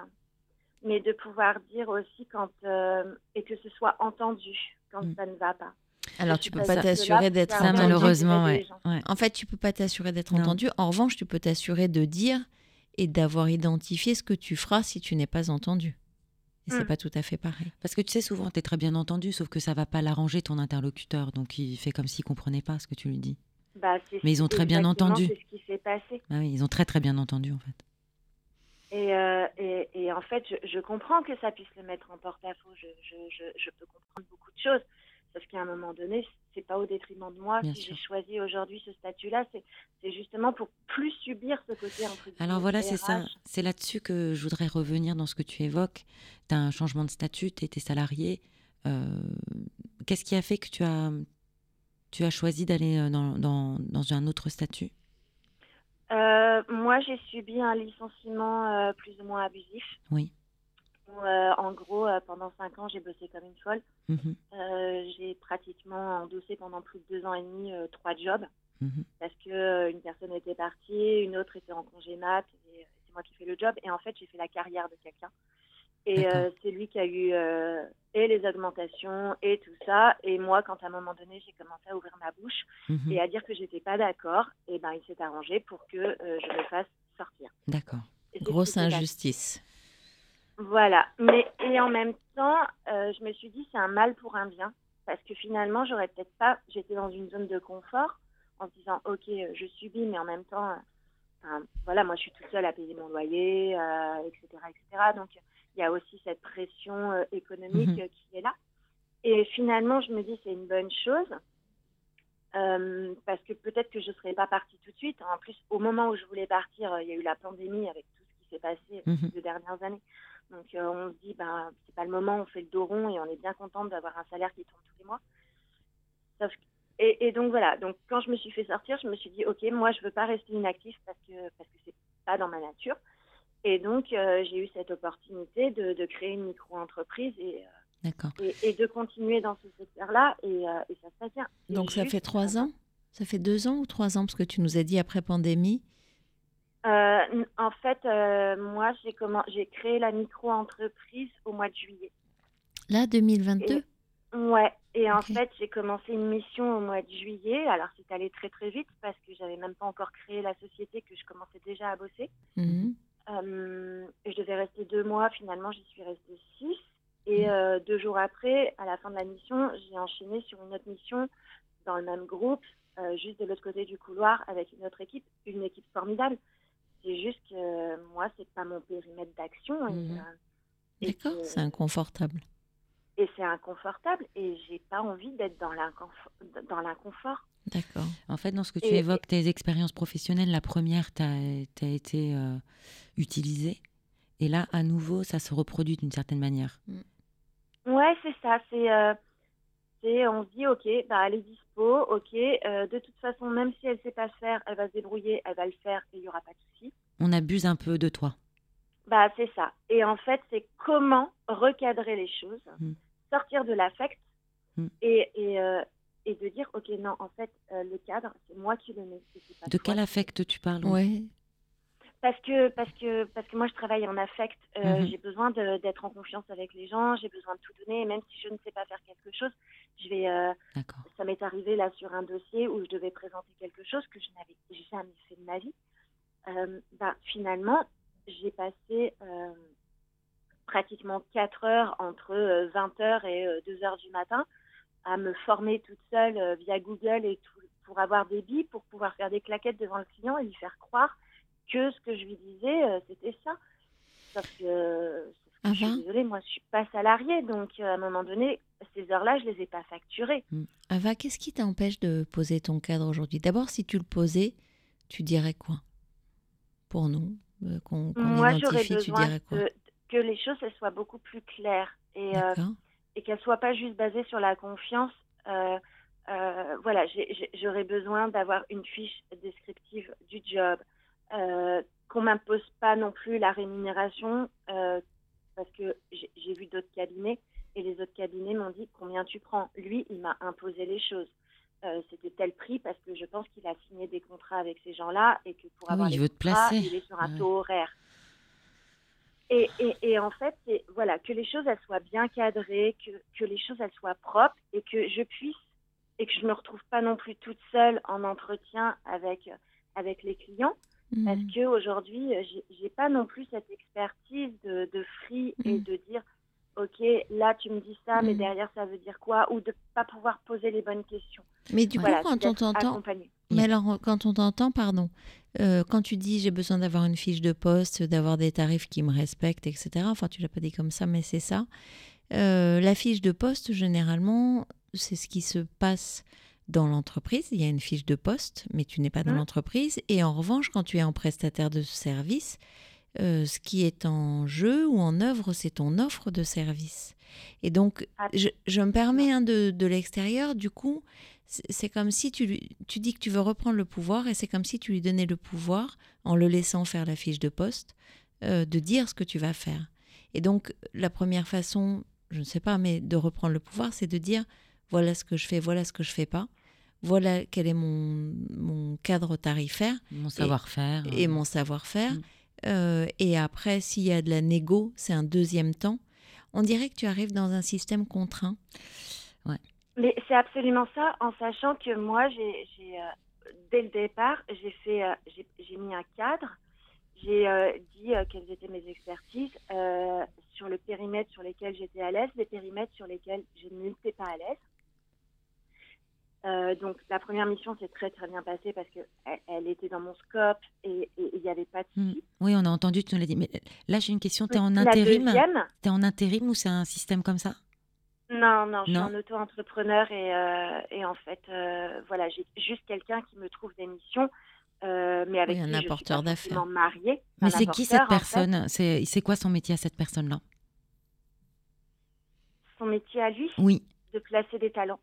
[SPEAKER 8] mais de pouvoir dire aussi quand, euh, et que ce soit entendu quand
[SPEAKER 4] Mm.
[SPEAKER 8] ça ne va pas.
[SPEAKER 2] Alors tu peux pas t'assurer d'être
[SPEAKER 4] malheureusement, ouais. ouais.
[SPEAKER 2] En fait, tu peux pas t'assurer d'être entendu. En revanche, tu peux t'assurer de dire et d'avoir identifié ce que tu feras si tu n'es pas entendu. Et c'est
[SPEAKER 8] Mm.
[SPEAKER 2] pas tout à fait pareil.
[SPEAKER 4] Parce que tu sais, souvent, tu es très bien entendu, sauf que ça va pas l'arranger ton interlocuteur. Donc, il fait comme s'il comprenait pas ce que tu lui dis.
[SPEAKER 8] Bah,
[SPEAKER 4] Mais ils ont très bien entendu.
[SPEAKER 8] C'est ce qui s'est passé.
[SPEAKER 4] Ah oui, ils ont très très bien entendu, en fait.
[SPEAKER 8] Et, euh, et, et en fait, je, je comprends que ça puisse le mettre en porte-à-faux. Je, je, je, je peux comprendre beaucoup de choses. Sauf qu'à un moment donné, c'est pas au détriment de moi.
[SPEAKER 4] Bien
[SPEAKER 8] si j'ai choisi aujourd'hui ce statut-là, c'est justement pour plus subir ce côté entre
[SPEAKER 4] Alors voilà, c'est ça. C'est là-dessus que je voudrais revenir dans ce que tu évoques. Tu as un changement de statut, tu étais salarié. Euh, Qu'est-ce qui a fait que tu as, tu as choisi d'aller euh, dans, dans, dans un autre statut?
[SPEAKER 8] Euh, moi, j'ai subi un licenciement euh, plus ou moins abusif.
[SPEAKER 4] Oui.
[SPEAKER 8] Euh, en gros, euh, pendant cinq ans, j'ai bossé comme une folle.
[SPEAKER 4] Mhm,
[SPEAKER 8] Euh, j'ai pratiquement endossé pendant plus de deux ans et demi euh, trois jobs.
[SPEAKER 4] mhm.
[SPEAKER 8] parce que une personne était partie, une autre était en congé mat, et, c'est moi qui fais le job. Et en fait, j'ai fait la carrière de quelqu'un. Et c'est lui qui a eu et les augmentations et tout ça. Et moi, quand à un moment donné, j'ai commencé à ouvrir ma bouche
[SPEAKER 4] Mhm.
[SPEAKER 8] et à dire que j'étais pas d'accord, et ben il s'est arrangé pour que je le fasse sortir.
[SPEAKER 4] D'accord.
[SPEAKER 2] Grosse injustice.
[SPEAKER 8] Voilà. Mais et en même temps, euh, je me suis dit c'est un mal pour un bien parce que finalement, j'aurais peut-être pas. J'étais dans une zone de confort en se disant ok, euh, je subis, mais en même temps, euh, voilà, moi je suis toute seule à payer mon loyer, euh, etc., etc. Donc il y a aussi cette pression économique
[SPEAKER 4] Mhm.
[SPEAKER 8] qui est là. Et finalement, je me dis c'est une bonne chose. euh, parce que peut-être que je ne serais pas partie tout de suite. En plus, au moment où je voulais partir, euh, il y a eu la pandémie avec tout ce qui s'est passé
[SPEAKER 4] Mhm.
[SPEAKER 8] ces deux dernières années. Donc euh, on se dit, ben, c'est pas le moment, on fait le dos rond et on est bien contente d'avoir un salaire qui tombe tous les mois. Sauf que- et, et donc voilà, donc quand je me suis fait sortir, je me suis dit, ok, moi je veux pas rester inactif parce que parce que c'est pas dans ma nature. Et donc euh, j'ai eu cette opportunité de, de créer une micro-entreprise et, euh, et, et de continuer dans ce secteur-là et, et ça se passe bien.
[SPEAKER 2] Donc ça fait trois ans? Ça fait deux ans ou trois ans? Parce que tu nous as dit après pandémie.
[SPEAKER 8] Euh, en fait, euh, moi j'ai comment j'ai créé la micro-entreprise au mois de juillet.
[SPEAKER 2] Là, 2022
[SPEAKER 8] Ouais, et en fait, j'ai commencé une mission au mois de juillet. Alors, c'est allé très très vite parce que j'avais même pas encore créé la société que je commençais déjà à bosser.
[SPEAKER 2] Mhm.
[SPEAKER 8] Euh, et je devais rester deux mois. Finalement, j'y suis restée six. Et euh, deux jours après, à la fin de la mission, j'ai enchaîné sur une autre mission dans le même groupe, euh, juste de l'autre côté du couloir, avec une autre équipe, une équipe formidable. C'est juste que moi, c'est pas mon périmètre d'action.
[SPEAKER 2] Mhm. D'accord, c'est inconfortable.
[SPEAKER 8] et c'est inconfortable et j'ai pas envie d'être dans l'inconfort.
[SPEAKER 2] D'accord.
[SPEAKER 4] En fait, dans ce que tu
[SPEAKER 8] Et-
[SPEAKER 4] évoques, tes expériences professionnelles, la première t'a t'a été euh, utilisée. Et là, à nouveau, ça se reproduit d'une certaine manière.
[SPEAKER 8] Ouais, c'est ça. C'est, euh, c'est, on se dit, ok, bah elle est dispo, ok. euh, de toute façon, même si elle sait pas faire, elle va se débrouiller, elle va le faire et il y aura pas de souci.
[SPEAKER 4] On abuse un peu de toi.
[SPEAKER 8] Bah c'est ça. Et en fait, c'est comment recadrer les choses,
[SPEAKER 4] Mm.
[SPEAKER 8] sortir de l'affect
[SPEAKER 4] Mm.
[SPEAKER 8] et et, euh, et de dire, ok, non, en fait, euh, le cadre, c'est moi qui le mets.
[SPEAKER 4] De quel affect tu parles
[SPEAKER 2] Ouais.
[SPEAKER 8] Parce que, parce que, parce que moi, je travaille en affect. Euh,
[SPEAKER 4] Mhm.
[SPEAKER 8] J'ai besoin d'être en confiance avec les gens. J'ai besoin de tout donner. Et même si je ne sais pas faire quelque chose, je vais. euh, ça m'est arrivé là sur un dossier où je devais présenter quelque chose que je n'avais jamais fait de ma vie. Euh, bah, finalement, j'ai passé pratiquement 4 heures entre 20h et 2h du matin à me former toute seule via Google et tout, pour avoir des billes, pour pouvoir faire des claquettes devant le client et lui faire croire que ce que je lui disais, euh, c'était ça. Sauf que, que je suis désolée, moi, je suis pas salariée, donc euh, à un moment donné, ces heures-là, je les ai pas facturées.
[SPEAKER 2] Ava, qu'est-ce qui t'empêche de poser ton cadre aujourd'hui? D'abord, si tu le posais, tu dirais quoi? Pour nous, euh, qu'on
[SPEAKER 8] j'aurais
[SPEAKER 2] identifie, tu
[SPEAKER 8] besoin
[SPEAKER 2] dirais quoi?
[SPEAKER 8] de- que les choses elles soient beaucoup plus claires et, euh, et qu'elles soient pas juste basées sur la confiance. Euh, voilà, j'aurais besoin d'avoir une fiche descriptive du job, qu'on m'impose pas non plus la rémunération, euh, parce que j'ai vu d'autres cabinets et les autres cabinets m'ont dit combien tu prends? Lui, il m'a imposé les choses. Euh, C'était tel prix parce que je pense qu'il a signé des contrats avec ces gens-là et que pour
[SPEAKER 4] Ah
[SPEAKER 8] avoir
[SPEAKER 4] oui, il
[SPEAKER 8] les
[SPEAKER 4] te
[SPEAKER 8] contrats, il est sur un
[SPEAKER 4] Ouais.
[SPEAKER 8] taux horaire. Et, et, et en fait, voilà que les choses elles soient bien cadrées, que, que les choses elles soient propres et que je puisse et que je me retrouve pas non plus toute seule en entretien avec avec les clients parce
[SPEAKER 2] Mhm.
[SPEAKER 8] que aujourd'hui euh, j'ai pas non plus cette expertise de, de free et
[SPEAKER 2] Mm.
[SPEAKER 8] de dire ok là tu me dis ça mais
[SPEAKER 2] Mm.
[SPEAKER 8] derrière ça veut dire quoi? Ou de pas pouvoir poser les bonnes questions.
[SPEAKER 2] Mais du
[SPEAKER 8] Voilà,
[SPEAKER 2] coup, quand on t'entend. Mais alors, quand on t'entend, pardon, euh, quand tu dis j'ai besoin d'avoir une fiche de poste, d'avoir des tarifs qui me respectent, etc. Enfin, tu l'as pas dit comme ça, mais c'est ça. Euh, la fiche de poste, généralement, c'est ce qui se passe dans l'entreprise. Il y a une fiche de poste, mais tu n'es pas dans l'entreprise. Et en revanche, quand tu es en prestataire de service, euh, ce qui est en jeu ou en œuvre, c'est ton offre de service. Et donc, je, je me permets hein, de, de l'extérieur, du coup, c'est c'est comme si tu, lui- tu dis que tu veux reprendre le pouvoir et c'est comme si tu lui donnais le pouvoir, en le laissant faire la fiche de poste, euh, de dire ce que tu vas faire. Et donc, la première façon, je ne sais pas, mais de reprendre le pouvoir, c'est de dire voilà ce que je fais, voilà ce que je fais pas, voilà quel est mon, mon cadre tarifaire
[SPEAKER 4] Mon savoir-faire.
[SPEAKER 2] et
[SPEAKER 4] euh,
[SPEAKER 2] mon savoir-faire.
[SPEAKER 4] Mm.
[SPEAKER 2] Euh, et après, s'il y a de la négo, c'est un deuxième temps. On dirait que tu arrives dans un système contraint.
[SPEAKER 8] Mais c'est absolument ça, en sachant que moi, j'ai, j'ai, euh, dès le départ, j'ai fait, euh, j'ai, j'ai mis un cadre. J'ai euh, dit euh, quelles étaient mes expertises euh, sur le périmètre sur lesquels j'étais à l'aise, les périmètres sur lesquels je n'étais pas à l'aise. Euh, donc la première mission s'est très très bien passée parce que elle, elle était dans mon scope et il n'y avait pas de
[SPEAKER 4] Hmm. Oui, on a entendu, tu nous l'as dit. Mais là, j'ai une question. Tu es en intérim?
[SPEAKER 8] deuxième,
[SPEAKER 4] T'es en intérim ou c'est un système comme ça?
[SPEAKER 8] Non, non, je suis
[SPEAKER 4] Non.
[SPEAKER 8] un auto-entrepreneur et, euh, et en fait, euh, voilà, j'ai juste quelqu'un qui me trouve des missions, mais avec
[SPEAKER 2] Oui, un
[SPEAKER 8] suis
[SPEAKER 2] apporteur d'affaires.
[SPEAKER 4] Mais c'est qui cette
[SPEAKER 8] apporteur, en fait.
[SPEAKER 4] personne? C'est quoi son métier à cette personne-là?
[SPEAKER 8] Son métier à lui,
[SPEAKER 4] Oui.
[SPEAKER 8] de placer des talents.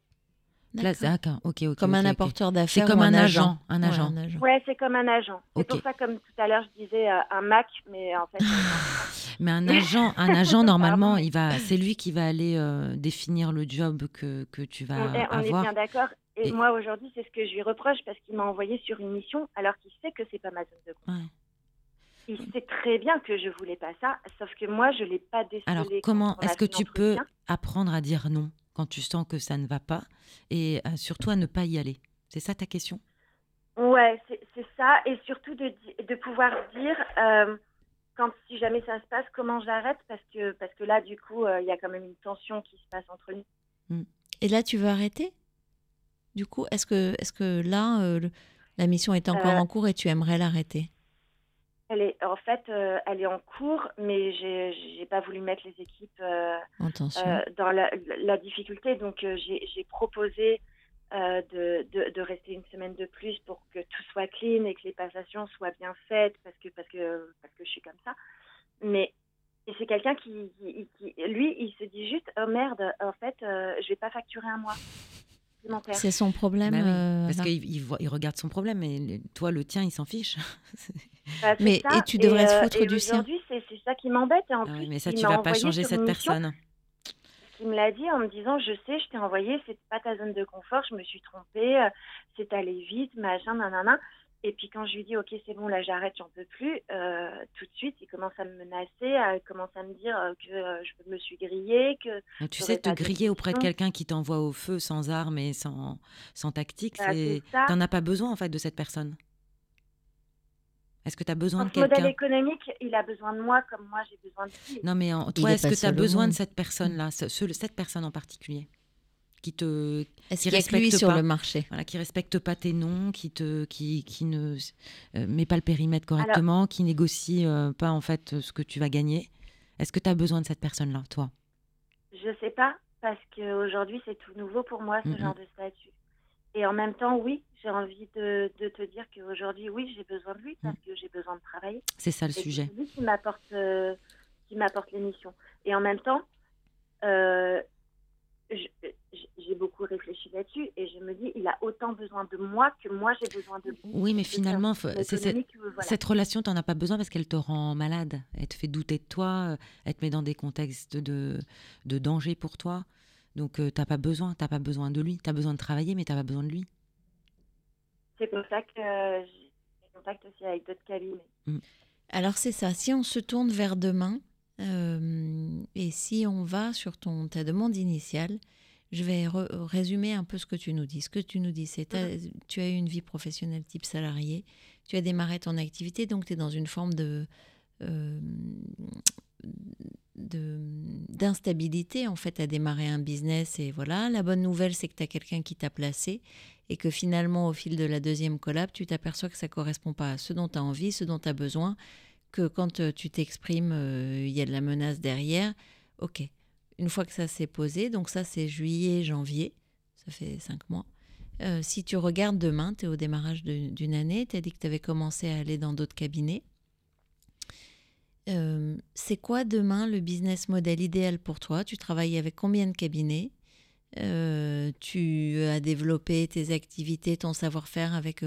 [SPEAKER 4] Place- D'accord. Ok, ok.
[SPEAKER 2] Comme un apporteur
[SPEAKER 4] C'est
[SPEAKER 2] d'affaires.
[SPEAKER 4] comme
[SPEAKER 2] ou
[SPEAKER 4] un
[SPEAKER 2] agent.
[SPEAKER 4] agent. Un
[SPEAKER 2] Ouais,
[SPEAKER 4] agent.
[SPEAKER 2] un agent.
[SPEAKER 8] Ouais, c'est comme un agent. C'est pour ça, comme tout à l'heure, je disais euh, un Mac, mais en fait,
[SPEAKER 4] Mais un agent, un agent normalement, il va, c'est lui qui va aller euh, définir le job que, que tu vas
[SPEAKER 8] on, est, on est
[SPEAKER 4] avoir.
[SPEAKER 8] bien d'accord. Et,
[SPEAKER 4] Et-
[SPEAKER 8] moi, aujourd'hui, c'est ce que je lui reproche parce qu'il m'a envoyé sur une mission alors qu'il sait que c'est pas ma zone de confort.
[SPEAKER 4] Ouais.
[SPEAKER 8] Il sait très bien que je voulais pas ça, sauf que moi, je l'ai pas décelé.
[SPEAKER 4] Alors comment
[SPEAKER 8] on
[SPEAKER 4] est-ce que tu peux apprendre à dire non quand tu sens que ça ne va pas? Et euh, surtout à ne pas y aller. C'est ça ta question?
[SPEAKER 8] Ouais, c'est ça. Et surtout de, de pouvoir dire, euh, quand si jamais ça se passe, comment j'arrête? Parce que, parce que là, du coup, euh, il y a quand même une tension qui se passe entre nous.
[SPEAKER 2] Et là, tu veux arrêter? Du coup, est-ce que, est que là, euh, la mission est encore en cours et tu aimerais l'arrêter?
[SPEAKER 8] Elle est, en fait, euh, elle est en cours, mais j'ai pas voulu mettre les équipes euh, euh, dans la, la difficulté. Donc, j'ai proposé de, de, de rester une semaine de plus pour que tout soit clean et que les passations soient bien faites parce que, parce que, parce que je suis comme ça. Mais c'est quelqu'un qui, qui, qui- lui, il se dit juste, oh merde, en fait, je vais pas facturer un mois supplémentaire.
[SPEAKER 2] C'est son problème.
[SPEAKER 4] Bah oui,
[SPEAKER 2] euh,
[SPEAKER 4] Parce qu'il il voit- il regarde son problème, mais le- toi, le tien, il s'en fiche.
[SPEAKER 8] Bah,
[SPEAKER 2] Mais-
[SPEAKER 8] ça.
[SPEAKER 2] et tu devrais te
[SPEAKER 8] euh,
[SPEAKER 2] foutre
[SPEAKER 8] et
[SPEAKER 2] du sien.
[SPEAKER 8] Aujourd'hui, c'est ça qui m'embête. Et en
[SPEAKER 4] Ah
[SPEAKER 8] plus,
[SPEAKER 4] oui, mais ça,
[SPEAKER 8] il
[SPEAKER 4] tu
[SPEAKER 8] m'a
[SPEAKER 4] vas pas
[SPEAKER 8] envoyé
[SPEAKER 4] changer cette personne.
[SPEAKER 8] Il me l'a dit en me disant je sais je t'ai envoyé c'est pas ta zone de confort je me suis trompée euh, c'est allé vite machin nanana et puis quand je lui dis ok c'est bon là j'arrête j'en peux plus euh, tout de suite il commence à me menacer à commence à me dire euh, que euh, je me suis grillée que
[SPEAKER 4] Donc, tu sais, te griller auprès de quelqu'un qui t'envoie au feu sans armes et sans, sans tactique,
[SPEAKER 8] bah, ça.
[SPEAKER 4] t'en as pas besoin en fait de cette personne. Est-ce que tu as besoin de
[SPEAKER 8] ce modèle
[SPEAKER 4] quelqu'un?
[SPEAKER 8] économique il a besoin de moi comme moi j'ai besoin de lui.
[SPEAKER 4] Non, mais en-
[SPEAKER 2] Il
[SPEAKER 4] toi,
[SPEAKER 2] est
[SPEAKER 4] est-ce que tu as besoin de cette personne-là, ce- ce- cette personne en particulier, qui te, qui respecte
[SPEAKER 2] sur le marché?
[SPEAKER 4] Voilà, qui respecte pas tes noms, qui te, qui, qui ne euh, met pas le périmètre correctement, qui négocie euh, pas en fait ce que tu vas gagner. Est-ce que tu as besoin de cette personne-là, toi?
[SPEAKER 8] Je sais pas parce qu'aujourd'hui c'est tout nouveau pour moi ce genre de statut. Et en même temps oui j'ai envie de, de te dire qu'aujourd'hui oui j'ai besoin de lui parce que j'ai besoin de travailler.
[SPEAKER 4] C'est ça le
[SPEAKER 8] Et
[SPEAKER 4] sujet.
[SPEAKER 8] C'est lui qui m'apporte, euh, qui m'apporte l'émission. Et en même temps, euh, je- j'ai beaucoup réfléchi là-dessus et je me dis, il a autant besoin de moi que moi j'ai besoin de lui.
[SPEAKER 4] Oui, mais finalement, cette,
[SPEAKER 8] Économique, euh, voilà.
[SPEAKER 4] cette relation, tu n'en as pas besoin parce qu'elle te rend malade. Elle te fait douter de toi, euh, elle te met dans des contextes de, de danger pour toi. Donc, tu n'as pas besoin, t'as pas besoin de lui. Tu as besoin de travailler, mais tu n'as pas besoin de lui.
[SPEAKER 8] C'est pour ça que euh, j'ai des contacts aussi avec d'autres cabinets.
[SPEAKER 2] Alors c'est ça, si on se tourne vers demain euh, et si on va sur ton, ta demande initiale, je vais résumer un peu ce que tu nous dis. Ce que tu nous dis, c'est t'as- tu as eu une vie professionnelle type salarié, tu as démarré ton activité, donc tu es dans une forme de... euh, de- d'instabilité en fait à démarrer un business et voilà. La bonne nouvelle c'est que tu as quelqu'un qui t'a placé et que finalement au fil de la deuxième collab tu t'aperçois que ça correspond pas à ce dont tu as envie ce dont tu as besoin que quand euh, tu t'exprimes euh, il y a de la menace derrière ok une fois que ça s'est posé donc ça c'est juillet janvier ça fait cinq mois. Euh, si tu regardes demain tu es au démarrage d'une année tu as dit que tu avais commencé à aller dans d'autres cabinets. Euh, c'est quoi demain le business model idéal pour toi? Tu travailles avec combien de cabinets? Euh, Tu as développé tes activités, ton savoir-faire avec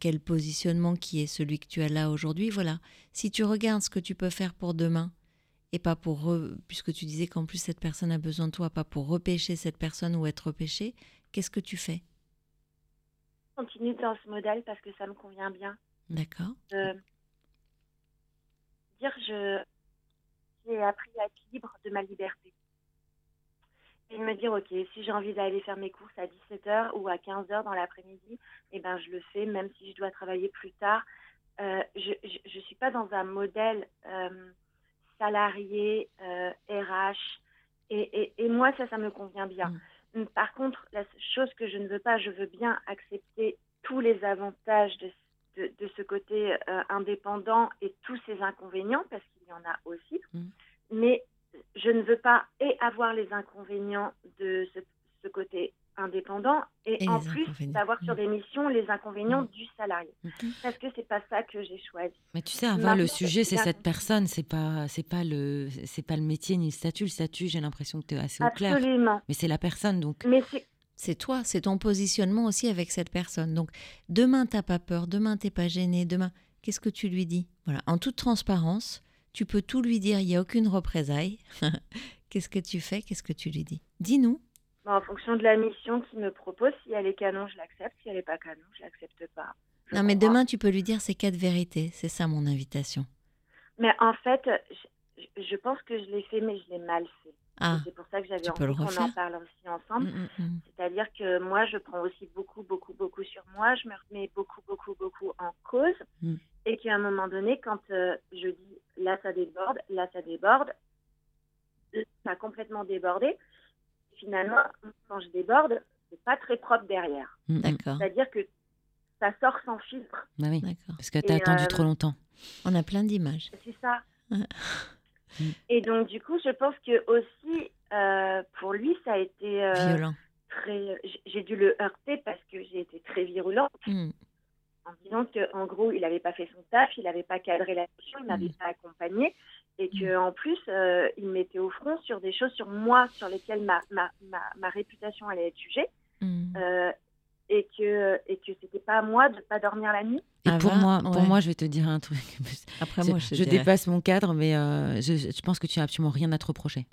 [SPEAKER 2] quel positionnement qui est celui que tu as là aujourd'hui? Voilà. Si tu regardes ce que tu peux faire pour demain et pas pour, re- puisque tu disais qu'en plus cette personne a besoin de toi, pas pour repêcher cette personne ou être repêché, qu'est-ce que tu fais?
[SPEAKER 8] Je continue dans ce modèle parce que ça me convient bien.
[SPEAKER 2] D'accord
[SPEAKER 8] Euh, dire, je j'ai appris à être libre de ma liberté. Et de me dire, OK, si j'ai envie d'aller faire mes courses à 17h ou à 15h dans l'après-midi, eh ben, je le fais, même si je dois travailler plus tard. Euh, je ne suis pas dans un modèle euh, salarié, RH. Et, et, moi, ça, ça me convient bien. Mm. Par contre, la chose que je ne veux pas, je veux bien accepter tous les avantages de, de, ce côté indépendant et tous ses inconvénients, parce qu'il y en a aussi. Mm. Mais je ne veux pas et avoir les inconvénients de ce, ce côté indépendant et, en plus d'avoir sur mm. des missions les inconvénients mm. du salarié parce que c'est pas ça que j'ai choisi.
[SPEAKER 4] Mais tu sais, Ava, le sujet c'est cette personne, c'est pas c'est pas le c'est pas le métier ni le statut. Le statut, j'ai l'impression que tu es assez au clair. Mais c'est la personne donc.
[SPEAKER 8] Mais
[SPEAKER 2] c'est toi, c'est ton positionnement aussi avec cette personne. Donc demain t'as pas peur, demain t'es pas gêné, demain qu'est-ce que tu lui dis? Voilà, en toute transparence, tu peux tout lui dire, il n'y a aucune représaille. Qu'est-ce que tu fais? Qu'est-ce que tu lui dis? Dis-nous.
[SPEAKER 8] Bah, en fonction de la mission qu'il me propose, si elle est canon, je l'accepte. Si elle n'est pas canon, je l'accepte pas.
[SPEAKER 2] non, mais demain, tu peux lui dire ces quatre vérités. C'est ça mon invitation.
[SPEAKER 8] Mais en fait, je, pense que je l'ai fait, mais je l'ai mal fait. Ah, c'est pour ça que j'avais envie qu'on en parle aussi ensemble. Mm, mm, mm. C'est-à-dire que moi, je prends aussi beaucoup, beaucoup, beaucoup sur moi. Je me remets beaucoup, beaucoup, beaucoup en cause. Et qu'à un moment donné, quand euh, je dis là, ça déborde, là, ça déborde, ça a complètement débordé. Finalement, quand je déborde, c'est pas très propre derrière.
[SPEAKER 2] D'accord.
[SPEAKER 8] C'est-à-dire que ça sort sans filtre.
[SPEAKER 4] Bah oui, parce que tu as attendu trop euh, longtemps.
[SPEAKER 2] On a plein d'images.
[SPEAKER 8] C'est ça. Et donc, du coup, je pense que aussi, euh, pour lui, ça a été
[SPEAKER 2] euh, violent.
[SPEAKER 8] Très, j'ai dû le heurter parce que j'ai été très virulente. Hmm. En disant qu'en gros, il n'avait pas fait son taf, il n'avait pas cadré la mission, il n'avait pas accompagné. Et qu'en en plus, euh, il mettait au front sur des choses sur moi, sur lesquelles ma, ma, ma, réputation allait être jugée. Hmm et que et que c'était pas à moi de pas dormir la nuit.
[SPEAKER 4] Et pour moi, pour moi, je vais te dire un truc. Après moi, je, dépasse mon cadre, mais euh, je, je, pense que tu as absolument rien à te reprocher.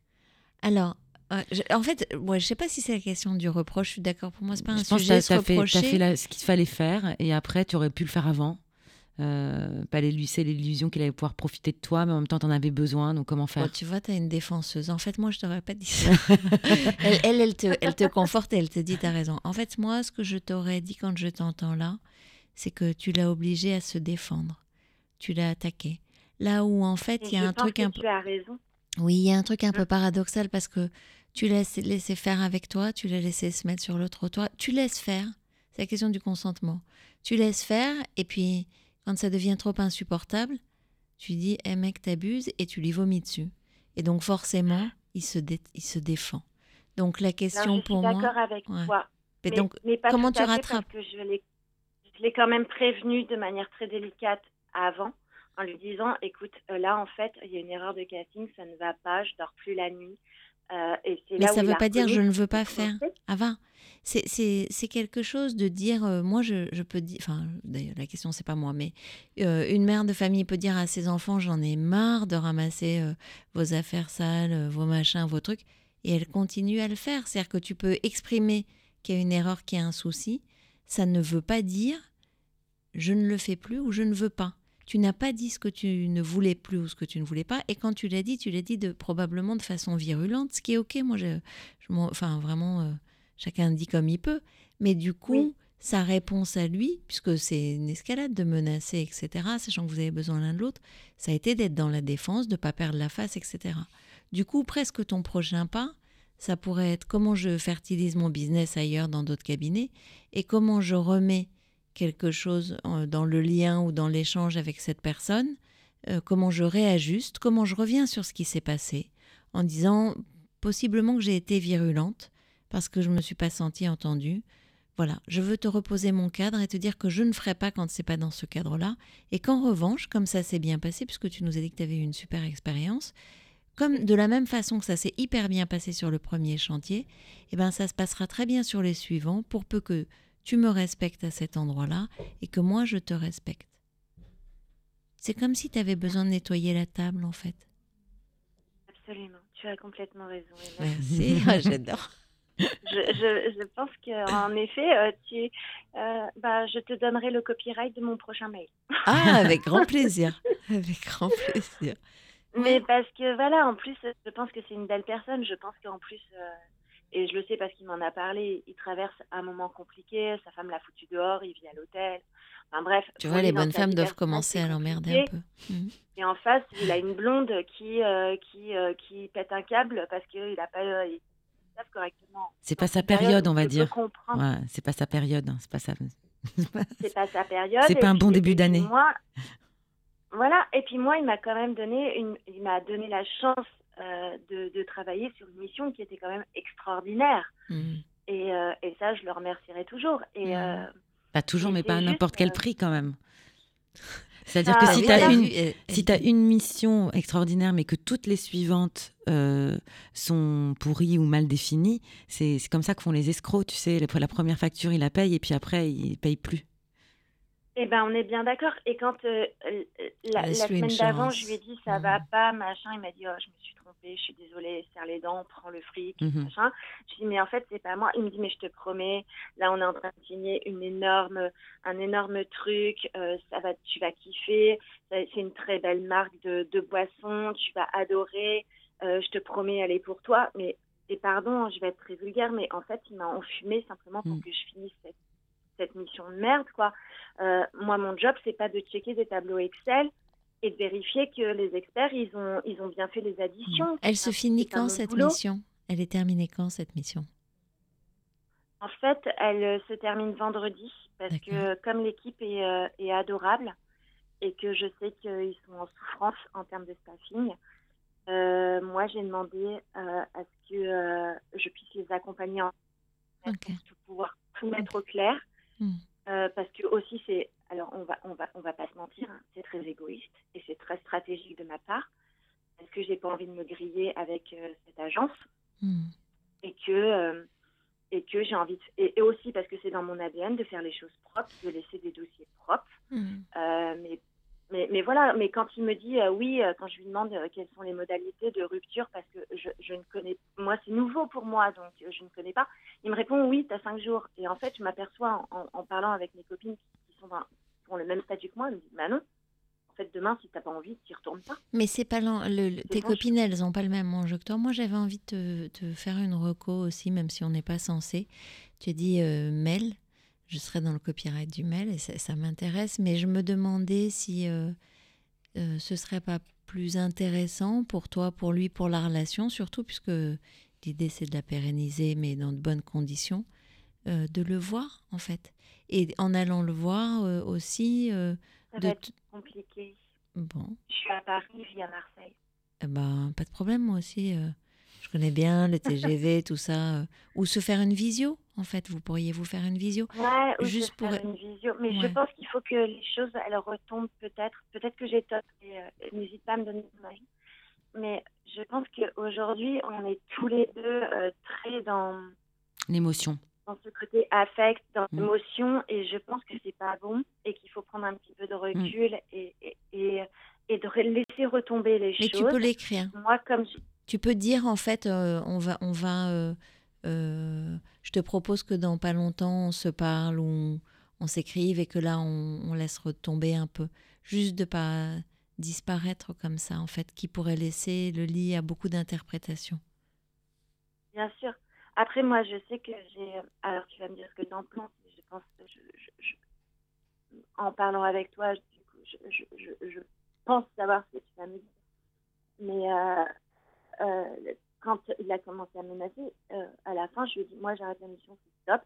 [SPEAKER 2] Alors. Euh, en fait, moi, je sais pas si c'est la question du reproche. Je suis d'accord. Pour moi, c'est pas un sujet.
[SPEAKER 4] Tu as, fait, as fait ce qu'il fallait faire, et après, tu aurais pu le faire avant. Euh, pas c'est l'illusion qu'il allait pouvoir profiter de toi, mais en même temps, tu en avais besoin, donc comment faire?
[SPEAKER 2] Tu vois, tu as une défenseuse. En fait, moi, je t'aurais pas dit ça. elle, elle, te, elle te conforte et elle te dit, tu as raison. En fait, moi, ce que je t'aurais dit quand je t'entends là, c'est que tu l'as obligé à se défendre. Tu l'as attaqué. Là où, en fait, il y a un truc un peu...
[SPEAKER 8] Tu as raison.
[SPEAKER 2] Oui, il y a un truc un peu paradoxal parce que tu l'as laissé faire avec toi, tu l'as laissé se mettre sur le trottoir. Tu laisses faire. C'est la question du consentement. Tu laisses faire et puis quand ça devient trop insupportable, tu dis Eh mec, t'abuses et tu lui vomis dessus. Et donc forcément, il se, il se défend. Donc la question pour moi.
[SPEAKER 8] Je suis d'accord avec toi.
[SPEAKER 2] Mais, donc, comment tu rattrapes
[SPEAKER 8] parce que Je l'ai quand même prévenu de manière très délicate avant, en lui disant Écoute, euh, là en fait, il y a une erreur de casting, ça ne va pas, je dors plus la nuit. Euh,
[SPEAKER 2] mais ça ne veut pas dire je ne veux pas faire. Avant, c'est quelque chose de dire, euh, moi je, peux dire, enfin d'ailleurs la question c'est pas moi, mais euh, une mère de famille peut dire à ses enfants j'en ai marre de ramasser vos affaires sales, vos machins, vos trucs, et elle continue à le faire. C'est-à-dire que tu peux exprimer qu'il y a une erreur, qu'il y a un souci, ça ne veut pas dire je ne le fais plus ou je ne veux pas tu n'as pas dit ce que tu ne voulais plus ou ce que tu ne voulais pas. Et quand tu l'as dit, tu l'as dit de, probablement de façon virulente, ce qui est OK. Moi, je, enfin, vraiment, euh, chacun dit comme il peut. Mais du coup, sa réponse à lui, puisque c'est une escalade de menacer, etc., sachant que vous avez besoin l'un de l'autre, ça a été d'être dans la défense, de ne pas perdre la face, etc. Du coup, presque ton prochain pas, ça pourrait être comment je fertilise mon business ailleurs dans d'autres cabinets et comment je remets quelque chose euh, dans le lien ou dans l'échange avec cette personne, euh, comment je réajuste, comment je reviens sur ce qui s'est passé, en disant possiblement que j'ai été virulente parce que je ne me suis pas sentie entendue. Voilà, je veux te reposer mon cadre et te dire que je ne ferai pas quand c'est pas dans ce cadre-là, et qu'en revanche, comme ça s'est bien passé, puisque tu nous as dit que tu avais eu une super expérience, comme de la même façon que ça s'est hyper bien passé sur le premier chantier, eh ben ça se passera très bien sur les suivants, pour peu que tu me respectes à cet endroit-là et que moi je te respecte. C'est comme si tu avais besoin de nettoyer la table en fait.
[SPEAKER 8] Absolument, tu as complètement raison.
[SPEAKER 2] Merci, ah, j'adore.
[SPEAKER 8] je, je, pense qu'en effet, euh, tu, euh, bah, je te donnerai le copyright de mon prochain mail.
[SPEAKER 2] Ah, avec grand plaisir. Avec grand plaisir.
[SPEAKER 8] Mais parce que voilà, en plus, je pense que c'est une belle personne. Je pense qu'en plus, euh, et je le sais parce qu'il m'en a parlé, il traverse un moment compliqué. Sa femme l'a foutu dehors, il vit à l'hôtel. Enfin bref.
[SPEAKER 2] Tu vois, les bonnes femmes doivent commencer à l'emmerder un peu. Mhm.
[SPEAKER 8] Et en face, il a une blonde qui, qui, qui pète un câble parce qu'il n'a pas. Il correctement.
[SPEAKER 4] C'est pas sa période, on va dire. Ouais, c'est pas sa période, hein, c'est pas sa.
[SPEAKER 8] c'est pas sa période.
[SPEAKER 4] C'est pas un bon début d'année.
[SPEAKER 8] Moi, voilà. Et puis moi, il m'a quand même donné une, il m'a donné la chance euh, de, de, travailler sur une mission qui était quand même extraordinaire. Et, euh, et, ça, je le remercierai toujours. Et hmm. euh,
[SPEAKER 4] pas toujours, mais pas à n'importe quel prix quand même. C'est-à-dire que si tu as, une, si as une mission extraordinaire, mais que toutes les suivantes euh, sont pourries ou mal définies, c'est comme ça que font les escrocs, tu sais. La première facture, ils la payent et puis après, ils ne payent plus.
[SPEAKER 8] Eh ben, on est bien d'accord. Et quand euh, la, semaine d'avant, je lui ai dit ça va pas, machin, il m'a dit oh, je me suis trompée, je suis désolée, serre les dents, prends le fric, mhm. machin. Je lui ai dit mais en fait c'est pas moi. Il me dit mais je te promets, là on est en train de signer une énorme, un énorme truc, euh, ça va, tu vas kiffer. C'est une très belle marque de, de boisson, tu vas adorer. Euh, je te promets, elle est pour toi. Mais et pardon, je vais être très vulgaire, mais en fait il m'a enfumé simplement pour mm. que je finisse cette cette mission de merde, quoi. Euh, moi, mon job, c'est pas de checker des tableaux Excel et de vérifier que les experts, ils ont, ils ont bien fait les additions.
[SPEAKER 2] Elle se finit quand cette mission? Elle est terminée quand cette mission?
[SPEAKER 8] En fait, elle euh, se termine vendredi parce que comme l'équipe est, euh, est, adorable et que je sais qu'ils sont en souffrance en termes de staffing, moi, j'ai demandé à ce que je puisse les accompagner en pour pouvoir tout mettre au clair Hmm. Euh, parce que aussi c'est alors on va on va on va pas se mentir hein, c'est très égoïste et c'est très stratégique de ma part parce que j'ai pas envie de me griller avec euh, cette agence hmm. et que euh, et que j'ai envie de, et, aussi parce que c'est dans mon ADN de faire les choses propres de laisser des dossiers propres hmm. mais mais, mais, voilà, mais quand il me dit euh, oui, euh, quand je lui demande euh, quelles sont les modalités de rupture, parce que je, je ne connais, moi c'est nouveau pour moi, donc je ne connais pas, il me répond oui, tu as cinq jours. Et en fait, je m'aperçois en, en, parlant avec mes copines qui, sont dans, ont le même statut que moi, elles me disent bah non, en fait demain, si tu n'as pas envie, tu retournes pas.
[SPEAKER 2] Mais c'est pas le, tes copines, elles n'ont pas le même enjeu que toi. Moi, j'avais envie de te, faire une reco aussi, même si on n'est pas censé. Tu as dit Mel je serai dans le copyright du mail et ça, m'intéresse, mais je me demandais si euh, euh, ce serait pas plus intéressant pour toi, pour lui, pour la relation, surtout puisque l'idée c'est de la pérenniser, mais dans de bonnes conditions, euh, de le voir en fait. Et en allant le voir aussi.
[SPEAKER 8] ça va être compliqué.
[SPEAKER 2] Bon.
[SPEAKER 8] Je suis à Paris, je vis à Marseille.
[SPEAKER 2] Eh ben, pas de problème, moi aussi. Je connais bien le TGV, tout ça. ou se faire une visio en fait. Vous pourriez vous faire une visio
[SPEAKER 8] Ouais, juste pour une visio. Mais je pense qu'il faut que les choses elles retombent peut-être. Peut-être que j'ai tort. Euh, n'hésite pas à me donner ton avis. Mais je pense qu'aujourd'hui, on est tous les deux euh, très dans
[SPEAKER 4] l'émotion.
[SPEAKER 8] Dans ce côté affect, dans mm. l'émotion, et je pense que c'est pas bon et qu'il faut prendre un petit peu de mm. recul et, et, et, de laisser retomber les choses.
[SPEAKER 2] Mais tu peux l'écrire.
[SPEAKER 8] Moi, comme
[SPEAKER 2] tu peux dire en fait, euh, on va, on va euh, je te propose que dans pas longtemps, on se parle ou on, s'écrive et que là, on, laisse retomber un peu. Juste de pas disparaître comme ça, en fait, qui pourrait laisser le lit à beaucoup d'interprétations.
[SPEAKER 8] Bien sûr. Après, moi, je sais que j'ai. Alors, tu vas me dire que tu en penses. Je pense que je, en parlant avec toi, je, pense savoir ce que tu vas me dire. Mais euh, quand il a commencé à menacer, euh, à la fin, je lui ai dit, moi j'arrête la mission, c'est stop.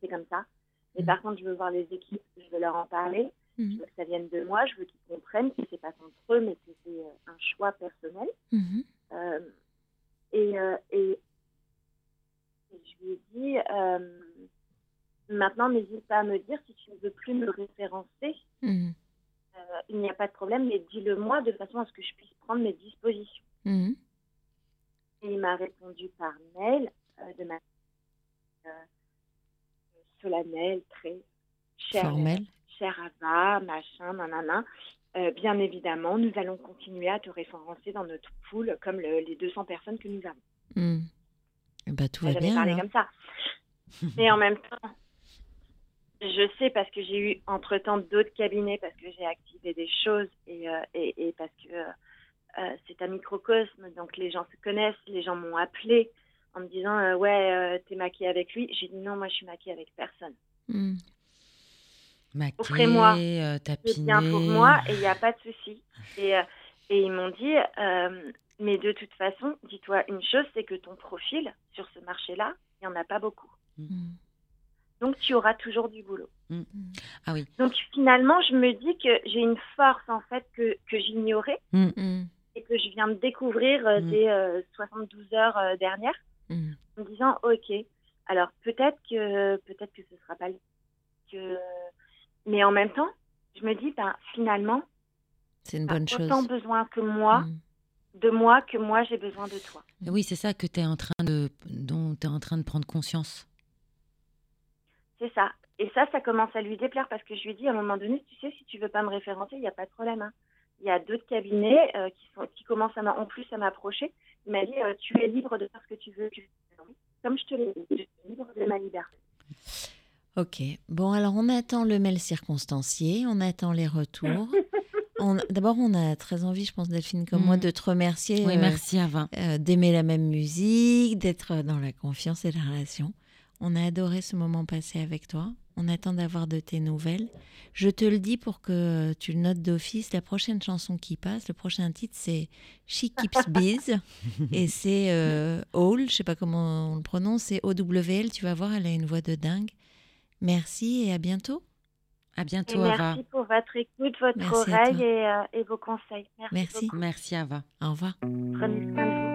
[SPEAKER 8] C'est comme ça. Mais mm. par contre, je veux voir les équipes, je veux leur en parler. Mm. Je veux que ça vienne de moi, je veux qu'ils comprennent que c'est pas contre eux, mais que c'est euh, un choix personnel. Mm-hmm. Euh, et, et, je lui ai dit, maintenant, n'hésite pas à me dire si tu ne veux plus me référencer. Il n'y a pas de problème, mais dis-le moi de façon à ce que je puisse prendre mes dispositions. Mm-hmm. Et il m'a répondu par mail euh, de manière euh, solennelle, très chère.
[SPEAKER 2] Formelle.
[SPEAKER 8] Cher Ava, machin, nanana. Euh, bien évidemment, nous allons continuer à te référencer dans notre pool comme les 200 personnes que nous avons.
[SPEAKER 2] Hmm. Bah, tout va bien.
[SPEAKER 8] parlé
[SPEAKER 2] alors.
[SPEAKER 8] comme ça. Mais en même temps, je sais parce que j'ai eu entre-temps d'autres cabinets, parce que j'ai activé des choses et, euh, et, et parce que euh, c'est un microcosme, donc les gens se connaissent, les gens m'ont appelé en me disant euh, ouais, euh, t'es maquillée avec lui. J'ai dit non, moi je suis maquillée avec personne.
[SPEAKER 2] Hmm.
[SPEAKER 4] Maquer,
[SPEAKER 8] Offrez-moi
[SPEAKER 4] euh,
[SPEAKER 8] C'est bien pour moi et il n'y a pas de souci. Et, euh, et ils m'ont dit euh, mais de toute façon, dis-toi une chose, c'est que ton profil sur ce marché-là, il n'y en a pas beaucoup.
[SPEAKER 2] Hmm.
[SPEAKER 8] Donc tu auras toujours du boulot.
[SPEAKER 4] Ah oui.
[SPEAKER 8] Donc finalement, je me dis que j'ai une force en fait que, que j'ignorais
[SPEAKER 2] Hmm.
[SPEAKER 8] Et que je viens de découvrir euh,
[SPEAKER 4] Mm.
[SPEAKER 8] dès euh, 72 heures euh, dernières
[SPEAKER 2] Hmm.
[SPEAKER 8] en me disant ok, alors peut-être que peut-être que ce sera pas le- que mais en même temps, je me dis ben finalement,
[SPEAKER 2] C'est une bonne chose.
[SPEAKER 8] autant besoin que moi
[SPEAKER 2] Hmm.
[SPEAKER 8] de moi que moi j'ai besoin de toi.
[SPEAKER 4] Oui, c'est ça que tu es en train de dont tu es en train de prendre conscience.
[SPEAKER 8] C'est ça. Et ça, ça commence à lui déplaire parce que je lui dis à un moment donné, tu sais, si tu veux pas me référencer, il n'y a pas de problème. hein. Il y a d'autres cabinets euh, qui, sont, qui commencent à en plus à m'approcher. Il m'a dit, euh, tu es libre de faire ce que tu veux. Comme je te l'ai dit, je suis libre de ma liberté.
[SPEAKER 2] Ok. Bon, alors on attend le mail circonstancié, on attend les retours. D'abord, on a très envie, je pense, Delphine, comme moi,
[SPEAKER 4] Mm.
[SPEAKER 2] de te remercier.
[SPEAKER 4] Oui,
[SPEAKER 2] euh,
[SPEAKER 4] merci Ava.
[SPEAKER 2] euh, d'aimer la même musique, d'être dans la confiance et la relation. On a adoré ce moment passé avec toi. On attend d'avoir de tes nouvelles. Je te le dis pour que tu le notes d'office. La prochaine chanson qui passe, le prochain titre, c'est She Keeps Bees. et c'est euh, Owl, je sais pas comment on le prononce, c'est O-W-L. Tu vas voir, elle a une voix de dingue. Merci et à bientôt.
[SPEAKER 4] À
[SPEAKER 8] Et
[SPEAKER 4] bientôt Ava.
[SPEAKER 8] merci pour votre écoute, votre
[SPEAKER 2] Merci
[SPEAKER 8] oreille et, euh, et vos conseils. Merci.
[SPEAKER 2] Merci.
[SPEAKER 4] Merci Ava.
[SPEAKER 2] Au revoir.
[SPEAKER 8] Prenez soin de vous.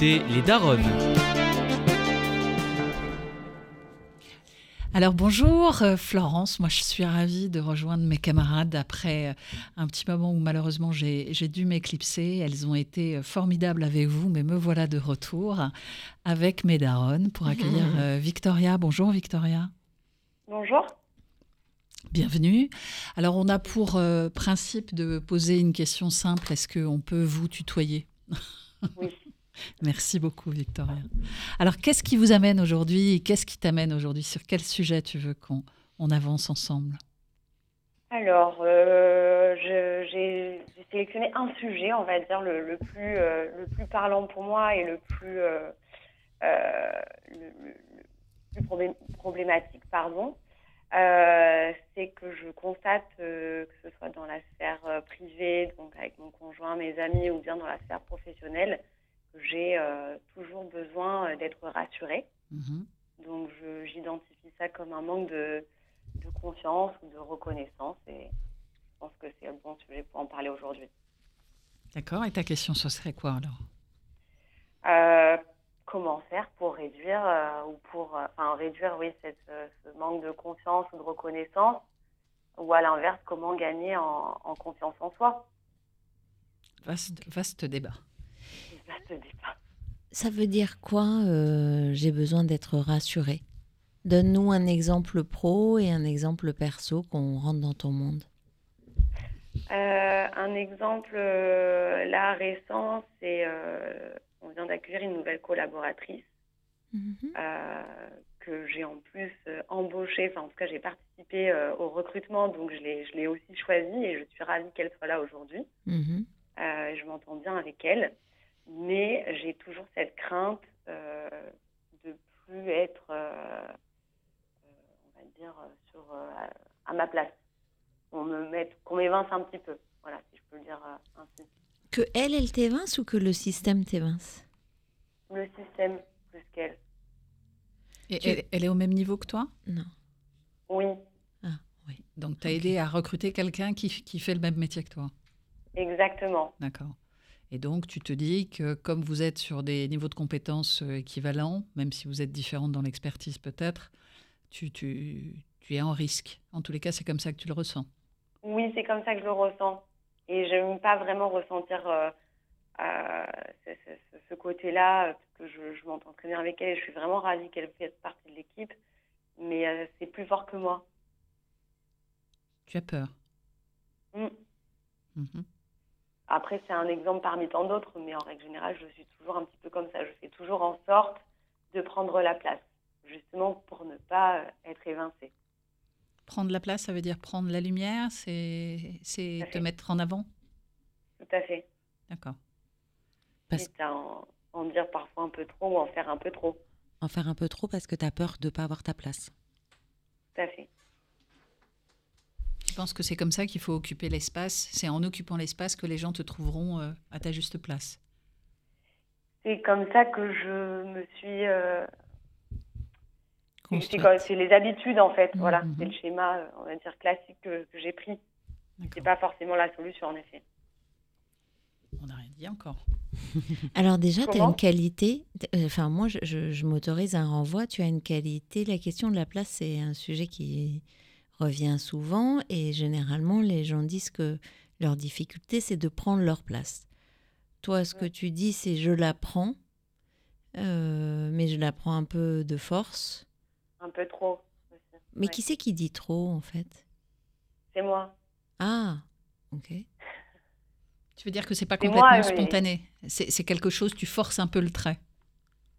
[SPEAKER 5] Écoutez Les Daronnes.
[SPEAKER 9] Alors bonjour euh, Florence, moi je suis ravie de rejoindre mes camarades après euh, un petit moment où malheureusement j'ai j'ai dû m'éclipser. Elles ont été euh, formidables avec vous, mais me voilà de retour avec mes daronnes pour accueillir euh, Victoria. Bonjour Victoria.
[SPEAKER 10] Bonjour.
[SPEAKER 9] Bienvenue. Alors, on a pour euh, principe de poser une question simple. Est-ce qu'on peut vous tutoyer?
[SPEAKER 10] Oui.
[SPEAKER 9] Merci beaucoup, Victoria. Alors, qu'est-ce qui vous amène aujourd'hui et qu'est-ce qui t'amène aujourd'hui? Sur quel sujet tu veux qu'on on avance ensemble?
[SPEAKER 10] Alors, euh, j'ai sélectionné un sujet, on va dire, le, euh, plus parlant pour moi et le plus, euh, le, plus problé- problématique, pardon. C'est que je constate, que ce soit dans la sphère privée, donc avec mon conjoint, mes amis, ou bien dans la sphère professionnelle, j'ai euh, toujours besoin euh, d'être rassurée.
[SPEAKER 9] Mhm.
[SPEAKER 10] Donc, j'identifie ça comme un manque de, de confiance ou de reconnaissance et je pense que c'est un bon sujet pour en parler aujourd'hui.
[SPEAKER 9] D'accord. Et ta question, ce serait quoi alors?
[SPEAKER 10] Euh, comment faire pour réduire euh, ou pour enfin réduire oui cette, ce manque de confiance ou de reconnaissance ou à l'inverse comment gagner en, en confiance en soi?
[SPEAKER 9] Vaste, vaste débat.
[SPEAKER 2] Ça veut dire quoi euh, J'ai besoin d'être rassurée? Donne-nous un exemple pro et un exemple perso qu'on rentre dans ton monde.
[SPEAKER 10] Euh, un exemple euh, là récent c'est on vient d'accueillir une nouvelle collaboratrice
[SPEAKER 2] Mhm.
[SPEAKER 10] que j'ai en plus embauchée, enfin en tout cas j'ai participé au recrutement, donc je l'ai, aussi choisie et je suis ravie qu'elle soit là aujourd'hui.
[SPEAKER 2] Mhm.
[SPEAKER 10] Je m'entends bien avec elle, mais j'ai toujours cette crainte euh, de plus être, euh, euh, on va dire, euh, sur, euh, à ma place. On me mette, qu'on m'évince un petit peu, voilà, si je peux le dire ainsi.
[SPEAKER 2] Que elle, elle t'évince ou que le système t'évince?
[SPEAKER 10] Le système plus qu'elle.
[SPEAKER 9] Et
[SPEAKER 2] Tu-
[SPEAKER 9] elle, elle est au même niveau que toi?
[SPEAKER 2] Non.
[SPEAKER 10] Oui,
[SPEAKER 9] Oui. Donc, tu as aidé à recruter quelqu'un qui, qui fait le même métier que toi?
[SPEAKER 10] Exactement.
[SPEAKER 9] D'accord. Et donc, tu te dis que comme vous êtes sur des niveaux de compétences euh, équivalents, même si vous êtes différentes dans l'expertise peut-être, tu, tu, tu es en risque. En tous les cas, c'est comme ça que tu le ressens.
[SPEAKER 10] Oui, c'est comme ça que je le ressens. Et je n'aime pas vraiment ressentir euh, euh, ce, ce- ce côté-là, parce que je, je m'entends très bien avec elle et je suis vraiment ravie qu'elle fasse partie de l'équipe. Mais euh, c'est plus fort que moi.
[SPEAKER 9] Tu as peur?
[SPEAKER 10] Mm.
[SPEAKER 9] Mhm.
[SPEAKER 10] Après, c'est un exemple parmi tant d'autres, mais en règle générale, je suis toujours un petit peu comme ça. Je fais toujours en sorte de prendre la place, justement pour ne pas euh, être évincée.
[SPEAKER 9] Prendre la place, ça veut dire prendre la lumière, c'est te mettre en avant?
[SPEAKER 10] Tout à fait.
[SPEAKER 9] D'accord.
[SPEAKER 2] Parce-
[SPEAKER 10] à en, en dire parfois un peu trop ou en faire un peu trop.
[SPEAKER 4] En faire un peu trop parce que tu as peur de ne pas avoir ta place.
[SPEAKER 10] Tout à fait.
[SPEAKER 9] Je pense que c'est comme ça qu'il faut occuper l'espace. C'est en occupant l'espace que les gens te trouveront euh, à ta juste place.
[SPEAKER 10] C'est comme ça que je me suis. euh, c'est- les habitudes en fait. Voilà,
[SPEAKER 9] mhm.
[SPEAKER 10] c'est le schéma, euh, on va dire classique que, que j'ai pris. C'est pas forcément la solution en effet.
[SPEAKER 9] On n'a rien dit encore.
[SPEAKER 2] Alors déjà, tu as une qualité, enfin moi je, je- je m'autorise un renvoi, tu as une qualité, la question de la place c'est un sujet qui revient souvent et généralement les gens disent que leur difficulté c'est de prendre leur place. Toi ce que tu dis c'est je la prends, euh, mais je la prends un peu de force.
[SPEAKER 10] Un peu trop.
[SPEAKER 2] Mais
[SPEAKER 10] Ouais.
[SPEAKER 2] qui c'est qui dit trop en fait?
[SPEAKER 10] C'est moi.
[SPEAKER 2] Ah, ok.
[SPEAKER 9] Tu veux dire que c'est pas complètement
[SPEAKER 10] moi,
[SPEAKER 9] spontané? C'est c'est quelque chose, tu forces un peu le trait?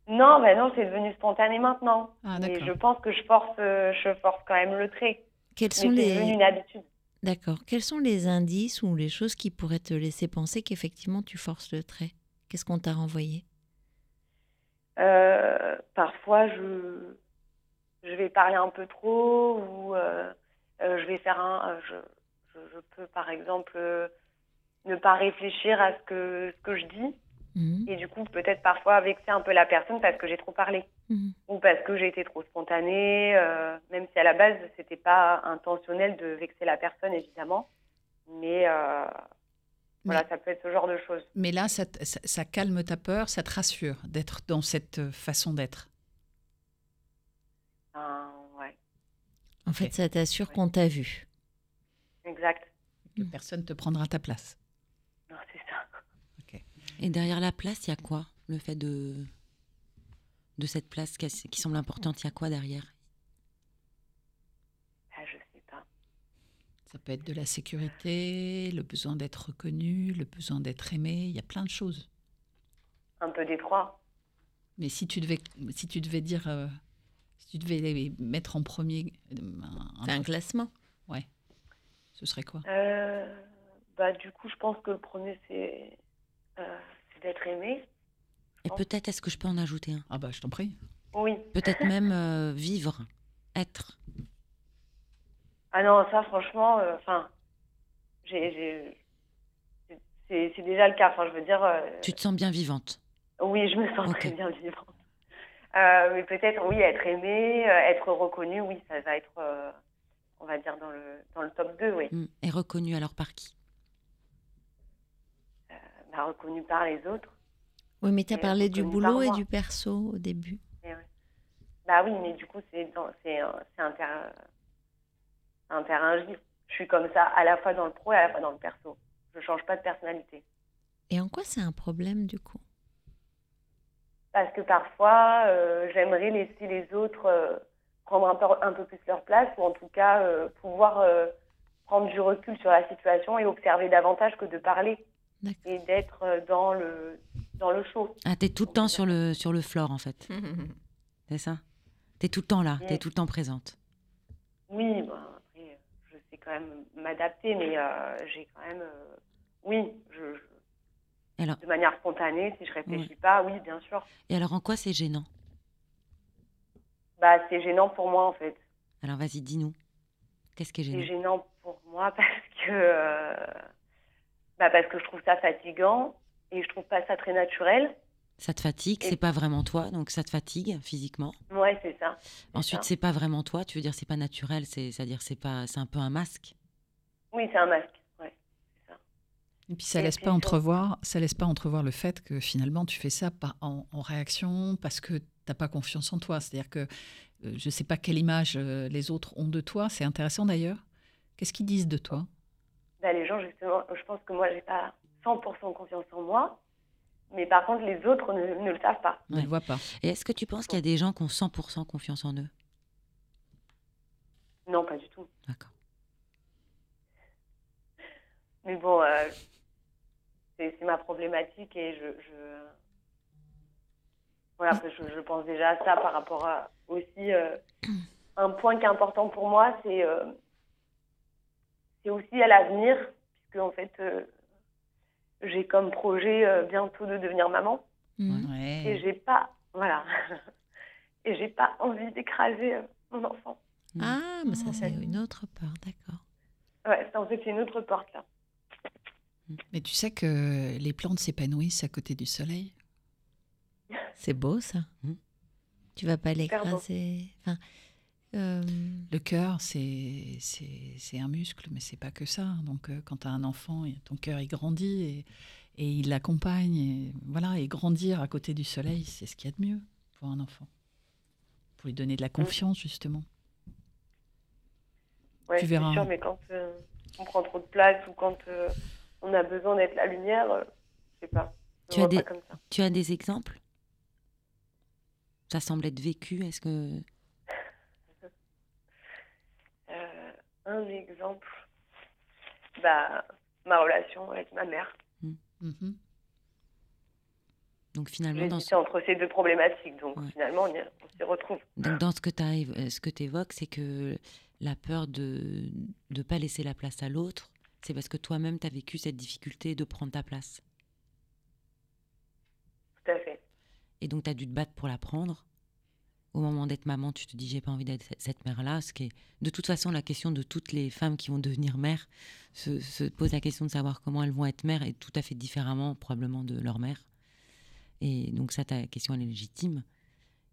[SPEAKER 10] Non, ben non, c'est devenu spontané maintenant.
[SPEAKER 9] Ah,
[SPEAKER 10] Mais
[SPEAKER 9] d'accord.
[SPEAKER 10] je pense que je force, euh, je force quand même le trait.
[SPEAKER 2] Quels
[SPEAKER 10] Mais
[SPEAKER 2] sont
[SPEAKER 10] c'est
[SPEAKER 2] les
[SPEAKER 10] devenu une habitude.
[SPEAKER 2] D'accord. Quels sont les indices ou les choses qui pourraient te laisser penser qu'effectivement tu forces le trait? Qu'est-ce qu'on t'a renvoyé?
[SPEAKER 10] Euh, parfois, je, je vais parler un peu trop ou euh, euh, je vais faire un. je, je, je peux, par exemple, ne pas réfléchir à ce que, ce que je dis
[SPEAKER 2] Mhm,
[SPEAKER 10] et du coup, peut-être parfois vexer un peu la personne parce que j'ai trop parlé
[SPEAKER 2] mhm.
[SPEAKER 10] ou parce que j'ai été trop spontanée, euh, même si à la base, c'était pas intentionnel de vexer la personne, évidemment. Mais, euh, Voilà, ça peut être ce genre de choses.
[SPEAKER 9] Mais là, ça, te- ça- ça calme ta peur, ça te rassure d'être dans cette euh, façon d'être?
[SPEAKER 10] Enfin, ouais,
[SPEAKER 2] En fait, ça t'assure qu'on t'a vu.
[SPEAKER 10] exact.
[SPEAKER 9] Que personne te prendra ta place.
[SPEAKER 4] Et derrière la place, il y a quoi? Le fait de de cette place qui, semble importante, il y a quoi derrière?
[SPEAKER 10] Ah, je sais pas.
[SPEAKER 9] Ça peut être de la sécurité, le besoin d'être reconnu, le besoin d'être aimé. Il y a plein de choses.
[SPEAKER 10] Un peu détroit.
[SPEAKER 9] Mais si tu devais, si tu devais dire, euh, si tu devais les mettre en premier, euh, un,
[SPEAKER 2] classement.
[SPEAKER 9] ouais, ce serait quoi?
[SPEAKER 10] Euh, bah, du coup, je pense que le premier, c'est euh, c'est d'être aimé.
[SPEAKER 4] Et peut-être, est-ce que je peux en ajouter un?
[SPEAKER 9] Ah bah, je t'en prie.
[SPEAKER 10] Oui.
[SPEAKER 4] Peut-être même euh, vivre, être.
[SPEAKER 10] Ah non, ça, franchement, euh, enfin, j'ai, j'ai- c'est, c'est déjà le cas. Enfin, je veux dire, euh,
[SPEAKER 4] Tu te sens bien vivante?
[SPEAKER 10] oui, je me sens très bien vivante. Euh, mais peut-être, oui, être aimé, euh, être reconnu, oui, ça va être, euh, on va dire, dans le, dans le top 2, oui.
[SPEAKER 4] Mm. Et reconnue alors par qui?
[SPEAKER 10] Bah, reconnu par les autres.
[SPEAKER 2] Oui, mais tu as parlé du
[SPEAKER 10] reconnue
[SPEAKER 2] boulot et
[SPEAKER 10] moi.
[SPEAKER 2] du perso au début.
[SPEAKER 10] Ouais. Bah oui, mais du coup, c'est, un- c'est un, ter- un terrain. Je suis comme ça à la fois dans le pro et à la fois dans le perso. Je change pas de personnalité.
[SPEAKER 2] Et en quoi c'est un problème du coup?
[SPEAKER 10] Parce que parfois, euh, j'aimerais laisser les autres euh, prendre un peu, un peu plus leur place, ou en tout cas euh, pouvoir euh, prendre du recul sur la situation et observer davantage que de parler. Et d'être euh, dans le, dans le show.
[SPEAKER 4] Ah, t'es tout le temps sur le, sur le floor en fait. C'est ça? T'es tout le temps là, t'es
[SPEAKER 10] Mm.
[SPEAKER 4] tout le temps présente.
[SPEAKER 10] Oui, bah, après, je sais quand même m'adapter, mais euh, j'ai quand même. euh, oui, je,
[SPEAKER 4] alors,
[SPEAKER 10] de manière spontanée, si je réfléchis pas, oui, bien sûr.
[SPEAKER 4] et alors en quoi c'est gênant?
[SPEAKER 10] Bah, c'est gênant pour moi, en fait.
[SPEAKER 4] Alors vas-y, dis-nous. Qu'est-ce qui est
[SPEAKER 10] C'est
[SPEAKER 4] gênant?
[SPEAKER 10] gênant pour moi parce que, euh, bah, parce que je trouve ça fatigant et je trouve pas ça très naturel.
[SPEAKER 4] Ça te fatigue,
[SPEAKER 10] Et-
[SPEAKER 4] c'est pas vraiment toi, donc ça te fatigue physiquement.
[SPEAKER 10] Ouais, c'est ça.
[SPEAKER 4] Ensuite, c'est pas vraiment toi, tu veux dire c'est pas naturel, c'est c'est à dire c'est pas c'est un peu un masque.
[SPEAKER 10] Oui, c'est un masque. Ouais.
[SPEAKER 9] Et puis ça
[SPEAKER 10] Et
[SPEAKER 9] laisse
[SPEAKER 10] puis
[SPEAKER 9] pas entrevoir, ça laisse pas entrevoir le fait que finalement tu fais ça en, en réaction parce que t'as pas confiance en toi. C'est-à-dire que euh, je sais pas quelle image euh, les autres ont de toi. C'est intéressant d'ailleurs. Qu'est-ce qu'ils disent de toi?
[SPEAKER 10] Bah, les gens, justement, je pense que moi, j'ai pas 100% confiance en moi. Mais par contre, les autres ne, ne le savent pas.
[SPEAKER 9] On ne le voit pas.
[SPEAKER 4] Et est-ce que tu penses qu'il y a des gens qui ont 100% confiance en eux?
[SPEAKER 10] Non, pas du tout.
[SPEAKER 4] D'accord.
[SPEAKER 10] Mais bon, euh, c'est ma problématique et je, je... voilà, je pense déjà à ça par rapport à aussi euh, un point qui est important pour moi, c'est euh, c'est aussi à l'avenir, puisque en fait, euh, j'ai comme projet euh, bientôt de devenir maman
[SPEAKER 2] Mhm.
[SPEAKER 10] et j'ai pas, voilà, et j'ai pas envie d'écraser euh, mon enfant.
[SPEAKER 2] Ah, mais ça
[SPEAKER 10] En
[SPEAKER 2] c'est
[SPEAKER 10] fait.
[SPEAKER 2] une autre peur, d'accord.
[SPEAKER 10] Ouais, c'est- en fait, c'est une autre porte là.
[SPEAKER 9] Mais tu sais que les plantes s'épanouissent à côté du soleil.
[SPEAKER 2] C'est beau ça.
[SPEAKER 4] Mhm.
[SPEAKER 2] Tu vas pas l'écraser. Enfin, euh,
[SPEAKER 9] Le cœur, c'est c'est c'est un muscle, mais c'est pas que ça. Donc, euh, quand tu as un enfant, ton cœur il grandit et, et il l'accompagne. Et voilà, et grandir à côté du soleil, c'est ce qu'il y a de mieux pour un enfant, pour lui donner de la confiance justement.
[SPEAKER 10] Ouais,
[SPEAKER 9] Tu
[SPEAKER 10] c'est
[SPEAKER 9] verras.
[SPEAKER 10] sûr, mais quand euh, on prend trop de place ou quand euh, on a besoin d'être la lumière, je sais pas.
[SPEAKER 4] Tu as des-
[SPEAKER 10] pas comme ça.
[SPEAKER 4] Tu as des exemples? Ça semble être vécu. Est-ce que
[SPEAKER 10] Euh, un exemple, bah, ma relation avec ma mère.
[SPEAKER 9] Mhm.
[SPEAKER 4] donc finalement dans
[SPEAKER 10] entre ces deux problématiques, donc
[SPEAKER 4] Ouais.
[SPEAKER 10] finalement on, on s'y retrouve.
[SPEAKER 4] Donc dans ce que tu évoques, c'est que la peur de ne pas laisser la place à l'autre, c'est parce que toi-même, tu as vécu cette difficulté de prendre ta place.
[SPEAKER 10] Tout à fait.
[SPEAKER 4] Et donc, tu as dû te battre pour la prendre. Au moment d'être maman, tu te dis, j'ai pas envie d'être cette- mère-là. Ce qui est, de toute façon, la question de toutes les femmes qui vont devenir mères se, se pose la question de savoir comment elles vont être mères et tout à fait différemment, probablement, de leur mère. Et donc, ça, ta question, elle est légitime.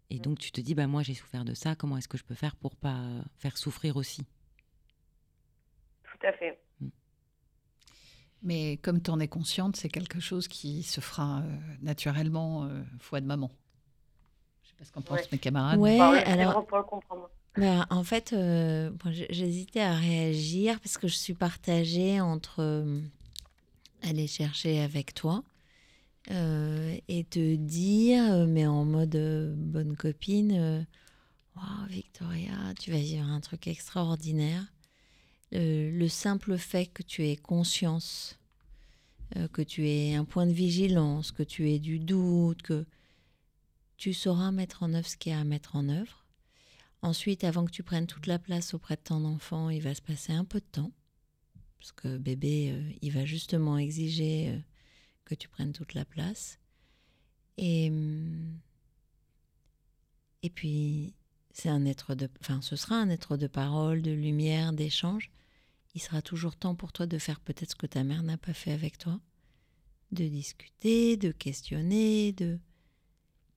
[SPEAKER 4] Et donc, tu te dis, bah, moi, j'ai souffert de ça. Comment est-ce que je peux faire pour pas faire souffrir aussi?
[SPEAKER 10] Tout à fait.
[SPEAKER 9] Mais comme tu en es consciente, c'est quelque chose qui se fera euh, naturellement euh, foi de maman. Je sais pas ce qu'en pensent
[SPEAKER 10] Ouais.
[SPEAKER 9] mes camarades.
[SPEAKER 2] Ouais,
[SPEAKER 10] Enfin, ouais,
[SPEAKER 2] alors-
[SPEAKER 10] pour le comprendre.
[SPEAKER 2] Bah, en fait, euh, bon, j'hésitais à réagir parce que je suis partagée entre euh, aller chercher avec toi euh, et te dire, mais en mode euh, bonne copine, euh, Waouh, Victoria, tu vas vivre un truc extraordinaire. Le, le simple fait que tu aies conscience, euh, que tu aies un point de vigilance, que tu aies du doute, que tu sauras mettre en œuvre ce qu'il y a à mettre en œuvre. Ensuite, avant que tu prennes toute la place auprès de ton enfant, il va se passer un peu de temps. Parce que bébé, euh, il va justement exiger euh, que tu prennes toute la place. Et, hum, et puis, c'est un être de, enfin, ce sera un être de parole, de lumière, d'échange. Il sera toujours temps pour toi de faire peut-être ce que ta mère n'a pas fait avec toi, de discuter, de questionner, de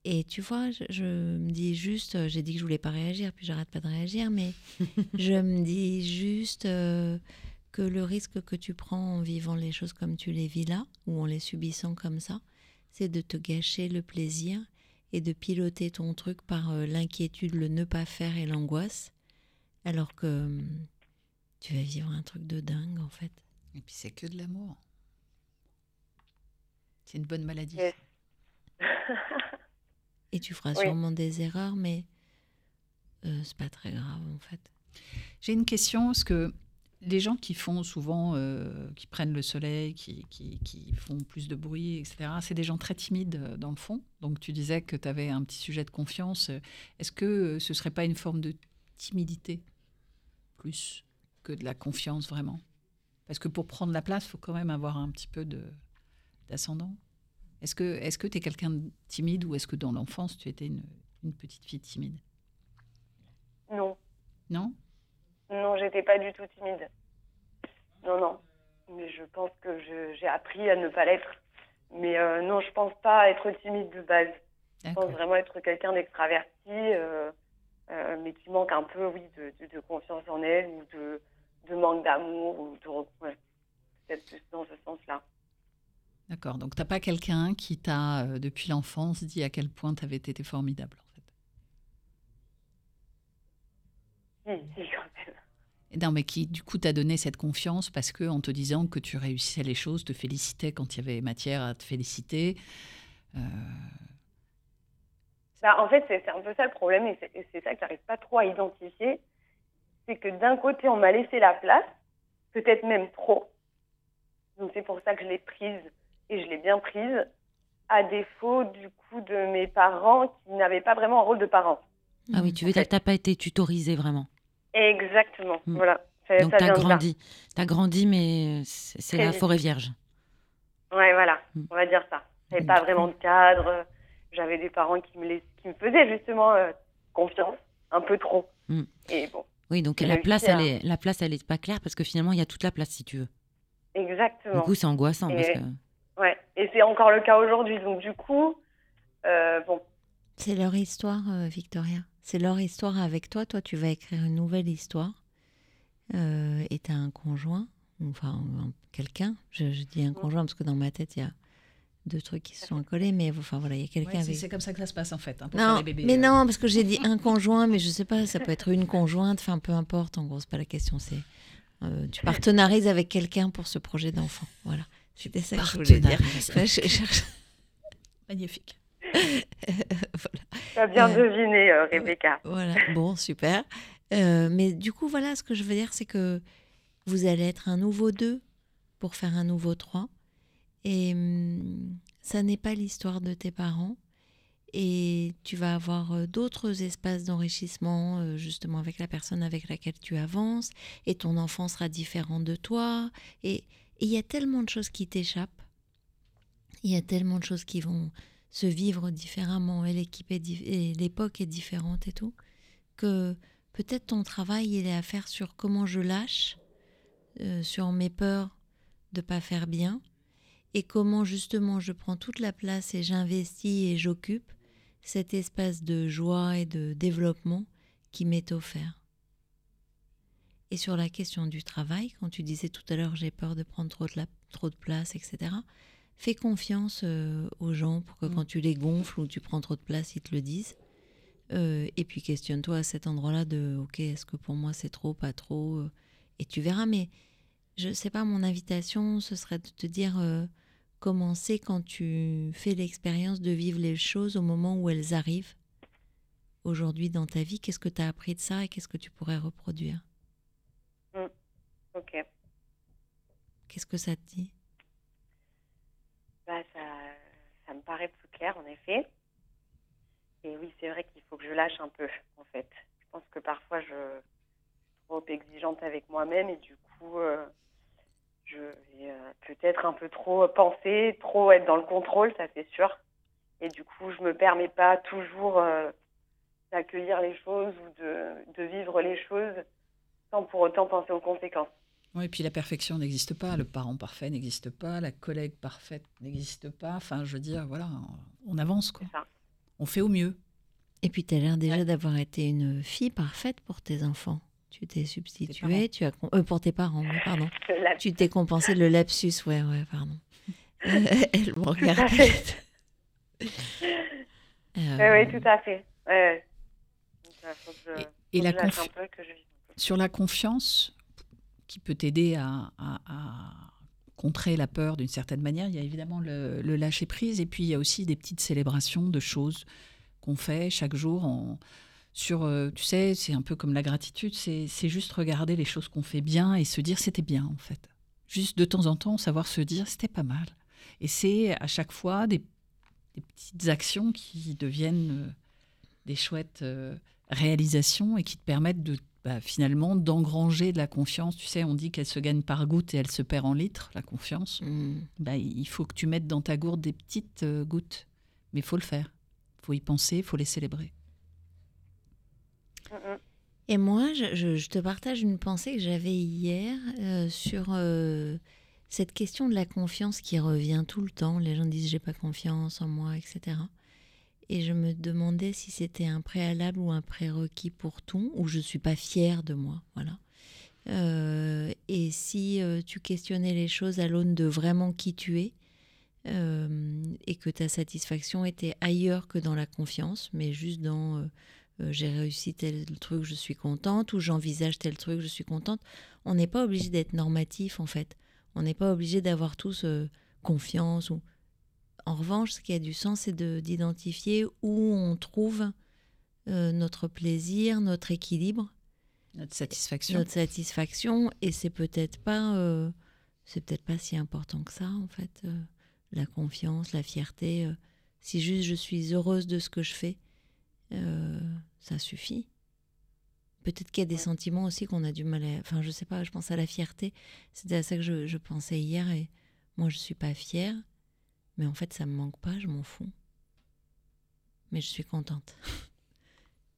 [SPEAKER 2] et tu vois, je, je me dis juste, euh, j'ai dit que je voulais pas réagir, puis j'arrête pas de réagir, mais je me dis juste euh, que le risque que tu prends en vivant les choses comme tu les vis là, ou en les subissant comme ça, c'est de te gâcher le plaisir et de piloter ton truc par euh, l'inquiétude, le ne pas faire et l'angoisse, alors que hum, tu vas vivre un truc de dingue en fait.
[SPEAKER 9] Et puis c'est que de l'amour. C'est une bonne maladie.
[SPEAKER 2] Et tu feras
[SPEAKER 10] Oui.
[SPEAKER 2] sûrement des erreurs, mais euh, c'est pas très grave en fait.
[SPEAKER 9] J'ai une question, parce que les gens qui font souvent, euh, qui prennent le soleil, qui, qui- qui font plus de bruit, etc., c'est des gens très timides euh, dans le fond. Donc tu disais que tu avais un petit sujet de confiance. Est-ce que euh, ce serait pas une forme de timidité plus que de la confiance vraiment? Parce que pour prendre la place, il faut quand même avoir un petit peu de- d'ascendant. Est-ce que est-ce que tu es quelqu'un de timide ou est-ce que dans l'enfance, tu étais une, une petite fille timide?
[SPEAKER 10] Non,
[SPEAKER 9] Non?
[SPEAKER 10] Non, j'étais pas du tout timide. Non, non. Mais je pense que j'ai appris à ne pas l'être. Mais euh, non, je pense pas être timide de base. Je pense vraiment être quelqu'un d'extraverti, euh, euh, mais qui manque un peu, oui, de, de- de confiance en elle ou de, de manque d'amour ou de ouais, peut-être plus dans ce sens-là.
[SPEAKER 9] D'accord, donc t'as pas quelqu'un qui t'a, euh, depuis l'enfance, dit à quel point tu avais été formidable, en fait? Et non, mais qui, du coup, t'a donné cette confiance parce que, en te disant que tu réussissais les choses, te félicitait quand il y avait matière à te féliciter. Euh,
[SPEAKER 10] Bah, en fait, c'est un peu ça le problème, et c'est et c'est ça que j'arrive pas trop à identifier. C'est que d'un côté, on m'a laissé la place, peut-être même trop. Donc c'est pour ça que je l'ai prise, et je l'ai bien prise, à défaut du coup de mes parents qui n'avaient pas vraiment un rôle de parents.
[SPEAKER 4] Ah oui, tu veux dire que t'as pas été tutorisé vraiment.
[SPEAKER 10] Exactement,
[SPEAKER 4] Mm.
[SPEAKER 10] voilà. Ça,
[SPEAKER 4] Donc
[SPEAKER 10] de là.
[SPEAKER 4] grandi. T'as grandi, mais c'est la
[SPEAKER 10] vite.
[SPEAKER 4] forêt vierge.
[SPEAKER 10] Ouais, voilà,
[SPEAKER 4] Mm.
[SPEAKER 10] on va dire ça. J'avais
[SPEAKER 4] Mm.
[SPEAKER 10] pas vraiment de cadre. J'avais des parents qui me, laiss- qui me faisaient justement euh, confiance, un peu trop.
[SPEAKER 4] Mm.
[SPEAKER 10] Et bon,
[SPEAKER 4] Oui, donc la place, elle est, la place, elle est pas claire parce que finalement, il y a toute la place si tu veux.
[SPEAKER 10] exactement.
[SPEAKER 4] Du coup, c'est angoissant parce
[SPEAKER 10] Et-
[SPEAKER 4] que.
[SPEAKER 10] Ouais, et c'est encore le cas aujourd'hui. Donc du coup, euh, bon,
[SPEAKER 2] C'est leur histoire, euh, Victoria. C'est leur histoire avec toi. Toi, tu vas écrire une nouvelle histoire. Euh, et tu as un conjoint, enfin un- quelqu'un. Je, je dis un conjoint parce que dans ma tête, il y a deux trucs qui se sont accolés. Mais enfin voilà, il y a quelqu'un
[SPEAKER 9] ouais, c'est,
[SPEAKER 2] avec.
[SPEAKER 9] c'est comme ça que ça se passe, en fait, hein, pour faire
[SPEAKER 2] Non,
[SPEAKER 9] les bébés.
[SPEAKER 2] mais
[SPEAKER 9] euh.
[SPEAKER 2] non, parce que j'ai dit un conjoint, mais je sais pas, ça peut être une conjointe, enfin peu importe, en gros, c'est pas la question, c'est euh, tu partenarises avec quelqu'un pour ce projet d'enfant. Voilà, c'était ça que je voulais dire.
[SPEAKER 9] Partenarises.
[SPEAKER 2] Enfin, je cherche-
[SPEAKER 9] Magnifique.
[SPEAKER 2] voilà.
[SPEAKER 10] tu as bien
[SPEAKER 2] Euh,
[SPEAKER 10] deviné, euh, Rebecca.
[SPEAKER 2] Voilà, bon, super. Euh, mais du coup, voilà, ce que je veux dire, c'est que vous allez être un nouveau 2 pour faire un nouveau 3. Et hum, ça n'est pas l'histoire de tes parents. Et tu vas avoir d'autres espaces d'enrichissement, justement, avec la personne avec laquelle tu avances. Et ton enfant sera différent de toi. Et et il y a tellement de choses qui t'échappent. Il y a tellement de choses qui vont se vivre différemment. Et l'époque est différente et tout que peut-être ton travail il est à faire sur comment je lâche, euh, sur mes peurs de pas faire bien, et comment justement je prends toute la place et j'investis et j'occupe cet espace de joie et de développement qui m'est offert. Et sur la question du travail, quand tu disais tout à l'heure j'ai peur de prendre trop de, la- trop de place, etc., fais confiance euh, aux gens pour que
[SPEAKER 9] Mm.
[SPEAKER 2] quand tu les gonfles ou tu prends trop de place, ils te le disent. Euh, et puis questionne-toi à cet endroit-là de ok, est-ce que pour moi c'est trop, pas trop euh, Et tu verras, mais je sais pas, mon invitation, ce serait de te dire commencer quand tu fais l'expérience de vivre les choses au moment où elles arrivent aujourd'hui dans ta vie. Qu'est-ce que tu as appris de ça et qu'est-ce que tu pourrais reproduire?
[SPEAKER 10] Ok.
[SPEAKER 2] Qu'est-ce que ça te dit?
[SPEAKER 10] Bah, ça, ça me paraît plus clair, en effet. Et oui, c'est vrai qu'il faut que je lâche un peu, en fait. Je pense que parfois, je suis trop exigeante avec moi-même et du coup, euh, je vais euh, peut-être un peu trop penser, trop être dans le contrôle, ça c'est sûr. Et du coup, je me permets pas toujours euh, d'accueillir les choses ou de, de vivre les choses sans pour autant penser aux conséquences.
[SPEAKER 9] Oui, et puis la perfection n'existe pas, le parent parfait n'existe pas, la collègue parfaite n'existe pas. Enfin, je veux dire, voilà, on avance, quoi. On fait au mieux.
[SPEAKER 2] Et puis tu as l'air déjà d'avoir été une fille parfaite pour tes enfants. Tu t'es substituée, tu as euh, pour tes parents, oui, pardon. Tu t'es compensé le lapsus, ouais, ouais, pardon. Elle me regarde. Euh,
[SPEAKER 10] Oui, oui, tout à fait. Ouais, ouais. Donc, euh, je-
[SPEAKER 9] Et- la
[SPEAKER 10] que je peu.
[SPEAKER 9] Sur la confiance, qui peut t'aider à, contrer la peur d'une certaine manière, il y a évidemment le, lâcher-prise, et puis il y a aussi des petites célébrations de choses qu'on fait chaque jour. sur, euh, tu sais, c'est un peu comme la gratitude, c'est juste regarder les choses qu'on fait bien et se dire c'était bien en fait. Juste de temps en temps, savoir se dire c'était pas mal. Et c'est à chaque fois des, des petites actions qui deviennent euh, des chouettes euh, réalisations et qui te permettent de bah, finalement d'engranger de la confiance. Tu sais, on dit qu'elle se gagne par gouttes et elle se perd en litres, la confiance.
[SPEAKER 2] hmm.
[SPEAKER 9] Bah, il faut que tu mettes dans ta gourde des petites euh, gouttes. Mais il faut le faire. Il faut y penser, il faut les célébrer.
[SPEAKER 10] Mm, mm.
[SPEAKER 2] Et moi, je, je- je te partage une pensée que j'avais hier euh, sur euh, cette question de la confiance qui revient tout le temps. Les gens disent j'ai pas confiance en moi, etc. Et je me demandais si c'était un préalable ou un prérequis pour tout, ou je suis pas fière de moi, voilà. Euh, et si euh, tu questionnais les choses à l'aune de vraiment qui tu es, euh, et que ta satisfaction était ailleurs que dans la confiance, mais juste dans j'ai réussi tel truc, je suis contente, ou j'envisage tel truc, je suis contente. On n'est pas obligé d'être normatif en fait. On n'est pas obligé d'avoir tous confiance. Ou... En revanche, ce qui a du sens, c'est de- d'identifier où on trouve euh, notre plaisir, notre équilibre,
[SPEAKER 9] Notre satisfaction.
[SPEAKER 2] notre satisfaction, et c'est peut-être pas, euh, c'est peut-être pas si important que ça en fait. euh, la confiance, la fierté. si juste je suis heureuse de ce que je fais, ça suffit. Peut-être qu'il y a des sentiments aussi qu'on a du mal à. Enfin, je sais pas, je pense à la fierté. C'était à ça que je, je pensais hier et moi, je suis pas fière. Mais en fait, ça me manque pas, je m'en fous. Mais je suis contente.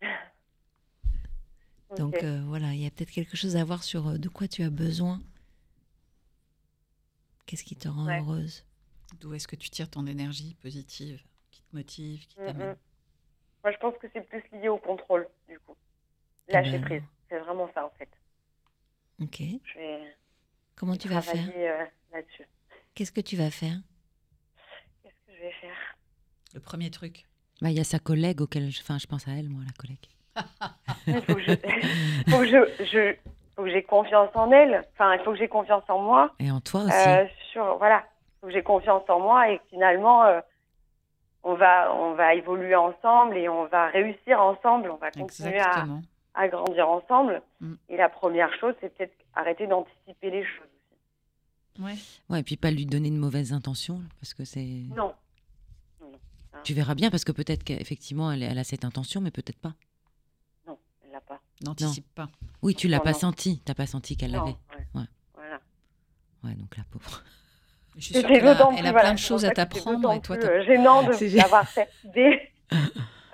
[SPEAKER 2] Donc euh, voilà, il y a peut-être quelque chose à voir sur euh, de quoi tu as besoin. Qu'est-ce qui te rend
[SPEAKER 10] Ouais.
[SPEAKER 2] heureuse?
[SPEAKER 9] D'où est-ce que tu tires ton énergie positive, qui te motive, qui
[SPEAKER 10] Mm,
[SPEAKER 9] t'amène?
[SPEAKER 10] Mm. Moi, je pense que c'est plus lié au contrôle, du coup.
[SPEAKER 2] Eh
[SPEAKER 10] Lâcher
[SPEAKER 2] ben.
[SPEAKER 10] prise. C'est vraiment ça, en fait.
[SPEAKER 2] Ok.
[SPEAKER 10] Je vais
[SPEAKER 2] Comment tu vas faire?
[SPEAKER 10] euh, là-dessus.
[SPEAKER 2] Qu'est-ce que tu vas faire?
[SPEAKER 10] Vais faire
[SPEAKER 9] Le premier truc.
[SPEAKER 4] Bah, Il y a sa collègue auquel je, enfin, je pense à elle, moi, la collègue.
[SPEAKER 10] Il faut que je, faut que je, je- faut que j'ai confiance en elle. Enfin, il faut que j'ai confiance en moi.
[SPEAKER 4] Et en toi aussi.
[SPEAKER 10] Euh, sur, voilà. Il faut que j'ai confiance en moi et que finalement, euh, on, va, on va évoluer ensemble et on va réussir ensemble. On va continuer à grandir ensemble.
[SPEAKER 9] Mm.
[SPEAKER 10] Et la première chose, c'est peut-être arrêter d'anticiper les choses.
[SPEAKER 9] Ouais.
[SPEAKER 4] Ouais, et puis pas lui donner de mauvaises intentions, parce que c'est.
[SPEAKER 10] Non.
[SPEAKER 4] Tu verras bien, parce que peut-être qu'effectivement, elle, elle a cette intention, mais peut-être pas.
[SPEAKER 10] Non, elle l'a pas.
[SPEAKER 9] N'anticipe pas.
[SPEAKER 4] Oui, tu l'as pas senti. T'as pas senti qu'elle l'avait.
[SPEAKER 10] ouais.
[SPEAKER 4] Ouais.
[SPEAKER 10] Voilà.
[SPEAKER 4] Ouais, donc la pauvre.
[SPEAKER 9] Je suis sûre a, elle a
[SPEAKER 10] voilà,
[SPEAKER 9] plein de choses à t'apprendre et toi,
[SPEAKER 10] plus, euh, gênant de- d'avoir cette idée.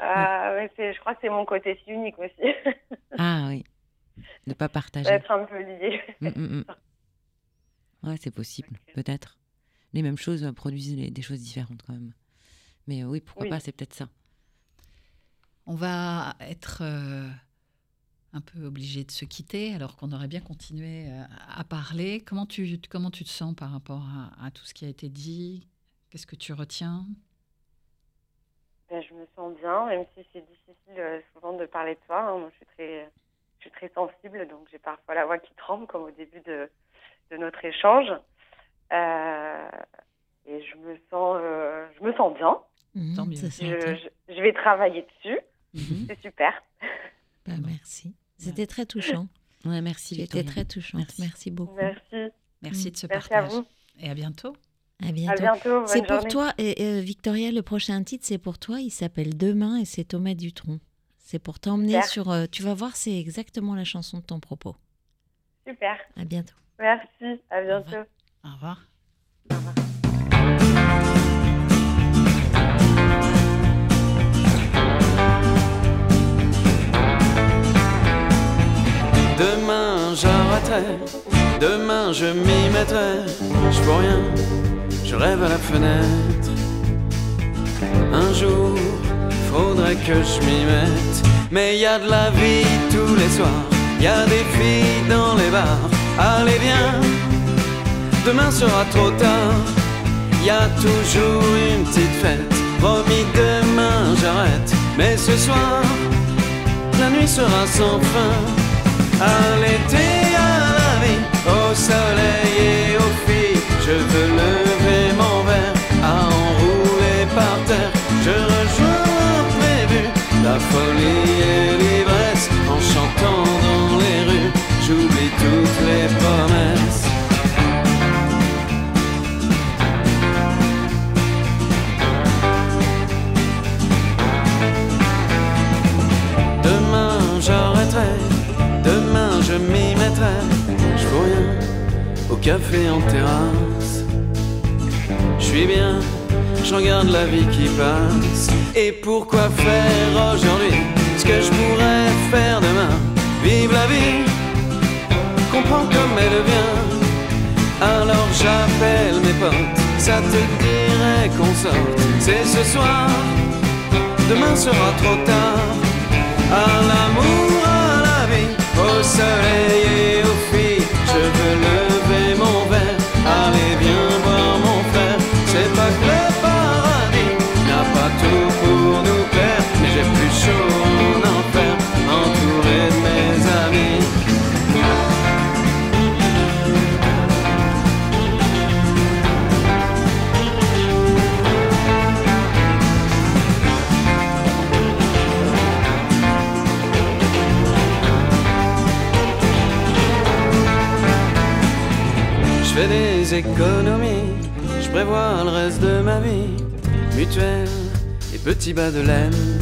[SPEAKER 10] Euh, mais c'est- je crois que c'est mon côté si unique aussi,
[SPEAKER 4] Ah oui. Ne pas partager.
[SPEAKER 10] d'être un peu lié.
[SPEAKER 4] Mm, mm, mm. Ouais, c'est possible, peut-être. Les mêmes choses produisent les- des choses différentes quand même. Mais oui, pourquoi
[SPEAKER 10] Oui.
[SPEAKER 4] pas, c'est peut-être ça.
[SPEAKER 9] On va être euh, un peu obligé de se quitter alors qu'on aurait bien continué euh, à parler. Comment tu, comment tu te sens par rapport à, à tout ce qui a été dit? Qu'est-ce que tu retiens?
[SPEAKER 3] Ben, je me sens bien, même si c'est difficile euh, souvent de parler de soi. hein. Moi, je suis très, je suis très sensible, donc j'ai parfois la voix qui tremble, comme au début de, de notre échange. Euh, et je me sens, euh, je me sens bien.
[SPEAKER 9] Tant mieux.
[SPEAKER 2] ça
[SPEAKER 3] Je, je, je vais travailler dessus.
[SPEAKER 9] Mhm.
[SPEAKER 3] C'est super.
[SPEAKER 2] Bah, merci. C'était très touchant.
[SPEAKER 4] Ouais, merci
[SPEAKER 2] C'était très touchant.
[SPEAKER 4] Merci.
[SPEAKER 2] Merci, beaucoup.
[SPEAKER 3] Merci.
[SPEAKER 9] Merci de ce
[SPEAKER 3] Merci à
[SPEAKER 9] partage.
[SPEAKER 3] vous.
[SPEAKER 9] Et à bientôt.
[SPEAKER 2] À
[SPEAKER 3] À
[SPEAKER 2] bientôt.
[SPEAKER 3] bientôt.
[SPEAKER 2] C'est pour toi, et, euh, Victoria, le prochain titre, c'est pour toi. Il s'appelle Demain et c'est Thomas Dutronc. C'est pour t'emmener sur. euh, tu vas voir, c'est exactement la chanson de ton propos.
[SPEAKER 3] Super.
[SPEAKER 2] À bientôt.
[SPEAKER 3] Merci. À bientôt.
[SPEAKER 9] Au revoir.
[SPEAKER 11] Demain demain je m'y mettrai. Je peux rien, je rêve à la fenêtre. Un jour, faudrait que je m'y mette. Mais y a de la vie tous les soirs, y a des filles dans les bars. Allez viens, demain sera trop tard. Y a toujours une petite fête. Promis demain j'arrête, mais ce soir, la nuit sera sans fin. À l'été, au soleil et aux filles, je veux lever mon verre à enrouler par terre. Je rejoins prévu la folie et l'ivresse en chantant dans les rues. J'oublie toutes les promesses. Café en terrasse. Je suis bien, je regarde la vie qui passe. Et pourquoi faire aujourd'hui ce que je pourrais faire demain? Vive la vie, comprends comme elle vient. Alors j'appelle mes potes, ça te dirait qu'on sorte. C'est ce soir, demain sera trop tard. À l'amour, à la vie, au soleil et filles, je veux lever mon verre. Allez, viens voir mon frère. C'est pas que le paradis n'a pas tout pour nous plaire, mais j'ai plus chaud des économies, je prévois le reste de ma vie. Mutuelle et petits bas de laine.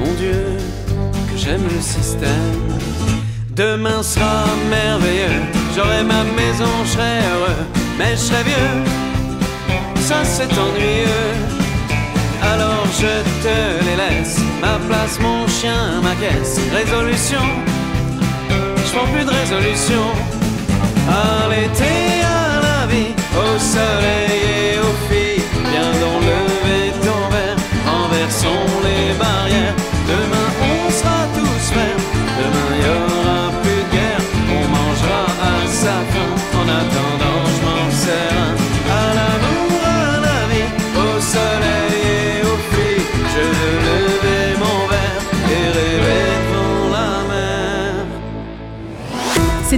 [SPEAKER 11] Mon Dieu, que j'aime le système. Demain sera merveilleux, j'aurai ma maison, je serai heureux, mais je serai vieux. Ça c'est ennuyeux. Alors je te les laisse, ma place, mon chien, ma caisse. Résolution, je prends plus de résolution. À l'été, à la vie, au soleil et aux